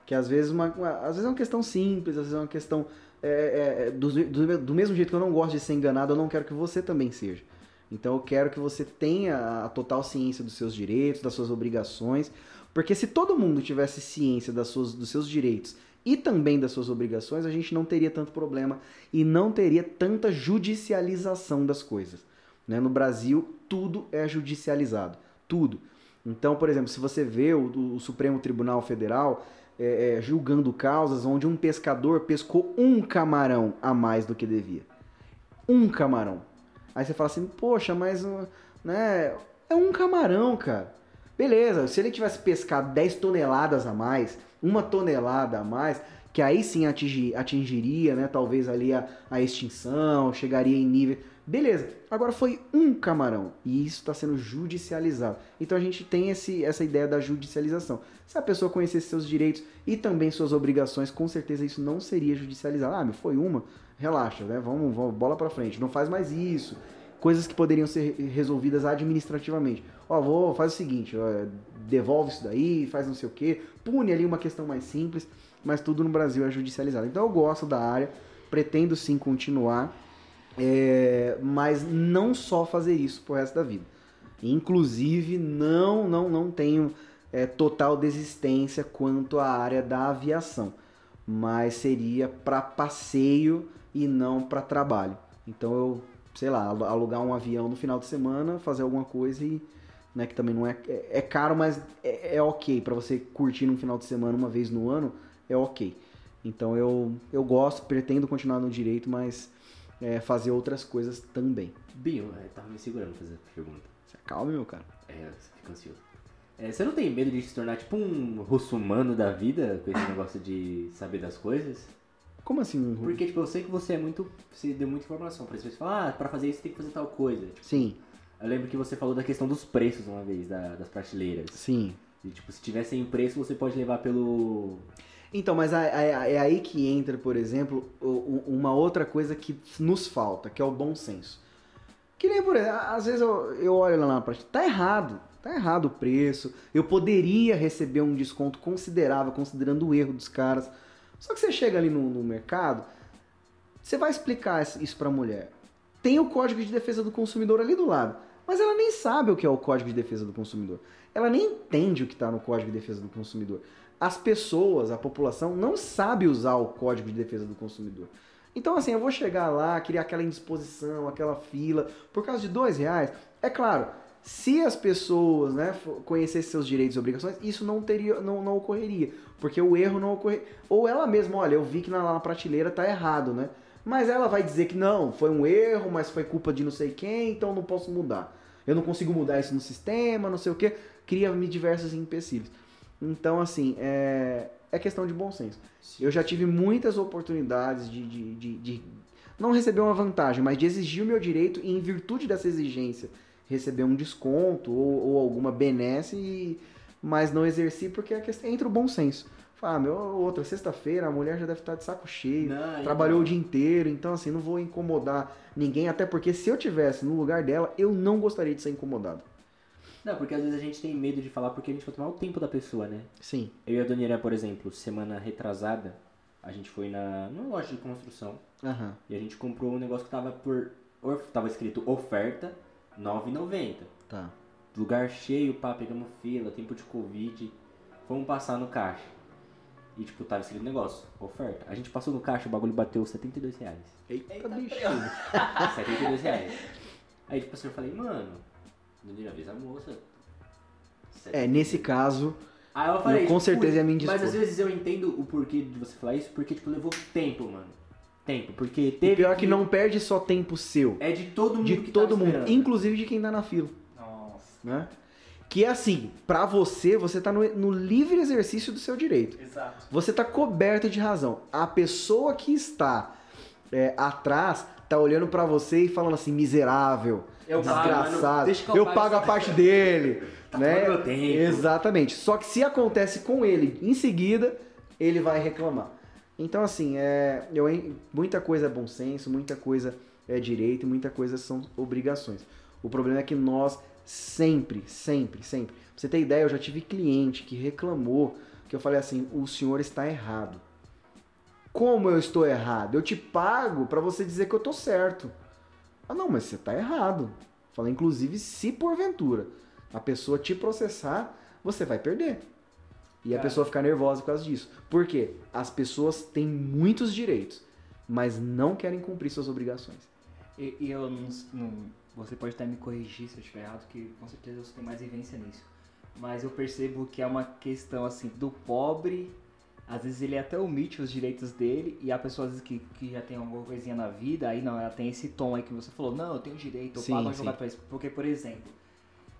C: Que às vezes, uma, às vezes é uma questão simples, às vezes é uma questão. é, é, é, do, do, do mesmo jeito que eu não gosto de ser enganado, eu não quero que você também seja. Então eu quero que você tenha a total ciência dos seus direitos, das suas obrigações. Porque se todo mundo tivesse ciência das suas, dos seus direitos e também das suas obrigações, a gente não teria tanto problema e não teria tanta judicialização das coisas. né? No Brasil, tudo é judicializado. Tudo. Então, por exemplo, se você vê o, o Supremo Tribunal Federal é, é, julgando causas onde um pescador pescou um camarão a mais do que devia. Um camarão. Aí você fala assim, poxa, mas né, é um camarão, cara. Beleza, se ele tivesse pescado 10 toneladas a mais, uma tonelada a mais, que aí sim atingi- atingiria, né, talvez ali a, a extinção, chegaria em nível. Beleza, agora foi um camarão e isso está sendo judicializado. Então a gente tem esse, essa ideia da judicialização. Se a pessoa conhecesse seus direitos e também suas obrigações, com certeza isso não seria judicializado. Ah, meu, foi uma, relaxa, né? Vamos, vamos bola para frente, não faz mais isso. Coisas que poderiam ser resolvidas administrativamente. Ó, vou, faz o seguinte, ó, devolve isso daí, faz não sei o quê, pune ali uma questão mais simples, mas tudo no Brasil é judicializado. Então eu gosto da área, pretendo sim continuar, é, mas não só fazer isso pro resto da vida. Inclusive, não, não, não tenho é, total desistência quanto à área da aviação, mas seria para passeio e não para trabalho. Então eu, sei lá, alu- alugar um avião no final de semana, fazer alguma coisa e, né, que também não é é, é caro, mas é, é ok para você curtir num final de semana uma vez no ano, é ok. Então eu eu gosto, pretendo continuar no direito, mas é, fazer outras coisas também.
B: Binho, eu tava me segurando pra fazer a pergunta.
C: Se acalme, meu cara.
B: É, você fica ansioso. É, você não tem medo de se tornar tipo um russomano da vida com esse negócio de saber das coisas?
C: Como assim? um-
B: Porque, tipo, eu sei que você é muito. Você deu muita informação. Por exemplo, você fala, ah, pra fazer isso tem que fazer tal coisa. Tipo,
C: Sim,
B: eu lembro que você falou da questão dos preços uma vez, da- das prateleiras.
C: sim.
B: E, tipo, se tiver sem preço, você pode levar pelo.
C: Então, mas é, aí que entra, por exemplo, uma outra coisa que nos falta, que é o bom senso. Que nem, por exemplo, às vezes eu, eu olho lá na prateleira, tá errado. Tá errado o preço. Eu poderia receber um desconto considerável, considerando o erro dos caras. Só que você chega ali no, no mercado, você vai explicar isso pra mulher. Tem o Código de Defesa do Consumidor ali do lado. Mas ela nem sabe o que é o Código de Defesa do Consumidor. Ela nem entende o que está no Código de Defesa do Consumidor. As pessoas, a população, não sabe usar o Código de Defesa do Consumidor. Então, assim, eu vou chegar lá, criar aquela indisposição, aquela fila, por causa de dois reais. É claro, se as pessoas né, conhecessem seus direitos e obrigações, isso não teria, não, não ocorreria, porque o erro não ocorreria. Ou ela mesma, olha, eu vi que na, na prateleira tá errado, né? Mas ela vai dizer que não, foi um erro, mas foi culpa de não sei quem, então não posso mudar. Eu não consigo mudar isso no sistema, não sei o que. Cria-me diversos empecilhos. Então, assim, é, é questão de bom senso. Sim. Eu já tive muitas oportunidades de, de, de, de, não receber uma vantagem, mas de exigir o meu direito e, em virtude dessa exigência, receber um desconto ou, ou alguma benesse, mas não exerci porque é questão, entra o bom senso. Ah, meu, outra sexta-feira, a mulher já deve estar de saco cheio, não, trabalhou não. o dia inteiro, então assim, não vou incomodar ninguém, até porque se eu tivesse no lugar dela, eu não gostaria de ser incomodado.
B: Não, porque às vezes a gente tem medo de falar porque a gente vai tomar o tempo da pessoa, né?
C: Sim.
B: Eu e a Doniera, por exemplo, semana retrasada, a gente foi na numa loja de construção
C: uhum.
B: e a gente comprou um negócio que tava por. Tava escrito oferta R$ 9,90.
C: Tá.
B: Lugar cheio, pá, pegamos fila, tempo de Covid. Fomos passar no caixa. E tipo, tava escrito negócio, oferta. A gente passou no caixa, o bagulho bateu 72 reais.
C: Eita, Eita bicho.
B: 72 reais. Aí tipo assim, eu falei, mano, não avisa a moça.
C: É, nesse caso,
B: Aí eu, falei,
C: eu com certeza é a minha
B: Mas às vezes eu entendo o porquê de você falar isso, porque tipo, levou tempo, mano. Tempo, porque teve.
C: E pior que... que não perde só tempo seu.
B: É de todo mundo.
C: De
B: que
C: todo
B: tá
C: mundo,
B: esperando.
C: inclusive de quem tá na fila.
A: Nossa.
C: Né? Que é assim, pra você, você tá no, no, livre exercício do seu direito.
A: Exato.
C: Você tá coberto de razão. A pessoa que está é, atrás tá olhando para você e falando assim, miserável, eu desgraçado, pago, eu, eu pago a parte dele. tá né?
B: Meu tempo.
C: Exatamente. Só que se acontece com ele em seguida, ele vai reclamar. Então, assim, é, eu, muita coisa é bom senso, muita coisa é direito, muita coisa são obrigações. O problema é que nós Sempre, sempre, sempre. Pra você ter ideia, eu já tive cliente que reclamou que eu falei assim: o senhor está errado. Como eu estou errado? Eu te pago para você dizer que eu tô certo. Ah, não, mas você tá errado. Falei, inclusive, se porventura a pessoa te processar, você vai perder. E a pessoa ficar nervosa por causa disso. Por quê? As pessoas têm muitos direitos, mas não querem cumprir suas obrigações.
A: E, e eu não, não você pode até me corrigir se eu estiver errado, que com certeza você tem mais vivência nisso. Mas eu percebo que é uma questão assim do pobre, às vezes ele até omite os direitos dele, e há pessoas vezes, que, que já tem alguma coisinha na vida, aí não, ela tem esse tom aí que você falou, não, eu tenho direito, eu sim, pago advogado pra isso. Porque, por exemplo,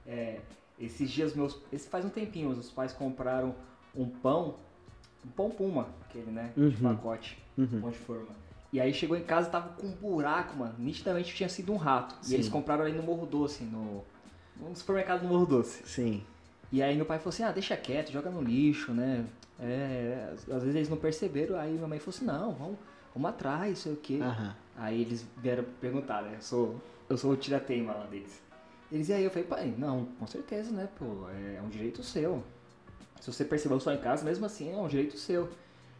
A: é, esses dias meus. Esse faz um tempinho, os pais compraram um pão, um pão puma, aquele, né?
C: Uhum.
A: De pacote,
C: uhum.
A: pão de forma. E aí chegou em casa tava com um buraco, mano. Nitidamente tinha sido um rato. Sim. E eles compraram ali no Morro Doce, no, no supermercado do Morro Doce.
C: Sim.
A: E aí meu pai falou assim, ah, deixa quieto, joga no lixo, né? É, às vezes eles não perceberam, aí minha mãe falou assim, não, vamos, vamos atrás, sei o quê.
C: Uhum.
A: Aí eles vieram perguntar, né? Eu sou, eu sou o tirateima lá deles. Eles, e aí eu falei, pai, não, com certeza, né, pô, é um direito seu. Se você percebeu só em casa, mesmo assim é um direito seu.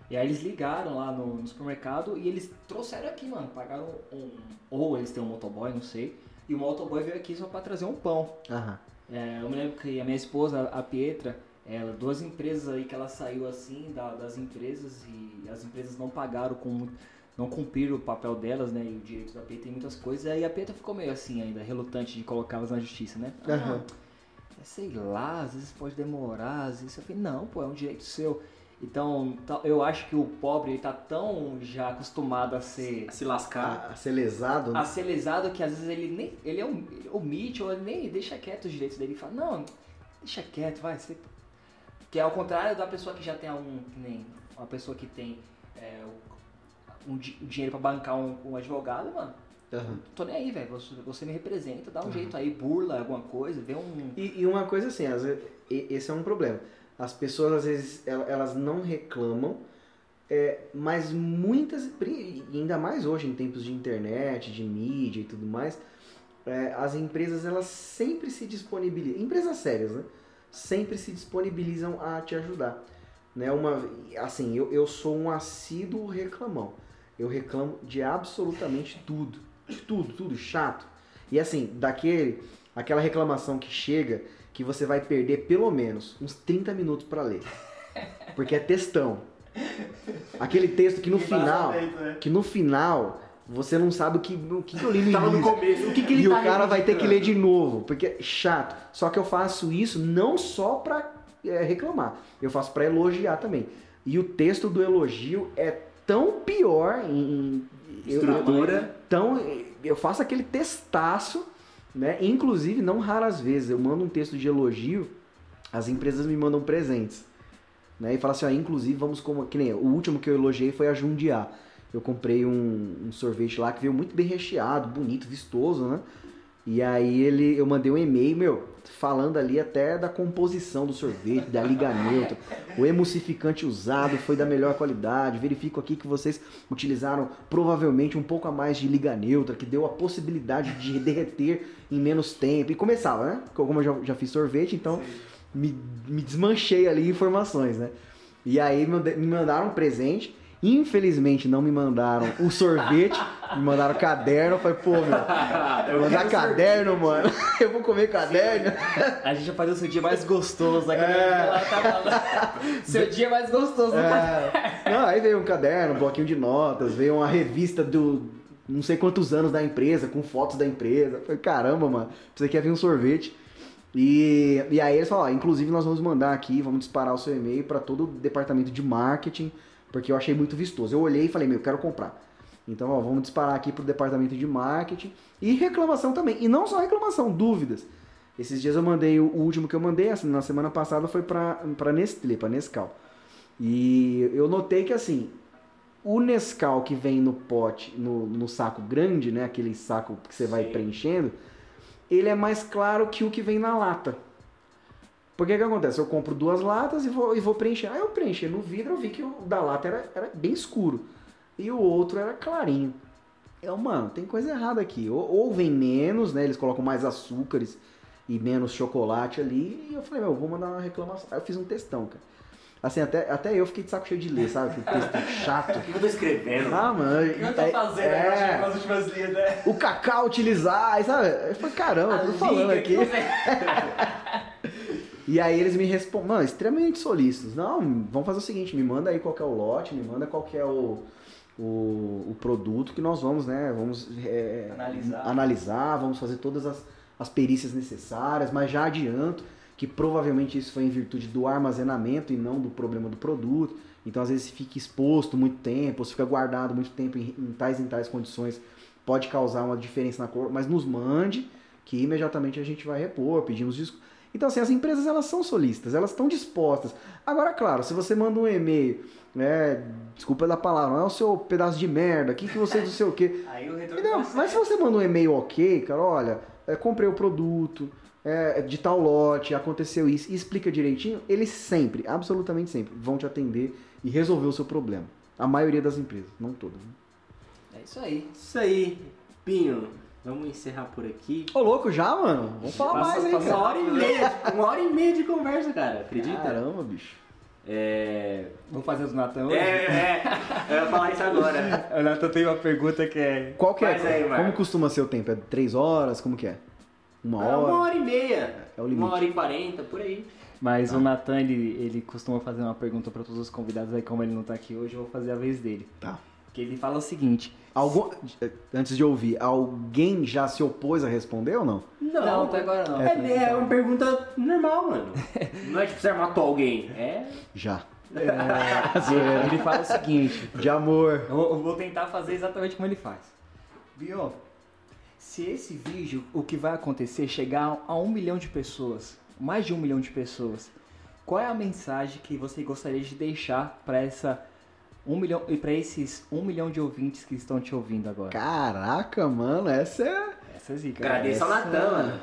A: E aí eles ligaram lá no, no, supermercado e eles trouxeram aqui, mano. Pagaram um. Ou eles têm um motoboy, não sei. E o motoboy veio aqui só pra trazer um pão.
C: Uhum.
A: É, eu me lembro que a minha esposa, a Pietra, ela, duas empresas aí que ela saiu assim da, das empresas e as empresas não pagaram com. Não cumpriram o papel delas, né? E o direito da Pietra tem muitas coisas. E aí a Pietra ficou meio assim ainda, relutante de colocá-las na justiça, né?
C: Uhum. Ah,
A: sei lá, às vezes pode demorar, às vezes eu falei, não, pô, é um direito seu. Então, eu acho que o pobre está tão já acostumado a ser.
B: A se lascar.
C: A, a ser lesado.
A: Né? A ser lesado que às vezes ele nem. Ele é um, omite ou ele nem deixa quieto os direitos dele e fala, não, deixa quieto, vai. Você... Que é ao contrário da pessoa que já tem algum. nem uma pessoa que tem é, um, um dinheiro para bancar um, um, advogado, mano.
C: Uhum.
A: Tô nem aí, velho. Você, você, me representa, dá um uhum. jeito aí, burla alguma coisa, vê um.
C: E, e uma coisa assim, às vezes, esse é um problema as pessoas às vezes elas não reclamam, é, mas muitas, ainda mais hoje em tempos de internet, de mídia e tudo mais, é, as empresas elas sempre se disponibilizam, empresas sérias, né? Sempre se disponibilizam a te ajudar. Né? Uma, assim, eu, eu sou um assíduo reclamão. Eu reclamo de absolutamente tudo. De tudo, tudo chato. E assim, daquele, aquela reclamação que chega que você vai perder pelo menos uns 30 minutos para ler. Porque é textão. Aquele texto que no final,
B: né?
C: que no final você não sabe o que, o que eu li no
B: Tava no
C: início.
B: começo. O que, que ele
C: E o
B: tá
C: cara vai ter que ler de novo, porque é chato. Só que eu faço isso não só pra é, reclamar, eu faço pra elogiar também. E o texto do elogio é tão pior em eu-
B: Estrutura.
C: então eu faço aquele testaço, né? Inclusive, não raras vezes, eu mando um texto de elogio, as empresas me mandam presentes. Né? E fala assim, ó, inclusive, vamos como. Que nem o último que eu elogiei foi a Jundiá. Eu comprei um, um sorvete lá que veio muito bem recheado, bonito, vistoso, né? E aí ele, eu mandei um e-mail, meu, falando ali até da composição do sorvete, da liga neutra. O emulsificante usado foi da melhor qualidade. Verifico aqui que vocês utilizaram provavelmente um pouco a mais de liga neutra, que deu a possibilidade de derreter em menos tempo. E começava, né? Como eu já, já fiz sorvete, então me, me desmanchei ali informações, né? E aí me mandaram um presente. Infelizmente não me mandaram o sorvete, me mandaram caderno. Eu falei, pô, meu,
B: Eu
C: mandar caderno, mano. Eu vou comer caderno.
A: A gente vai fazer o seu dia mais gostoso aqui.
C: É.
A: Tá. Seu dia mais gostoso.
C: É. Não, aí veio um caderno, um bloquinho de notas, veio uma revista do não sei quantos anos da empresa, com fotos da empresa. Eu falei, caramba, mano, você quer vir um sorvete? E, e aí eles falaram, inclusive nós vamos mandar aqui, vamos disparar o seu e-mail para todo o departamento de marketing, porque eu achei muito vistoso. Eu olhei e falei, meu, eu quero comprar. Então, ó, vamos disparar aqui pro departamento de marketing e reclamação também. E não só reclamação, dúvidas. Esses dias eu mandei, o último que eu mandei, assim, na semana passada foi pra, pra Nestlé, pra Nescau. E eu notei que assim, o Nescau que vem no pote, no, no saco grande, né? Aquele saco que você vai
B: Sim.
C: preenchendo, ele é mais claro que o que vem na lata. Porque o que acontece? Eu compro duas latas e vou, e vou preencher. Aí eu preenchi no vidro, eu vi que o da lata era, era bem escuro. E o outro era clarinho. Eu, mano, tem coisa errada aqui. Ou, ou vem menos, né? Eles colocam mais açúcares e menos chocolate ali. E eu falei, meu, eu vou mandar uma reclamação. Aí eu fiz um textão, cara. Assim, até, até eu fiquei de saco cheio de ler, sabe? Aquele texto chato.
B: O que eu tô escrevendo?
C: Ah, mano.
A: O que eu tô
C: é-
A: fazendo
C: é,
A: nas últimas linhas, né?
C: o cacau utilizar, sabe? Eu falei, caramba, eu tô falando aqui. E aí eles me respondem, mano, extremamente solícitos. Não, vamos fazer o seguinte, me manda aí qual é o lote, me manda qual que é o, o, o produto que nós vamos, né? Vamos é,
A: Analisar.
C: analisar, vamos fazer todas as, as perícias necessárias, mas já adianto que provavelmente isso foi em virtude do armazenamento e não do problema do produto. Então, às vezes, se fica exposto muito tempo, ou se fica guardado muito tempo em, em tais e tais condições, pode causar uma diferença na cor, mas nos mande que imediatamente a gente vai repor, pedimos desculpas. Então, assim, as empresas elas são solistas, elas estão dispostas. Agora, claro, se você manda um e-mail, né, desculpa da palavra, não é o seu pedaço de merda, aqui que você não sei o quê.
A: Aí o retorno
C: Não, mas se você manda um e-mail ok, cara, olha, é, comprei o produto, é, de tal lote, aconteceu isso, e explica direitinho, eles sempre, absolutamente sempre, vão te atender e resolver o seu problema. A maioria das empresas, não todas. né?
A: É isso aí.
B: Isso aí, Pinho. Vamos encerrar por aqui.
C: Ô, louco, já, mano? Vamos falar
A: Passa-
C: mais aí,
A: passa
B: Uma
C: cara.
B: hora e meia, uma hora e meia de conversa, cara. Acredita?
C: Caramba, bicho.
B: É.
A: Vamos fazer os Natan hoje?
B: É, é. Eu ia falar isso agora.
A: O Natan tem uma pergunta que é...
C: Qual que é?
B: Faz aí,
C: como costuma ser o tempo? É três horas? Como que é? Uma
B: Ah,
C: hora?
B: Uma hora e meia.
C: É o limite.
B: Uma hora e quarenta, por aí.
A: Mas o Natan, ele, ele costuma fazer uma pergunta para todos os convidados, aí como ele não tá aqui hoje, eu vou fazer a vez dele.
C: Tá.
A: Que ele fala o seguinte...
C: Algum... Antes de ouvir, alguém já se opôs a responder ou não?
A: Não, até agora não.
B: É, é uma pergunta normal, mano. Não é tipo você matou alguém. É.
C: Já.
A: É, ele fala o seguinte...
C: De amor.
A: Eu vou, eu vou tentar fazer exatamente como ele faz. Bion, se esse vídeo, o que vai acontecer, chegar a um milhão de pessoas, mais de um milhão de pessoas, qual é a mensagem que você gostaria de deixar para essa um milhão e para esses um milhão de ouvintes que estão te ouvindo agora?
C: Caraca, mano, essa é.
A: Essa é zica.
B: Agradeço ao Natan, mano.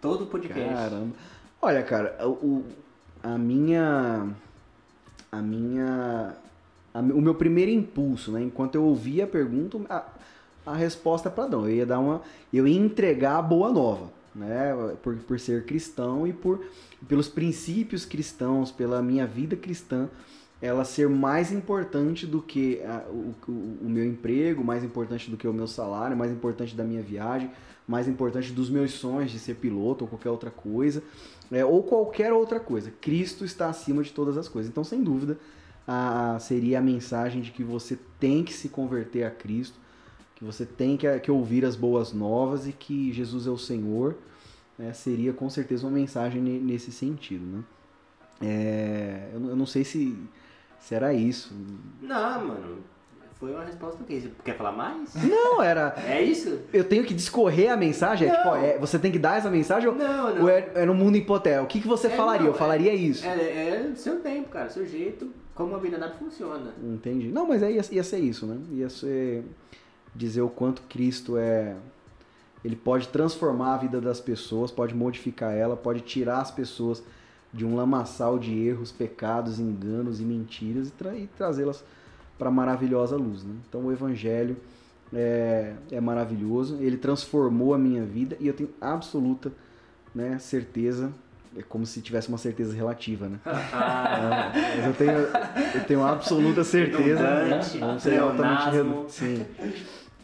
B: Todo o podcast.
C: Caramba. Olha, cara, o, a minha. A minha. a o meu primeiro impulso, né? Enquanto eu ouvi a pergunta. a- a resposta é padrão. Eu ia dar uma. Eu ia entregar a boa nova, né? Por, por ser cristão e por pelos princípios cristãos, pela minha vida cristã, ela ser mais importante do que a, o, o, meu emprego, mais importante do que o meu salário, mais importante da minha viagem, mais importante dos meus sonhos de ser piloto ou qualquer outra coisa, é, ou qualquer outra coisa. Cristo está acima de todas as coisas. Então, sem dúvida, a, seria a mensagem de que você tem que se converter a Cristo, que você tem que, que ouvir as boas novas e que Jesus é o Senhor. Né, seria com certeza uma mensagem nesse sentido. Né? É, eu, eu não sei se, se era isso.
B: Não, mano. Foi uma resposta? Você quer falar mais?
C: Não, era.
B: É isso?
C: Eu tenho que discorrer a mensagem? É, tipo, ó, é, você tem que dar essa mensagem?
B: Não, não.
C: Ou é, é no mundo hipotético? O que, que você
B: É,
C: falaria?
B: não,
C: eu falaria isso.
B: É, é seu tempo, cara, seu jeito, como a vida funciona.
C: Entendi. Não, mas aí ia, ia ser isso, né? Ia ser dizer o quanto Cristo é. Ele pode transformar a vida das pessoas, pode modificar ela, pode tirar as pessoas de um lamaçal de erros, pecados, enganos e mentiras e, tra e trazê-las para maravilhosa luz. Né? Então o Evangelho é, é, maravilhoso, ele transformou a minha vida e eu tenho absoluta né, certeza, é como se tivesse uma certeza relativa, né? É, mas eu tenho, eu tenho absoluta certeza. Né?
B: Redundante,
C: ser altamente redu- Sim.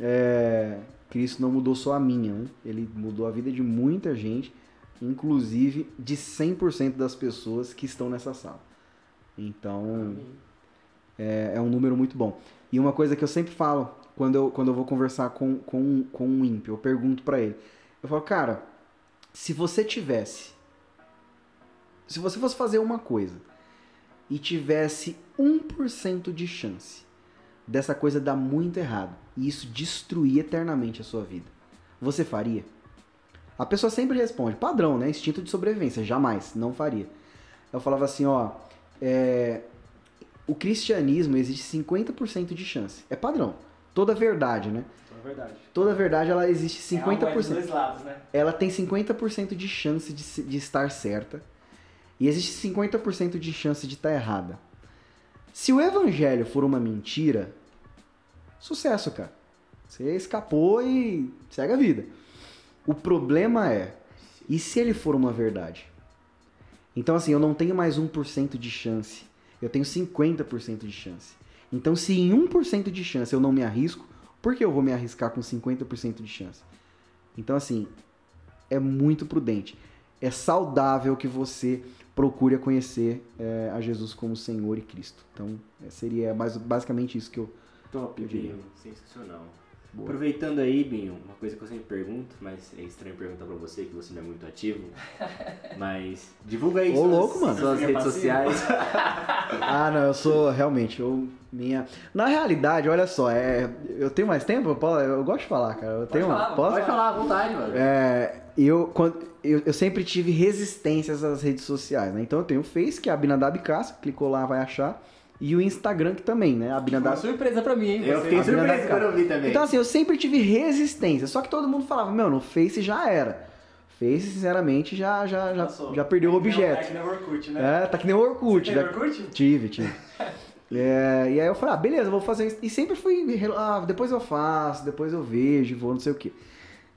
C: É, Cristo não mudou só a minha, né? ele mudou a vida de muita gente, inclusive de 100% das pessoas que estão nessa sala. Então, é, é um número muito bom. E uma coisa que eu sempre falo quando eu, quando eu vou conversar com, com, com um ímpio, eu pergunto pra ele. Eu falo, cara, se você tivesse. Se você fosse fazer uma coisa e tivesse 1% de chance dessa coisa dar muito errado e isso destruir eternamente a sua vida, você faria? A pessoa sempre responde, padrão, né? Instinto de sobrevivência, jamais, não faria. Eu falava assim, ó, é, o cristianismo existe 50% de chance. É padrão. Toda verdade, né?
A: É verdade.
C: Toda verdade ela existe
A: É uma moeda dos
C: 50%.
A: dois lados, né?
C: ela tem 50% de chance de, de estar certa e existe 50% de chance de estar errada. Se o evangelho for uma mentira, sucesso, cara. Você escapou e segue a vida. O problema é, e se ele for uma verdade? Então, assim, eu não tenho mais 1% de chance. Eu tenho 50% de chance. Então, se em 1% de chance eu não me arrisco, por que eu vou me arriscar com 50% de chance? Então, assim, é muito prudente. É saudável que você procure conhecer é, a Jesus como Senhor e Cristo. Então, é, seria mais, basicamente isso que eu.
B: Top,
C: Eu diria.
B: Sensacional.
C: Boa.
B: Aproveitando aí, Binho, uma coisa que eu sempre pergunto, mas é estranho perguntar pra você, que você não é muito ativo. Mas divulga aí
C: Ô,
B: suas,
C: louco, mano.
B: suas redes
A: passivo.
B: sociais.
C: Ah, não, eu sou realmente. Eu, minha... Na realidade, olha só, é, eu tenho mais tempo, Paulo? Eu gosto de falar, cara. Eu tenho
A: falar,
C: Posso?
B: Pode falar à vontade, mano.
C: É, eu, quando, eu, eu sempre tive resistências às redes sociais, né? Então eu tenho o Face, que é Abinadab Castro, clicou lá, vai achar. E o Instagram, que também, né?
A: Uma
C: Abinadab
A: surpresa pra mim, hein?
B: Eu
A: Você-
B: fiquei
C: a da
B: quando eu vi também.
C: Então, assim, eu sempre tive resistência. Só que todo mundo falava, meu, no Face já era. Face, sinceramente, já, já, já, já perdeu o
A: É que É
C: objeto.
A: que nem o Orkut, né?
C: É, tá que nem o Orkut.
A: Teve
C: né?
A: Orkut?
C: Tive, tive. É, e aí eu falei, ah, beleza, vou fazer isso. E sempre fui, ah, depois eu faço, depois eu vejo, vou não sei o quê.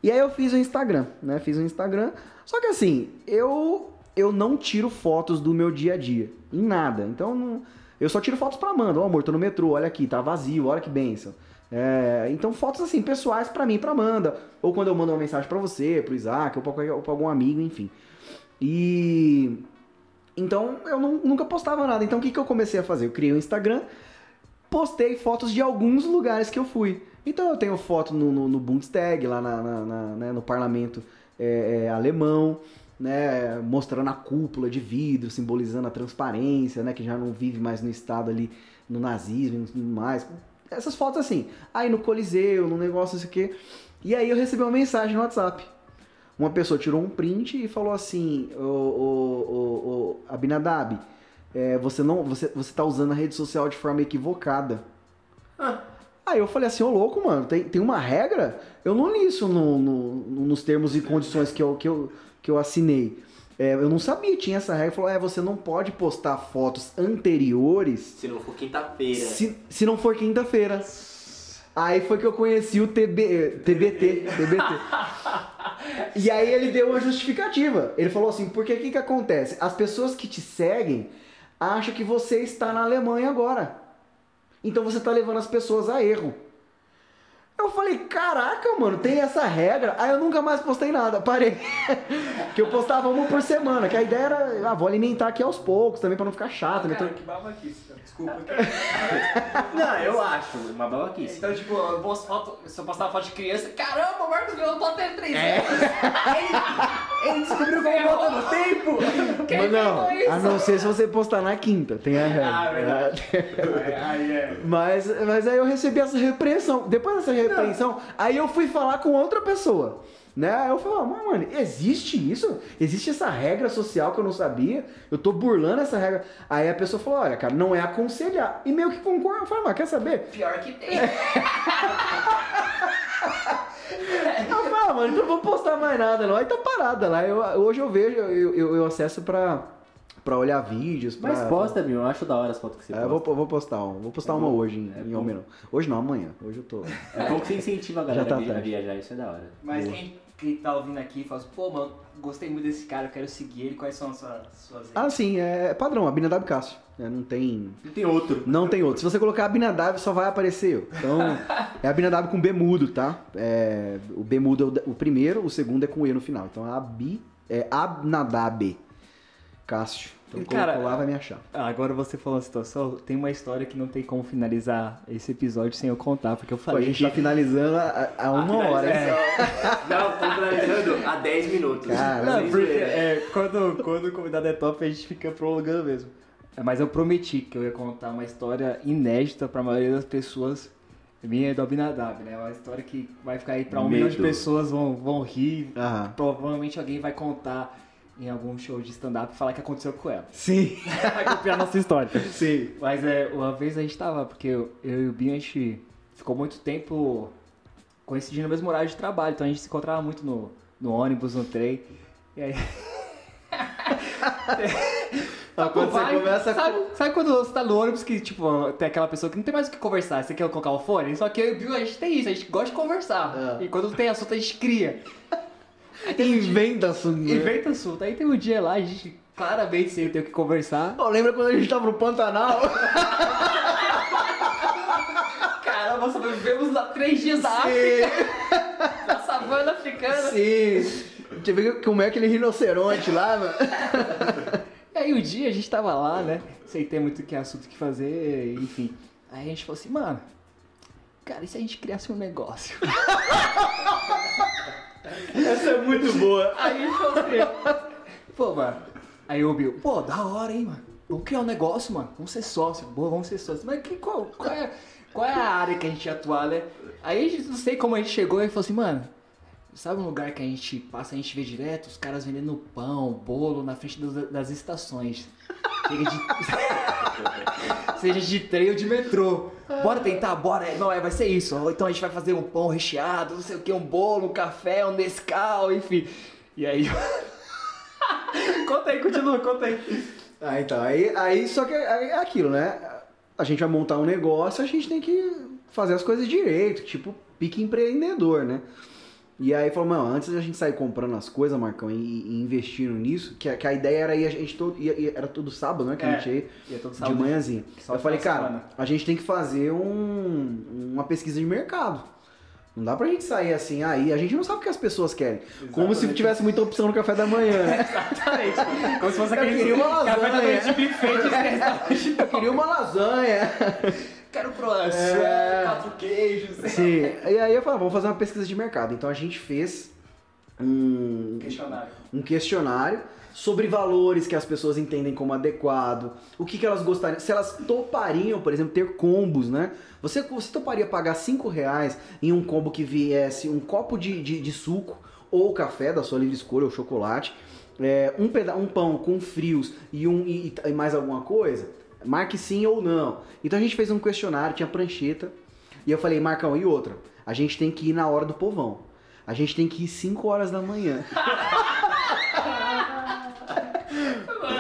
C: E aí eu fiz o Instagram, né? Fiz o Instagram. Só que assim, eu eu não tiro fotos do meu dia a dia. Em nada. Então, não- eu só tiro fotos pra Amanda. Ô amor, tô no metrô, olha aqui, tá vazio, olha que benção. É, então, fotos assim, pessoais pra mim, pra Amanda. Ou quando eu mando uma mensagem pra você, pro Isaac, ou pra, ou pra algum amigo, enfim. E. Então eu não- nunca postava nada. Então o que, que eu comecei a fazer? Eu criei um Instagram, postei fotos de alguns lugares que eu fui. Então eu tenho foto no, no, no Bundestag, lá na, na- na- né, no parlamento é, é, alemão, né, mostrando a cúpula de vidro, simbolizando a transparência, né, que já não vive mais no estado ali, no nazismo e mais. Essas fotos assim. Aí no Coliseu, no negócio, isso aqui. E aí eu recebi uma mensagem no WhatsApp. Uma pessoa tirou um print e falou assim, ô, ô, ô, ô, Abinadab, é, você não, você, você tá usando a rede social de forma equivocada.
B: Ah.
C: Aí eu falei assim, ô louco, mano, tem, tem uma regra? Eu não li isso no, no- nos termos e condições que eu, que eu, que eu assinei. É, eu não sabia, tinha essa regra. Falou, é, você não pode postar fotos anteriores
B: Se não for quinta-feira.
C: se, se não for quinta-feira. Aí foi que eu conheci o TB, TBT, TBT. E aí ele deu uma justificativa. Ele falou assim, porque o que, que acontece? As pessoas que te seguem acham que você está na Alemanha agora. Então você está levando as pessoas a erro. Eu falei, caraca, mano, tem essa regra. Aí eu nunca mais postei nada, parei. que eu postava uma por semana, que a ideia era, ah, vou alimentar aqui aos poucos também pra não ficar chato, né?
A: Cara,
C: Então-
A: que babaquice, cara. Desculpa.
B: Não, eu acho uma babaquice.
A: Então, tipo, eu posto foto, se eu postar uma foto de criança, caramba, o Marcos Vilela pode ter três
C: É.
A: anos. Ele descobriu eu volta no tempo. Quem
C: Mas não,
A: isso?
C: a não ser se você postar na quinta, tem a regra.
A: Ah, verdade. Aí é.
C: Mas, mas aí eu recebi essa repreensão. Depois dessa repreensão, aí eu fui falar com outra pessoa. Né? Aí eu falei, mas mano, existe isso? Existe essa regra social que eu não sabia? Eu tô burlando essa regra. Aí a pessoa falou, olha, cara, não é aconselhar. E meio que concordo. Eu falei, mas quer saber?
A: Pior que tem.
C: Eu falei, ah, mano, então não vou postar mais nada não. Aí tá parada lá. Eu, hoje eu vejo, eu, eu, eu acesso pra, pra olhar vídeos. Pra,
B: Mas posta, meu, eu acho da hora as fotos que você
C: É,
B: posta.
C: eu vou, vou postar uma. Vou postar uma hoje em, em
B: bom.
C: Almirão. Hoje não, amanhã. Hoje eu tô.
B: É bom que você incentiva a galera
C: tá
B: a a viajar, isso é da hora.
A: Mas quem, quem tá ouvindo aqui fala assim, pô, mano, gostei muito desse cara, eu quero seguir ele, quais são as suas, suas?
C: Ah, sim, é padrão, Abinadab Cássio. É, não tem.
B: Não tem outro.
C: Não tem outro. Se você colocar Abinadab, só vai aparecer eu. Então, é Abinadab com B mudo, tá? É, o B mudo é o, o primeiro, o segundo é com E no final. Então, Abi, é Abnadab Cássio. Então, colocou
A: cara,
C: lá, vai me achar.
A: Ah, Agora você falou a situação, tem uma história que não tem como finalizar esse episódio sem eu contar, porque eu
C: Pô, a
A: falei
C: gente
A: que...
C: tá finalizando a, a uma hora. hein?
B: Não, tô finalizando há 10 minutos.
C: Cara,
A: Não, porque é, quando, quando o convidado é top, a gente fica prolongando mesmo. É, Mas eu prometi que eu ia contar uma história inédita pra maioria das pessoas. Minha é do Abinadab, né? Uma história que vai ficar aí pra um
B: Medo.
A: milhão de pessoas, vão, vão rir.
C: Aham.
A: Provavelmente alguém vai contar em algum show de stand-up falar que aconteceu com ela.
C: Sim,
A: vai copiar a nossa história.
C: sim.
A: Mas é, uma vez a gente tava, porque eu, eu e o Binho, a gente ficou muito tempo coincidindo no mesmo horário de trabalho, então a gente se encontrava muito no, no ônibus, no trem. E aí.
C: Mas quando você
A: Vai,
C: começa a
A: sabe, sabe quando você tá no ônibus que, tipo, tem aquela pessoa que não tem mais o que conversar, você quer colocar o fone? Só que eu e o Bill, a gente tem isso, a gente gosta de conversar.
C: É.
A: E quando tem assunto, a gente cria. Teve um
C: Inventa assunto. né?
A: Inventa assunto. Aí tem um dia lá, a gente claramente sem ter o que conversar.
C: Pô, lembra quando a gente tava no Pantanal?
A: Caramba, nós vivemos lá três dias da África, na savana africana.
C: Sim. Deixa eu ver como é aquele rinoceronte lá, mano.
A: E aí um dia a gente tava lá, né? Sem ter muito que assunto que fazer, enfim. Aí a gente falou assim, mano, cara, e se a gente criasse um negócio?
C: Essa é muito boa.
A: Aí gente falou assim, pô, mano. Aí o Bill, pô, da hora, hein, mano. Vamos criar um negócio, mano. Vamos ser sócio. Boa, vamos ser sócio. Mas que, qual, qual, é, qual é a área que a gente ia atuar, né? Aí a gente, não sei como a gente chegou e falou assim, mano, sabe um lugar que a gente passa, a gente vê direto os caras vendendo pão, bolo na frente dos- das estações. Seja de, seja de trem ou de metrô. Bora tentar? Bora. Não, é, vai ser isso. Ou Então a gente vai fazer um pão recheado, não sei o que, um bolo, um café, um Nescau, enfim. E aí... conta aí, continua, conta aí.
C: Ah, então, aí, aí só que aí é aquilo, né? A gente vai montar um negócio, a gente tem que fazer as coisas direito, tipo pique empreendedor, né? E aí falou, mano, antes da gente sair comprando as coisas, Marcão, e, e investindo nisso, que, a- que a ideia era ir, a gente todo, ia- ia- era todo sábado, né? Que a
A: É,
C: gente ia,
A: ia todo
C: de
A: sábado.
C: manhãzinha.
A: Só
C: Eu falei,
A: de
C: cara,
A: semana.
C: a gente tem que fazer um, uma pesquisa de mercado. Não dá pra gente sair assim, aí a gente não sabe o que as pessoas querem. Como se
A: Exatamente.
C: tivesse muita opção no café da manhã, né?
A: Exatamente. Como se fosse
C: Eu
A: aquele
C: queria uma
A: café da
C: lasanha.
A: manhã de buffet de.
C: Eu queria uma lasanha.
A: Quero croissant,
C: É.
A: quatro queijos.
C: Sim. E aí eu falei, vamos fazer uma pesquisa de mercado. Então a gente fez um,
A: Questionário.
C: um questionário sobre valores que as pessoas entendem como adequado, o que, que elas gostariam, se elas topariam, por exemplo, ter combos, né? Você, você toparia pagar 5 reais em um combo que viesse um copo de, de, de suco ou café da sua livre escolha ou chocolate, é, um, peda um pão com frios e, um, e, e mais alguma coisa? Marque sim ou não. Então a gente fez um questionário, tinha prancheta, e eu falei, Marcão, e outra? A gente tem que ir na hora do povão. A gente tem que ir 5 horas da manhã.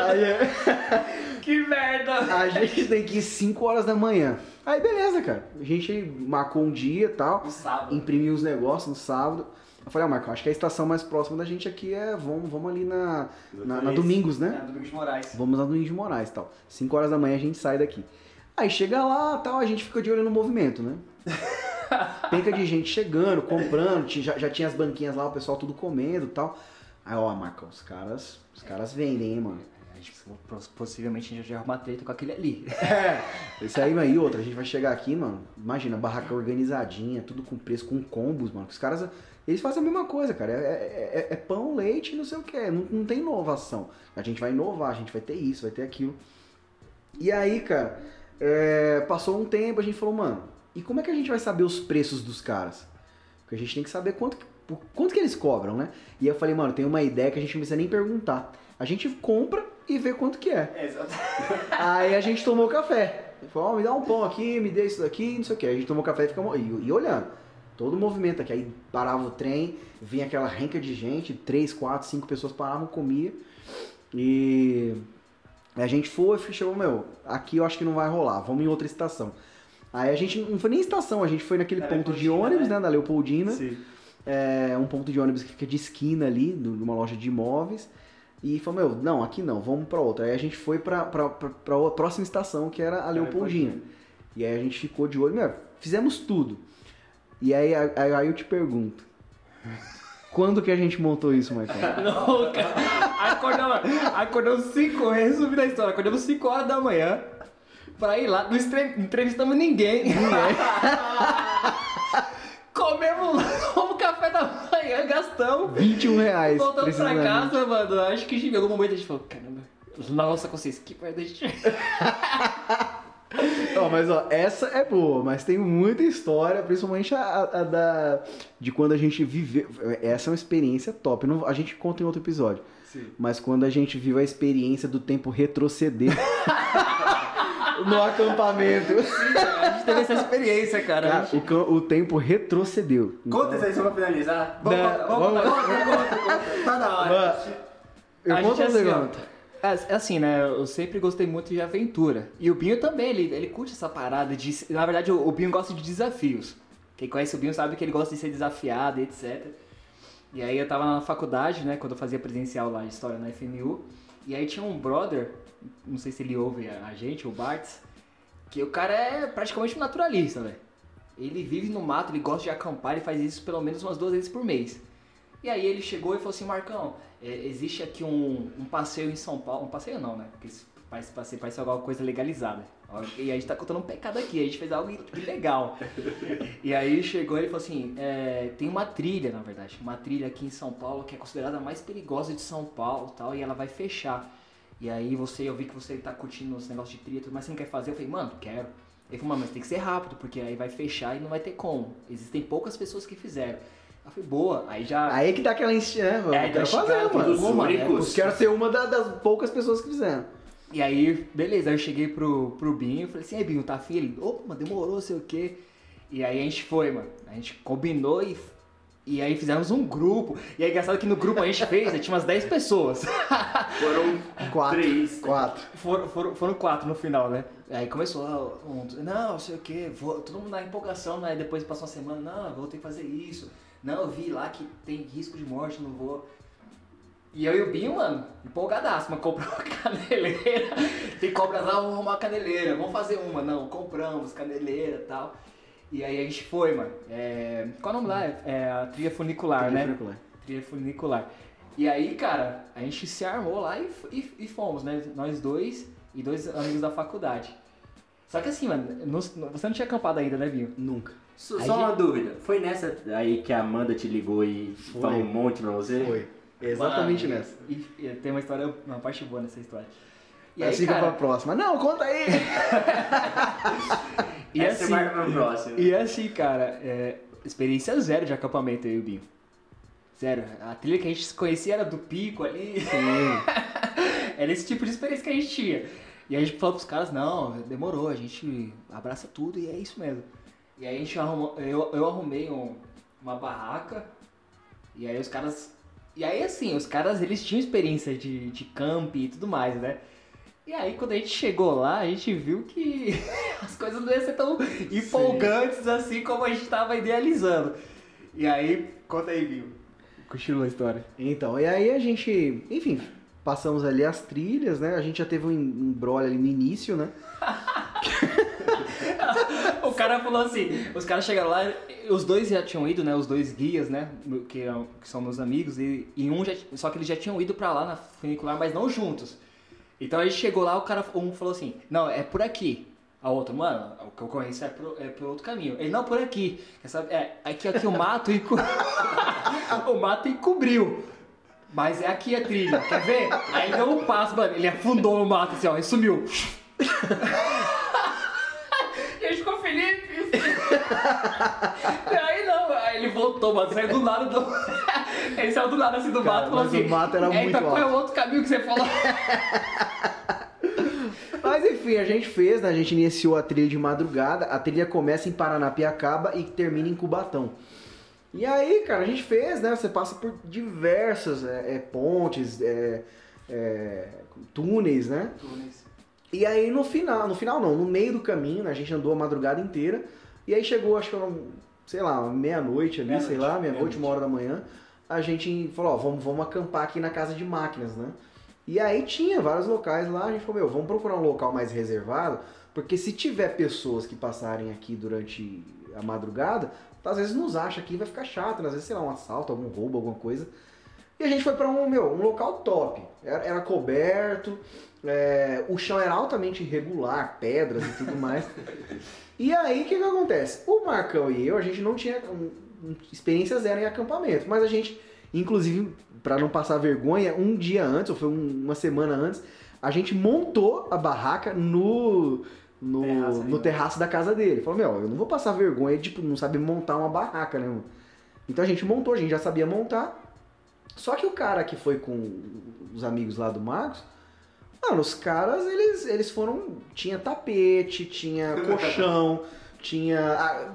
C: Aí, é-
A: Que merda!
C: A gente tem que ir 5 horas da manhã. Aí beleza, cara. A gente marcou um dia e tal.
A: No sábado.
C: imprimiu os negócios no sábado. Eu falei, ah, Marco, acho que a estação mais próxima da gente aqui é. Vamos, vamos ali na, na, na Domingos, né?
A: É, Domingos de Moraes.
C: Vamos na Domingos de Moraes tal. 5 horas da manhã a gente sai daqui. Aí chega lá tal, a gente fica de olho no movimento, né? Penca de gente chegando, comprando, já, já tinha as banquinhas lá, o pessoal tudo comendo e tal. Aí, ó, Marco, os caras, os caras vendem, hein, mano.
A: A gente, poss- possivelmente a gente já arruma treta com aquele ali.
C: Esse aí, aí outra, a gente vai chegar aqui, mano. Imagina, barraca organizadinha, tudo com preço, com combos, mano. Os caras, eles fazem a mesma coisa, cara. É, é- é- é pão, leite e não sei o que. Não, não tem inovação. A gente vai inovar, a gente vai ter isso, vai ter aquilo. E aí, cara, é, passou um tempo, a gente falou, mano, e como é que a gente vai saber os preços dos caras? Porque a gente tem que saber quanto, quanto que eles cobram, né? E eu falei, mano, tem uma ideia que a gente não precisa nem perguntar. A gente compra e vê quanto que é.
A: Exato.
C: Aí a gente tomou café. Falou, ó, me dá um pão aqui, me dê isso daqui, não sei o que. A gente tomou café e ficamos e, e olhando. Todo o movimento aqui. Aí parava o trem, vinha aquela renca de gente, três, quatro, cinco pessoas paravam, comia. E a gente foi, chegou, meu, aqui eu acho que não vai rolar, vamos em outra estação. Aí a gente não foi nem estação, a gente foi naquele
A: Da
C: ponto de ônibus,
A: né?
C: né, da Leopoldina
A: Sim.
C: é, um ponto de ônibus que fica de esquina ali, numa loja de imóveis. E falou, meu, não, aqui não, vamos pra outra. Aí a gente foi pra, pra, pra, pra a próxima estação, que era a Leopoldina. E aí a gente ficou de olho, meu, fizemos tudo. E aí, aí, aí eu te pergunto, quando que a gente montou isso?
A: Não, cara. Acordamos, acordamos 5, resumindo a história, acordamos 5 horas da manhã pra ir lá, não entrevistamos ninguém. Comemos, tomamos café da manhã, gastamos.
C: 21 reais.
A: Voltamos pra casa, mano. Acho que em algum momento a gente falou, caramba, nossa consciência, que merda a gente.
C: Ó, mas ó, essa é boa, mas tem muita história, principalmente a, a- da de quando a gente viveu. Essa é uma experiência top. Não- a gente conta em outro episódio.
A: Sim.
C: Mas quando a gente viu a experiência do tempo retroceder no acampamento.
A: A gente teve essa experiência, cara.
C: Cara, o, cam- o tempo retrocedeu.
B: Conta isso aí só pra finalizar.
A: Vamos,
C: Não,
A: vamos,
C: vamos-
A: vamos,
B: Tá na hora.
C: Mano, eu
A: a
C: conto
A: gente
C: um
A: é é, assim, né? Eu sempre gostei muito de aventura. E o Binho também, ele, ele curte essa parada de. Na verdade, o, o Binho gosta de desafios. Quem conhece o Binho sabe que ele gosta de ser desafiado, etc. E aí eu tava na faculdade, né? Quando eu fazia presencial lá de história na FNU. E aí tinha um brother, não sei se ele ouve a, gente, o Bartz, que o cara é praticamente um naturalista, velho. Ele vive no mato, ele gosta de acampar, ele faz isso pelo menos umas duas vezes por mês. E aí ele chegou e falou assim, Marcão, existe aqui um, um passeio em São Paulo, um passeio não, né? Porque passe- passeio parece alguma coisa legalizada. E a gente tá contando um pecado aqui, a gente fez algo ilegal. e aí chegou e ele falou assim, é, tem uma trilha, na verdade, uma trilha aqui em São Paulo que é considerada a mais perigosa de São Paulo tal, e ela vai fechar. E aí você, eu vi que você tá curtindo os negócios de trilha, mas você não quer fazer? Eu falei, mano, quero. Ele falou, mas tem que ser rápido, porque aí vai fechar e não vai ter como. Existem poucas pessoas que fizeram. Eu falei, boa, aí já...
C: Aí que dá aquela instinção, né?
A: É,
C: Eu quero fazer, mano. é,
B: únicos.
C: eu quero ser uma da- das poucas pessoas que fizeram.
A: E aí, beleza, aí eu cheguei pro, pro Binho, falei assim, aí Binho, tá afim? Ele, opa, mano, demorou, sei o quê. E aí a gente foi, mano. A gente combinou e, e aí fizemos um grupo. E é engraçado que no grupo a gente fez, aí tinha umas 10 pessoas.
B: Foram
C: Quatro.
B: três.
C: Quatro.
A: Foram, foram, foram quatro no final, né? Aí começou, ah, um, não, sei o quê, vou, todo mundo na empolgação, né? Depois passou uma semana, não, vou ter que fazer isso. Não, eu vi lá que tem risco de morte, não vou. E eu e o Binho, mano, empolgadaço, mas comprou uma caneleira. Tem cobras lá, vamos arrumar uma caneleira, vamos fazer uma. Não, compramos caneleira e tal. E aí a gente foi, mano. É, qual é o nome lá? É a trilha funicular, né?
C: Funicular.
A: trilha funicular. E aí, cara, a gente se armou lá e, e, e fomos, né? Nós dois e dois amigos da faculdade. Só que assim, mano, não- você não tinha acampado ainda, né, Binho?
C: Nunca.
B: Só
A: Aí
B: uma dúvida. Foi nessa aí que a Amanda te ligou e
C: Foi.
B: falou um monte pra você?
C: Foi. Exatamente
A: Mano,
C: nessa.
A: E, e tem uma história, uma parte boa nessa história. E
C: Aí
A: aí,
C: fica pra
A: cara,
C: próxima. Não, conta aí!
A: e
B: Essa
A: assim,
B: você marca no próximo.
A: e assim, cara, é, experiência zero de acampamento eu e o Binho. Zero. A trilha que a gente se conhecia era do pico ali. era esse tipo de experiência que a gente tinha. E a gente falou pros caras, não, demorou, a gente abraça tudo e é isso mesmo. E aí a gente arrumou, eu, eu arrumei um- uma barraca, e aí os caras. E aí assim, os caras eles tinham experiência de, de camp e tudo mais, né? E aí, quando a gente chegou lá, a gente viu que as coisas não iam ser tão empolgantes assim como a gente estava idealizando. E aí, conta aí, viu? Continua a história.
C: Então, e aí a gente, enfim, passamos ali as trilhas, né? A gente já teve um embrolho ali no início, né?
A: o cara falou assim, os caras chegaram lá, os dois já tinham ido, né? Os dois guias, né? Que, que são meus amigos, e, e um já, só que eles já tinham ido pra lá na funicular, mas não juntos. Então a gente chegou lá, o cara um falou assim, não, é por aqui. A outra, mano, o que é por, é por outro caminho. Ele, não, por aqui. Essa, é, aqui, aqui o mato e o mato encobriu. Mas é aqui a trilha, quer ver? Aí deu um passo, mano, ele afundou no mato assim, ó, e sumiu. e a gente ficou feliz. e aí não, aí ele voltou, mano, saiu do nada do... Ele saiu do nada assim do
C: Cara,
A: mato e falou
C: mas
A: assim.
C: o mato era muito
A: Eita, qual é o
C: alto."
A: outro caminho que você falou?
C: Mas enfim, a gente fez, né? A gente iniciou a trilha de madrugada. A trilha começa em Paranapiacaba e termina em Cubatão. E aí, cara, a gente fez, né? Você passa por diversas é, é, pontes, é, é, túneis, né? E aí no final, no final não, no meio do caminho, né? A gente andou a madrugada inteira. E aí chegou, acho que era, um, sei lá, meia-noite ali,
A: Meia-noite,
C: sei lá, meia-noite,
A: meia-noite.
C: uma hora da manhã. A gente falou, ó, vamos, vamos acampar aqui na casa de máquinas, né? E aí tinha vários locais lá, a gente falou, meu, vamos procurar um local mais reservado, porque se tiver pessoas que passarem aqui durante a madrugada, às vezes nos acha aqui vai ficar chato, né? às vezes, sei lá, um assalto, algum roubo, alguma coisa. E a gente foi pra um, meu, um local top. Era, era coberto, é, o chão era altamente irregular, pedras e tudo mais. e aí, o que que acontece? O Marcão e eu, a gente não tinha experiência zero em acampamento, mas a gente, inclusive, pra não passar vergonha, um dia antes, ou foi um- uma semana antes, a gente montou a barraca no... No
A: Terraço
C: no
A: né?
C: terraço da casa dele. Falou, meu, eu não vou passar vergonha, tipo, não saber montar uma barraca, né, mano? Então a gente montou, a gente já sabia montar. Só que o cara que foi com os amigos lá do Marcos, mano, os caras, eles, eles foram. Tinha tapete, tinha colchão, tinha ah,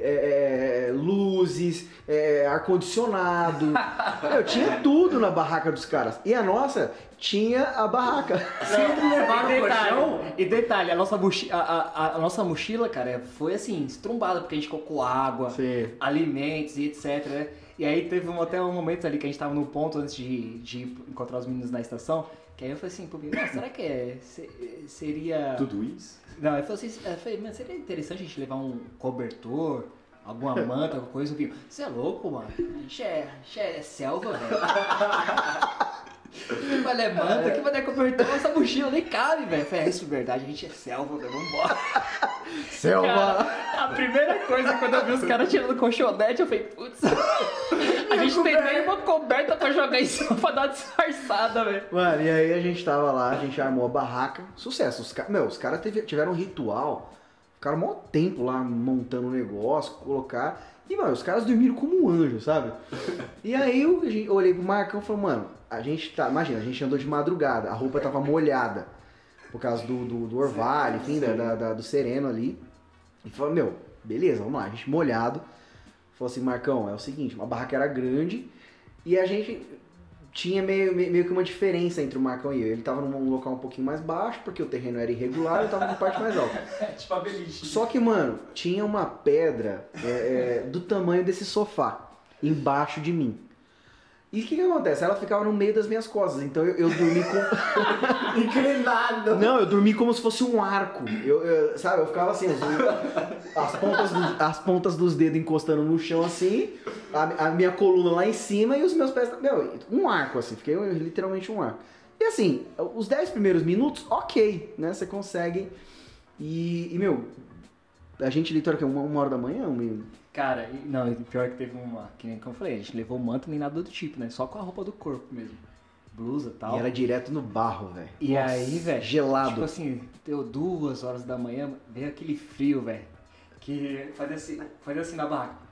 C: é, é, luzes, é, ar-condicionado. Meu, tinha tudo na barraca dos caras. E a nossa tinha a barraca.
B: Sempre levaram
A: e
B: o
A: detalhe,
B: colchão?
A: e detalhe, a nossa, mochi a, a- a nossa mochila, cara, foi assim, estrumbada, porque a gente colocou água,
C: Sim.
A: alimentos e etc, né? E aí teve um, até um momento ali que a gente tava no ponto antes de, de encontrar os meninos na estação, que aí eu falei assim "Nossa, será que é, se- seria...
B: Tudo isso?
A: Não, eu falei assim, eu falei, seria interessante a gente levar um cobertor, alguma manta, alguma coisa? Você é louco, mano? A gente é, a gente é selva, velho. Que vai é que vai é cobertor, essa mochila nem cabe, velho. Falei, é isso é verdade, a gente é selva, velho, vambora.
C: Selva!
A: Cara, a primeira coisa quando eu vi os caras tirando colchonete, eu falei, putz, a gente tem nem uma coberta pra jogar em cima pra dar uma disfarçada, velho.
C: Mano, e aí a gente tava lá, a gente armou a barraca. Sucesso. Os, meu, os caras tiveram um ritual. Ficaram um maior tempo lá montando o negócio, colocar. E, mano, os caras dormiram como um anjo, sabe? E aí eu, eu olhei pro Marcão e falei, mano, a gente tá. Imagina, a gente andou de madrugada, a roupa tava molhada. Por causa do, do, do orvalho, enfim, da, da- da- do sereno ali. E falou, meu, beleza, vamos lá, a gente molhado. Falou assim, Marcão, é o seguinte, uma barraca era grande e a gente tinha meio, meio, que uma diferença entre o Marcão e eu. Ele tava num local um pouquinho mais baixo, porque o terreno era irregular, eu tava na parte mais alta.
A: É tipo a beliche.
C: Só que, mano, tinha uma pedra é, é, do tamanho desse sofá embaixo de mim. E o que, que acontece? Ela ficava no meio das minhas costas, então eu, eu dormi com.
B: Inclinado.
C: Não, eu dormi como se fosse um arco. Eu, eu- sabe, eu ficava assim, as pontas, do- as pontas dos dedos encostando no chão assim, a, a minha coluna lá em cima e os meus pés. Meu, um arco assim, fiquei literalmente um arco. E assim, os 10 primeiros minutos, ok, né? Você consegue. E, e, meu, a gente literalmente uma, uma hora da manhã, um,
A: Cara, não, pior que teve uma, que nem como eu falei, a gente levou manta nem nada do tipo, né? Só com a roupa do corpo mesmo. Blusa e tal.
C: e era direto no barro, velho.
A: E aí, velho,
C: gelado.
A: Tipo assim, deu duas horas da manhã, veio aquele frio, velho. Que fazia assim, fazia assim na barraca.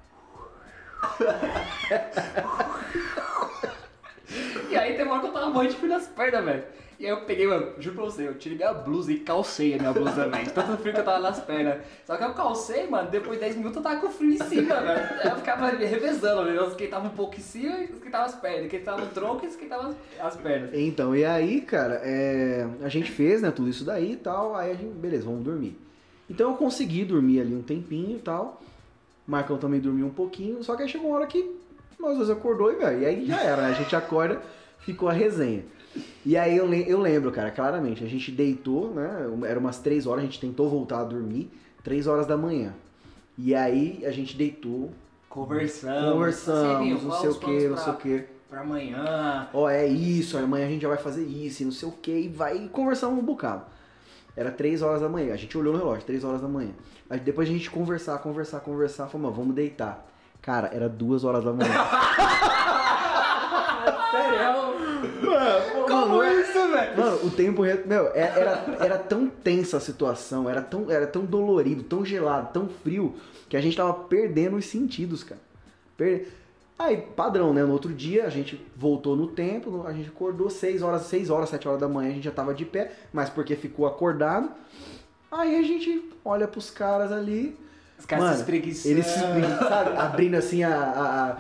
A: e aí tem uma hora que eu tava morrendo de frio nas pernas, velho. E aí eu peguei, mano, juro pra você, eu tirei minha blusa e calcei a minha blusa, de Tanto frio que eu tava nas pernas. Só que eu calcei, mano, depois de 10 minutos eu tava com frio em cima, velho. Eu ficava revezando, né? Eu esquentava um pouco em cima e esquentava as pernas. Esquentava o tronco e esquentava as pernas.
C: Então, e aí, cara, é, a gente fez, né, tudo isso daí e tal, aí a gente, beleza, vamos dormir. Então eu consegui dormir ali um tempinho e tal, Marcão também dormiu um pouquinho, só que aí chegou uma hora que nós dois acordou e, velho, e aí já era, né, a gente acorda, ficou a resenha. E aí eu, eu lembro, cara, claramente, a gente deitou, né, era umas três horas, a gente tentou voltar a dormir, três horas da manhã. E aí a gente deitou,
A: Conversamos.
C: conversamos, não sei o que, não sei o que.
A: Pra amanhã.
C: ó, é isso, amanhã a gente já vai fazer isso, e não sei o que, e vai e conversamos um bocado. Era 3 horas da manhã, a gente olhou no relógio, 3 horas da manhã. Aí depois a gente conversar, conversar, conversar, falou, mano, vamos deitar. Cara, era 2 horas da manhã.
A: Sério?
C: Mano,
A: Como isso, velho?
C: Mano, o tempo. re- Meu, é- era, era tão tensa a situação, era tão, era tão dolorido, tão gelado, tão frio, que a gente tava perdendo os sentidos, cara. Per- Aí, padrão, né? No outro dia a gente voltou no tempo, a gente acordou 6 horas, 6 horas, 7 horas da manhã, a gente já tava de pé, mas porque ficou acordado. Aí a gente olha pros caras ali,
A: Os caras
C: Mano,
A: se espreguiçando.
C: eles se sabe, abrindo assim a, a-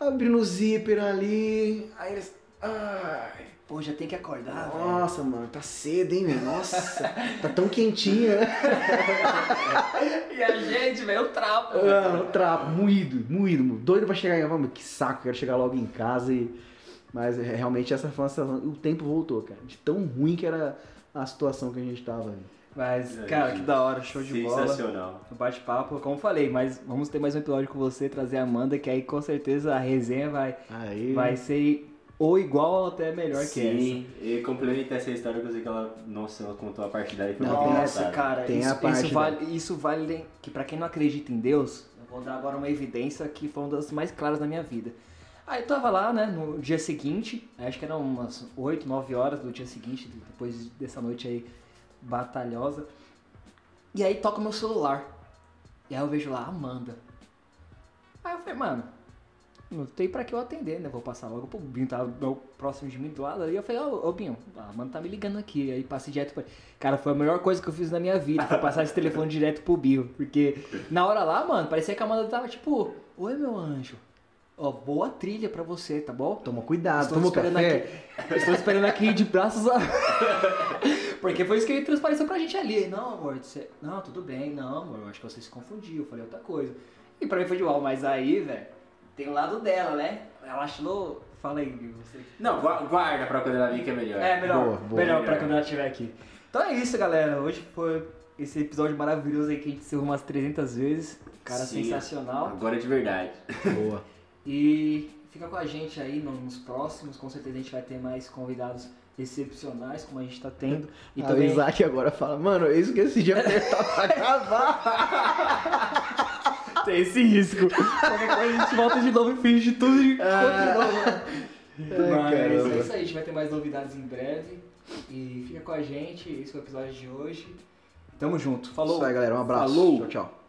C: a- abrindo o zíper ali. Aí eles. Ai,
A: Pô, já tem que acordar, velho.
C: nossa, mano, tá cedo, hein, meu? Nossa, tá tão quentinho, né?
A: E a gente, velho, o trapo, velho.
C: Mano, trapo, moído, moído, moído. doido pra chegar em Vamos, que saco, quero chegar logo em casa e. Mas é, realmente essa foi uma. O tempo voltou, cara. De tão ruim que era a situação que a gente tava ali.
A: Mas, cara, que da hora, show de bola.
B: Sensacional.
A: O bate-papo, como falei, mas vamos ter mais um episódio com você, trazer a Amanda, que aí com certeza a resenha vai,
C: Aí.
A: vai ser ou igual ou até melhor que
B: Sim, e complementa essa história que eu sei que ela, nossa, ela contou a parte dela e foi
C: Não,
A: Nossa, cara,
C: Tem
A: isso,
C: a parte
A: isso vale, isso vale que pra quem não acredita em Deus, eu vou dar agora uma evidência que foi uma das mais claras da minha vida. Aí eu tava lá, né, no dia seguinte, acho que eram umas 8, 9 horas do dia seguinte, depois dessa noite aí batalhosa. E aí toca o meu celular. E aí eu vejo lá, Amanda. Aí eu falei, mano, não tem pra que eu atender, né? Vou passar logo pro Binho, tava meu- próximo de mim do lado. Aí eu falei, ô, ô Binho, a Amanda tá me ligando aqui. Aí passei direto pra Cara, foi a melhor coisa que eu fiz na minha vida, foi passar esse telefone direto pro Binho. Porque na hora lá, mano, parecia que a Amanda tava tipo, oi meu anjo. Ó, boa trilha pra você, tá bom?
C: Toma cuidado,
A: Estou
C: toma
A: esperando
C: café.
A: aqui. Estou esperando aqui de braços a... Porque foi isso que ele transpareceu pra gente ali. Não, amor, você... não, tudo bem, não, amor, eu acho que você se confundiu, eu falei outra coisa. E pra mim foi de igual, mas aí, velho, tem o lado dela, né? Ela achou. Fala aí, você.
B: Não, gua- guarda pra quando ela vir que é melhor.
A: É, melhor,
C: Boa, boa.
A: melhor pra
B: Melhor.
A: quando ela estiver aqui. Então é isso, galera. Hoje foi esse episódio maravilhoso aí que a gente encerrou umas 300 vezes. Cara
B: Sim.
A: sensacional.
B: Agora de verdade.
C: Boa.
A: E fica com a gente aí no- nos próximos. Com certeza a gente vai ter mais convidados excepcionais, como a gente tá tendo. E
C: Ah,
A: também.
C: O Isaac agora fala, mano, eu esqueci de apertar pra gravar.
A: Tem esse risco. Qualquer coisa a gente volta de novo e finge tudo de
C: Ah.
A: Mas
C: caramba.
A: é isso aí, a gente vai ter mais novidades em breve. E fica com a gente, esse foi o episódio de hoje. Tamo junto. Falou.
C: Isso aí, galera. Um abraço.
A: Falou.
C: Tchau, tchau.